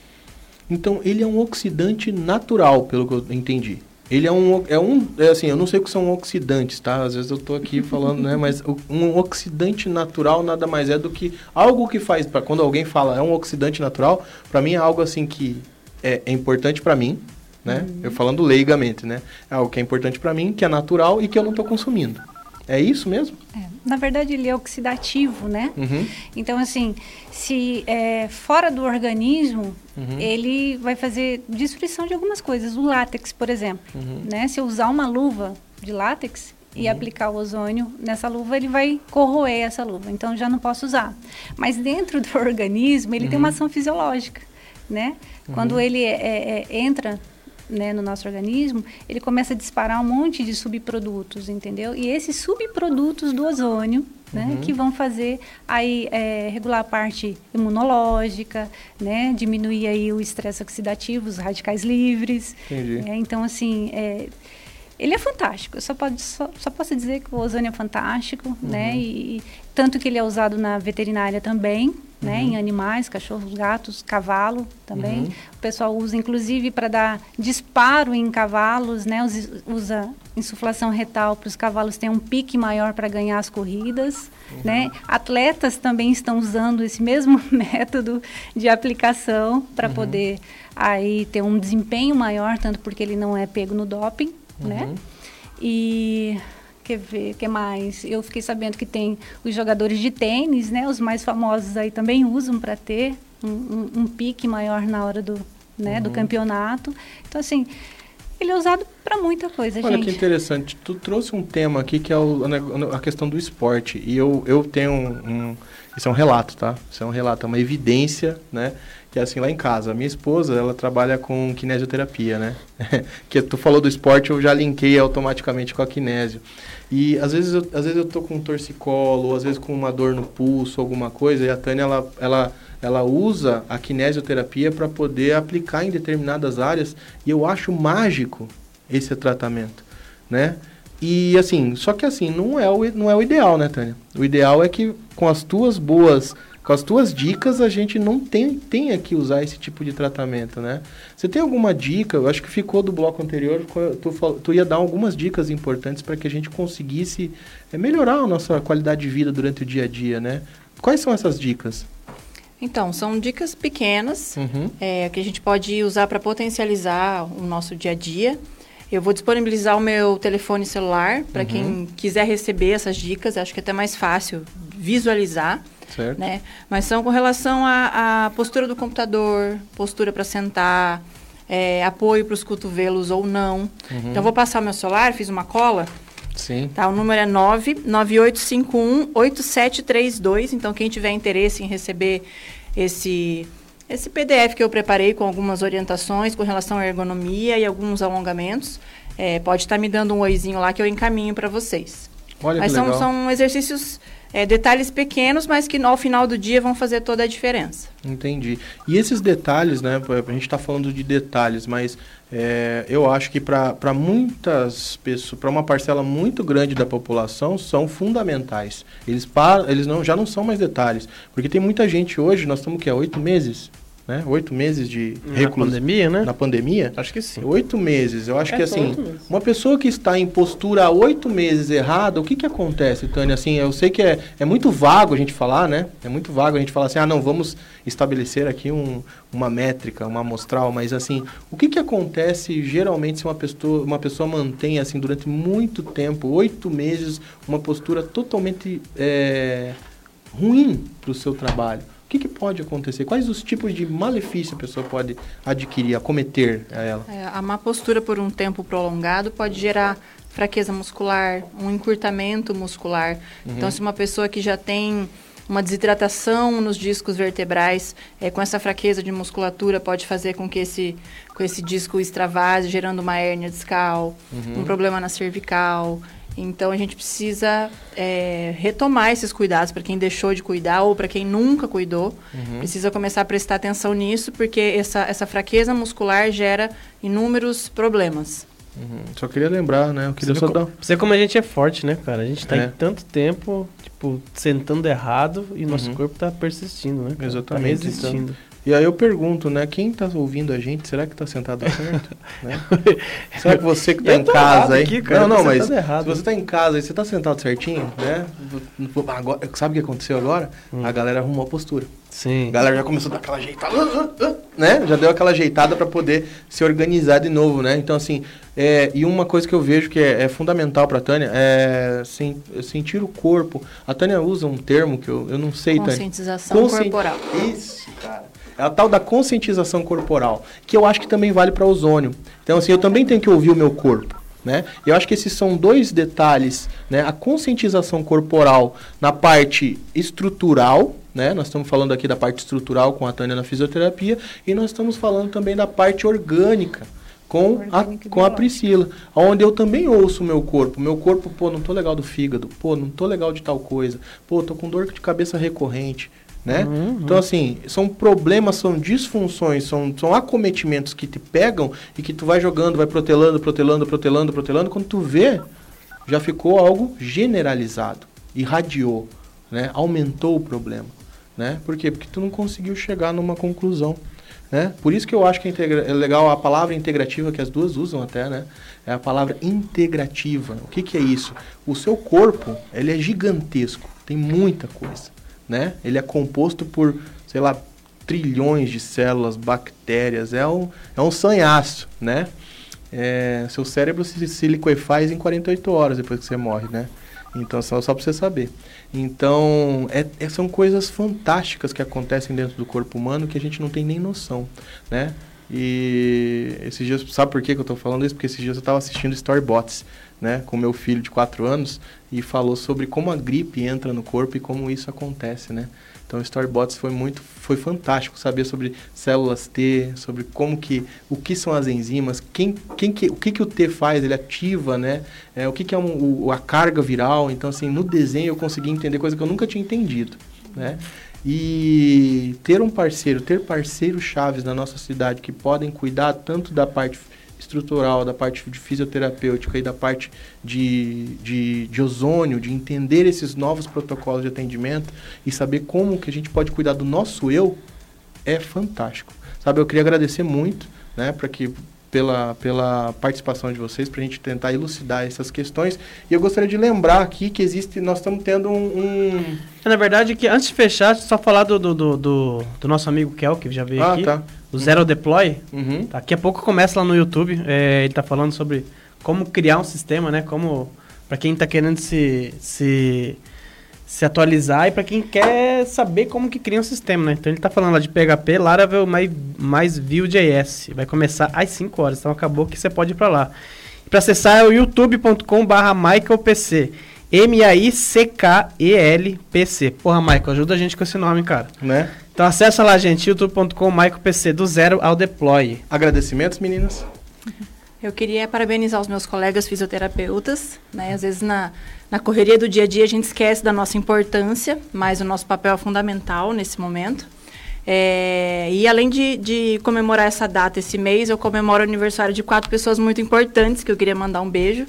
Então ele é um oxidante natural, pelo que eu entendi. Ele é um, é um, é assim, eu não sei o que são oxidantes, tá? Às vezes eu estou aqui *laughs* falando, né? Mas um oxidante natural nada mais é do que algo que faz, para quando alguém fala é um oxidante natural, para mim é algo assim que é, é importante para mim, né? Uhum. Eu falando leigamente, né? É algo que é importante para mim, que é natural e que eu não estou consumindo. É isso mesmo? É. Na verdade, ele é oxidativo, né? Uhum. Então, assim, se é fora do organismo, uhum. ele vai fazer destruição de algumas coisas. O látex, por exemplo, uhum. né? Se eu usar uma luva de látex e uhum. aplicar o ozônio nessa luva, ele vai corroer essa luva. Então, já não posso usar. Mas dentro do *laughs* organismo, ele tem uma uhum. ação fisiológica, né? Quando uhum. ele é, é, é, entra né, no nosso organismo, ele começa a disparar um monte de subprodutos, entendeu? E esses subprodutos do ozônio, né, uhum. que vão fazer aí é, regular a parte imunológica, né, diminuir aí o estresse oxidativo, os radicais livres. Entendi. É, então, assim, é, ele é fantástico. Eu só, pode, só, só, posso dizer que o ozônio é fantástico, né, uhum. né, e, tanto que ele é usado na veterinária também, né, uhum. em animais, cachorros, gatos, cavalo também. Uhum. O pessoal usa inclusive para dar disparo em cavalos, né, usa insuflação retal para os cavalos terem um pique maior para ganhar as corridas, uhum. né? Atletas também estão usando esse mesmo *laughs* método de aplicação para uhum. poder aí ter um desempenho maior, tanto porque ele não é pego no doping, né? Uhum. E quer ver, que mais? Eu fiquei sabendo que tem os jogadores de tênis, né? Os mais famosos aí também usam para ter um, um, um, pique maior na hora do, né, uhum. do campeonato. Então, assim, ele é usado para muita coisa, Olha gente. que interessante. Tu trouxe um tema aqui que é o, a questão do esporte. E eu, eu tenho um, um, Isso é um relato, tá? Isso é um relato, é uma evidência, né? Que é assim lá em casa. A minha esposa, ela trabalha com kinesioterapia, né? *laughs* que tu falou do esporte, eu já linkei automaticamente com a kinésio. E às vezes eu, às vezes eu tô com um torcicolo, ou às vezes com uma dor no pulso, alguma coisa, e a Tânia ela, ela, ela usa a kinesioterapia para poder aplicar em determinadas áreas, e eu acho mágico esse tratamento, né? E assim, só que assim, não é o, não é o ideal, né, Tânia? O ideal é que com as tuas boas com as tuas dicas, a gente não tem, tem que usar esse tipo de tratamento, né? Você tem alguma dica? Eu acho que ficou do bloco anterior, tu, tu ia dar algumas dicas importantes para que a gente conseguisse é, melhorar a nossa qualidade de vida durante o dia a dia, né? Quais são essas dicas? Então, são dicas pequenas uhum. é, que a gente pode usar para potencializar o nosso dia a dia. Eu vou disponibilizar o meu telefone celular para uhum. quem quiser receber essas dicas. Acho que é até mais fácil visualizar. Certo. Né? Mas são com relação à postura do computador, postura para sentar, é, apoio para os cotovelos ou não. Uhum. Então, vou passar o meu celular, fiz uma cola. Sim. Tá, o número é 998518732. Então, quem tiver interesse em receber esse, esse PDF que eu preparei com algumas orientações com relação à ergonomia e alguns alongamentos, é, pode estar tá me dando um oizinho lá que eu encaminho para vocês. Olha Mas são, são exercícios é, detalhes pequenos, mas que ao final do dia vão fazer toda a diferença. Entendi. E esses detalhes, né? A gente está falando de detalhes, mas é, eu acho que para muitas pessoas, para uma parcela muito grande da população, são fundamentais. Eles, para, eles não, já não são mais detalhes. Porque tem muita gente hoje, nós estamos que há oito meses né? Oito meses de reclusão. Na pandemia, né? Na pandemia? Acho que sim. Oito meses. Eu acho é que assim, uma pessoa que está em postura há oito meses errada, o que que acontece, Tânia? Assim, eu sei que é, é muito vago a gente falar, né? É muito vago a gente falar assim, ah, não, vamos estabelecer aqui um, uma métrica, uma amostral, mas assim, o que que acontece geralmente se uma pessoa, uma pessoa mantém assim durante muito tempo, oito meses, uma postura totalmente é, ruim para o seu trabalho? O que, que, pode acontecer? Quais os tipos de malefício a pessoa pode adquirir, acometer a ela? É, a má postura por um tempo prolongado pode gerar fraqueza muscular, um encurtamento muscular. Uhum. Então, se uma pessoa que já tem uma desidratação nos discos vertebrais, é, com essa fraqueza de musculatura, pode fazer com que esse, com esse disco extravase, gerando uma hérnia discal, uhum. um problema na cervical. Então a gente precisa é, retomar esses cuidados para quem deixou de cuidar ou para quem nunca cuidou. Uhum. Precisa começar a prestar atenção nisso, porque essa, essa fraqueza muscular gera inúmeros problemas. Uhum. Só queria lembrar, né? Eu queria você só dar... Você como a gente é forte, né, cara? A gente está é. em tanto tempo, tipo, sentando errado e nosso uhum. corpo está persistindo, né? Cara? Exatamente. Tá resistindo. Então... E aí eu pergunto, né? Quem está ouvindo a gente, será que está sentado certo? *laughs* né? Será que você que está em casa aí... Aqui, cara, não, não, mas errado. se você está em casa e você está sentado certinho, né? Agora, sabe o que aconteceu agora? Hum. A galera arrumou a postura. Sim. A galera já começou a dar aquela ajeitada, né? Já deu aquela ajeitada para poder se organizar de novo, né? Então, assim, é, e uma coisa que eu vejo que é, é fundamental para a Tânia é sen, sentir o corpo. A Tânia usa um termo que eu, eu não sei, Tânia. Conscientização corporal. Isso, cara. É a tal da conscientização corporal, que eu acho que também vale para ozônio. Então, assim, eu também tenho que ouvir o meu corpo. Né? Eu acho que esses são dois detalhes, né? A conscientização corporal na parte estrutural, né? Nós estamos falando aqui da parte estrutural com a Tânia na fisioterapia e nós estamos falando também da parte orgânica com a, com a Priscila, onde eu também ouço o meu corpo. Meu corpo, pô, não tô legal do fígado, pô, não tô legal de tal coisa, pô, tô com dor de cabeça recorrente né? Uhum. Então, assim, são problemas, são disfunções, são, são acometimentos que te pegam e que tu vai jogando, vai protelando, protelando, protelando, protelando. Quando tu vê, já ficou algo generalizado, irradiou, né? Aumentou o problema, né? Por quê? Porque tu não conseguiu chegar numa conclusão, né? Por isso que eu acho que é legal a palavra integrativa, que as duas usam até, né? É a palavra integrativa. O que, que é isso? O seu corpo, ele é gigantesco, tem muita coisa né? Ele é composto por, sei lá, trilhões de células, bactérias, é um, é um sanhaço, né? É, seu cérebro se, se liquefaz em 48 horas depois que você morre, né? Então, só, só para você saber. Então, é, é, são coisas fantásticas que acontecem dentro do corpo humano que a gente não tem nem noção, né? E esses dias, sabe por que, que eu estou falando isso? Porque esses dias eu estava assistindo Storybots, né, com meu filho de 4 anos e falou sobre como a gripe entra no corpo e como isso acontece, né? Então, o Storybots foi muito, foi fantástico saber sobre células T, sobre como que, o que são as enzimas, quem, quem que, o que que o T faz, ele ativa, né? É, o que que é um, o, a carga viral. Então, assim, no desenho eu consegui entender coisa que eu nunca tinha entendido, né? E ter um parceiro, ter parceiros chaves na nossa cidade que podem cuidar tanto da parte estrutural, da parte de fisioterapêutica e da parte de, de, de, ozônio, de entender esses novos protocolos de atendimento e saber como que a gente pode cuidar do nosso eu, é fantástico. Sabe, eu queria agradecer muito, né, para que pela, pela participação de vocês, para a gente tentar elucidar essas questões. E eu gostaria de lembrar aqui que existe, nós estamos tendo um, um... Na verdade, que antes de fechar, só falar do, do, do, do, do nosso amigo Kel, que já veio ah, aqui. Tá. O Zero Deploy. Uhum. Daqui a pouco começa lá no YouTube. É, ele está falando sobre como criar um sistema, né? Como para quem está querendo se, se, se atualizar e para quem quer saber como que cria um sistema, né? Então ele está falando lá de PHP, Laravel mais, mais Vue.js. Vai começar às 5 horas, então acabou que você pode ir para lá. Para acessar é o youtube.com/michaelpc. M-A-I-C-K-E-L-P-C. Porra, Michael, ajuda a gente com esse nome, cara. Né? Então acessa lá, gente, youtube.com, PC, do zero ao deploy. Agradecimentos, meninas? Eu queria parabenizar os meus colegas fisioterapeutas, né? Às vezes na, na correria do dia a dia a gente esquece da nossa importância, mas o nosso papel é fundamental nesse momento. É, e além de, de, comemorar essa data esse mês, eu comemoro o aniversário de quatro pessoas muito importantes que eu queria mandar um beijo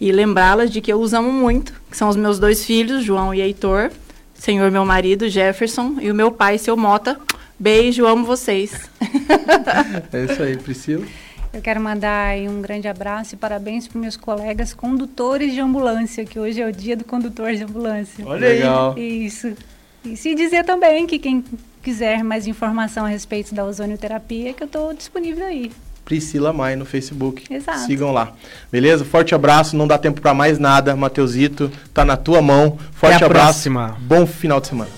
e lembrá-las de que eu os amo muito, que são os meus dois filhos, João e Heitor, senhor meu marido, Jefferson, e o meu pai, seu Mota. Beijo, amo vocês. *laughs* é isso aí, Priscila. Eu quero mandar um grande abraço e parabéns para meus colegas condutores de ambulância, que hoje é o dia do condutor de ambulância. Olha Legal. aí. Isso. E se dizer também que quem quiser mais informação a respeito da ozonioterapia, que eu estou disponível aí. Priscila Mai no Facebook. Exato. Sigam lá. Beleza? Forte abraço, não dá tempo para mais nada. Mateusito, tá na tua mão. Forte Até a abraço. Próxima. Bom final de semana.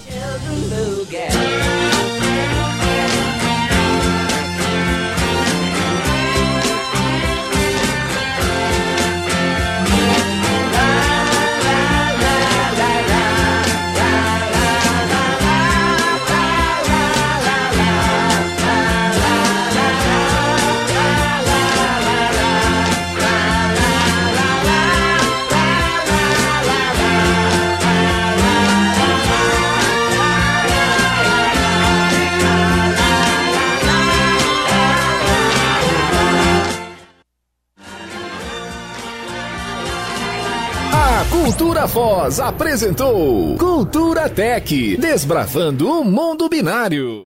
Cultura Foz apresentou Cultura Tech, desbravando o mundo binário.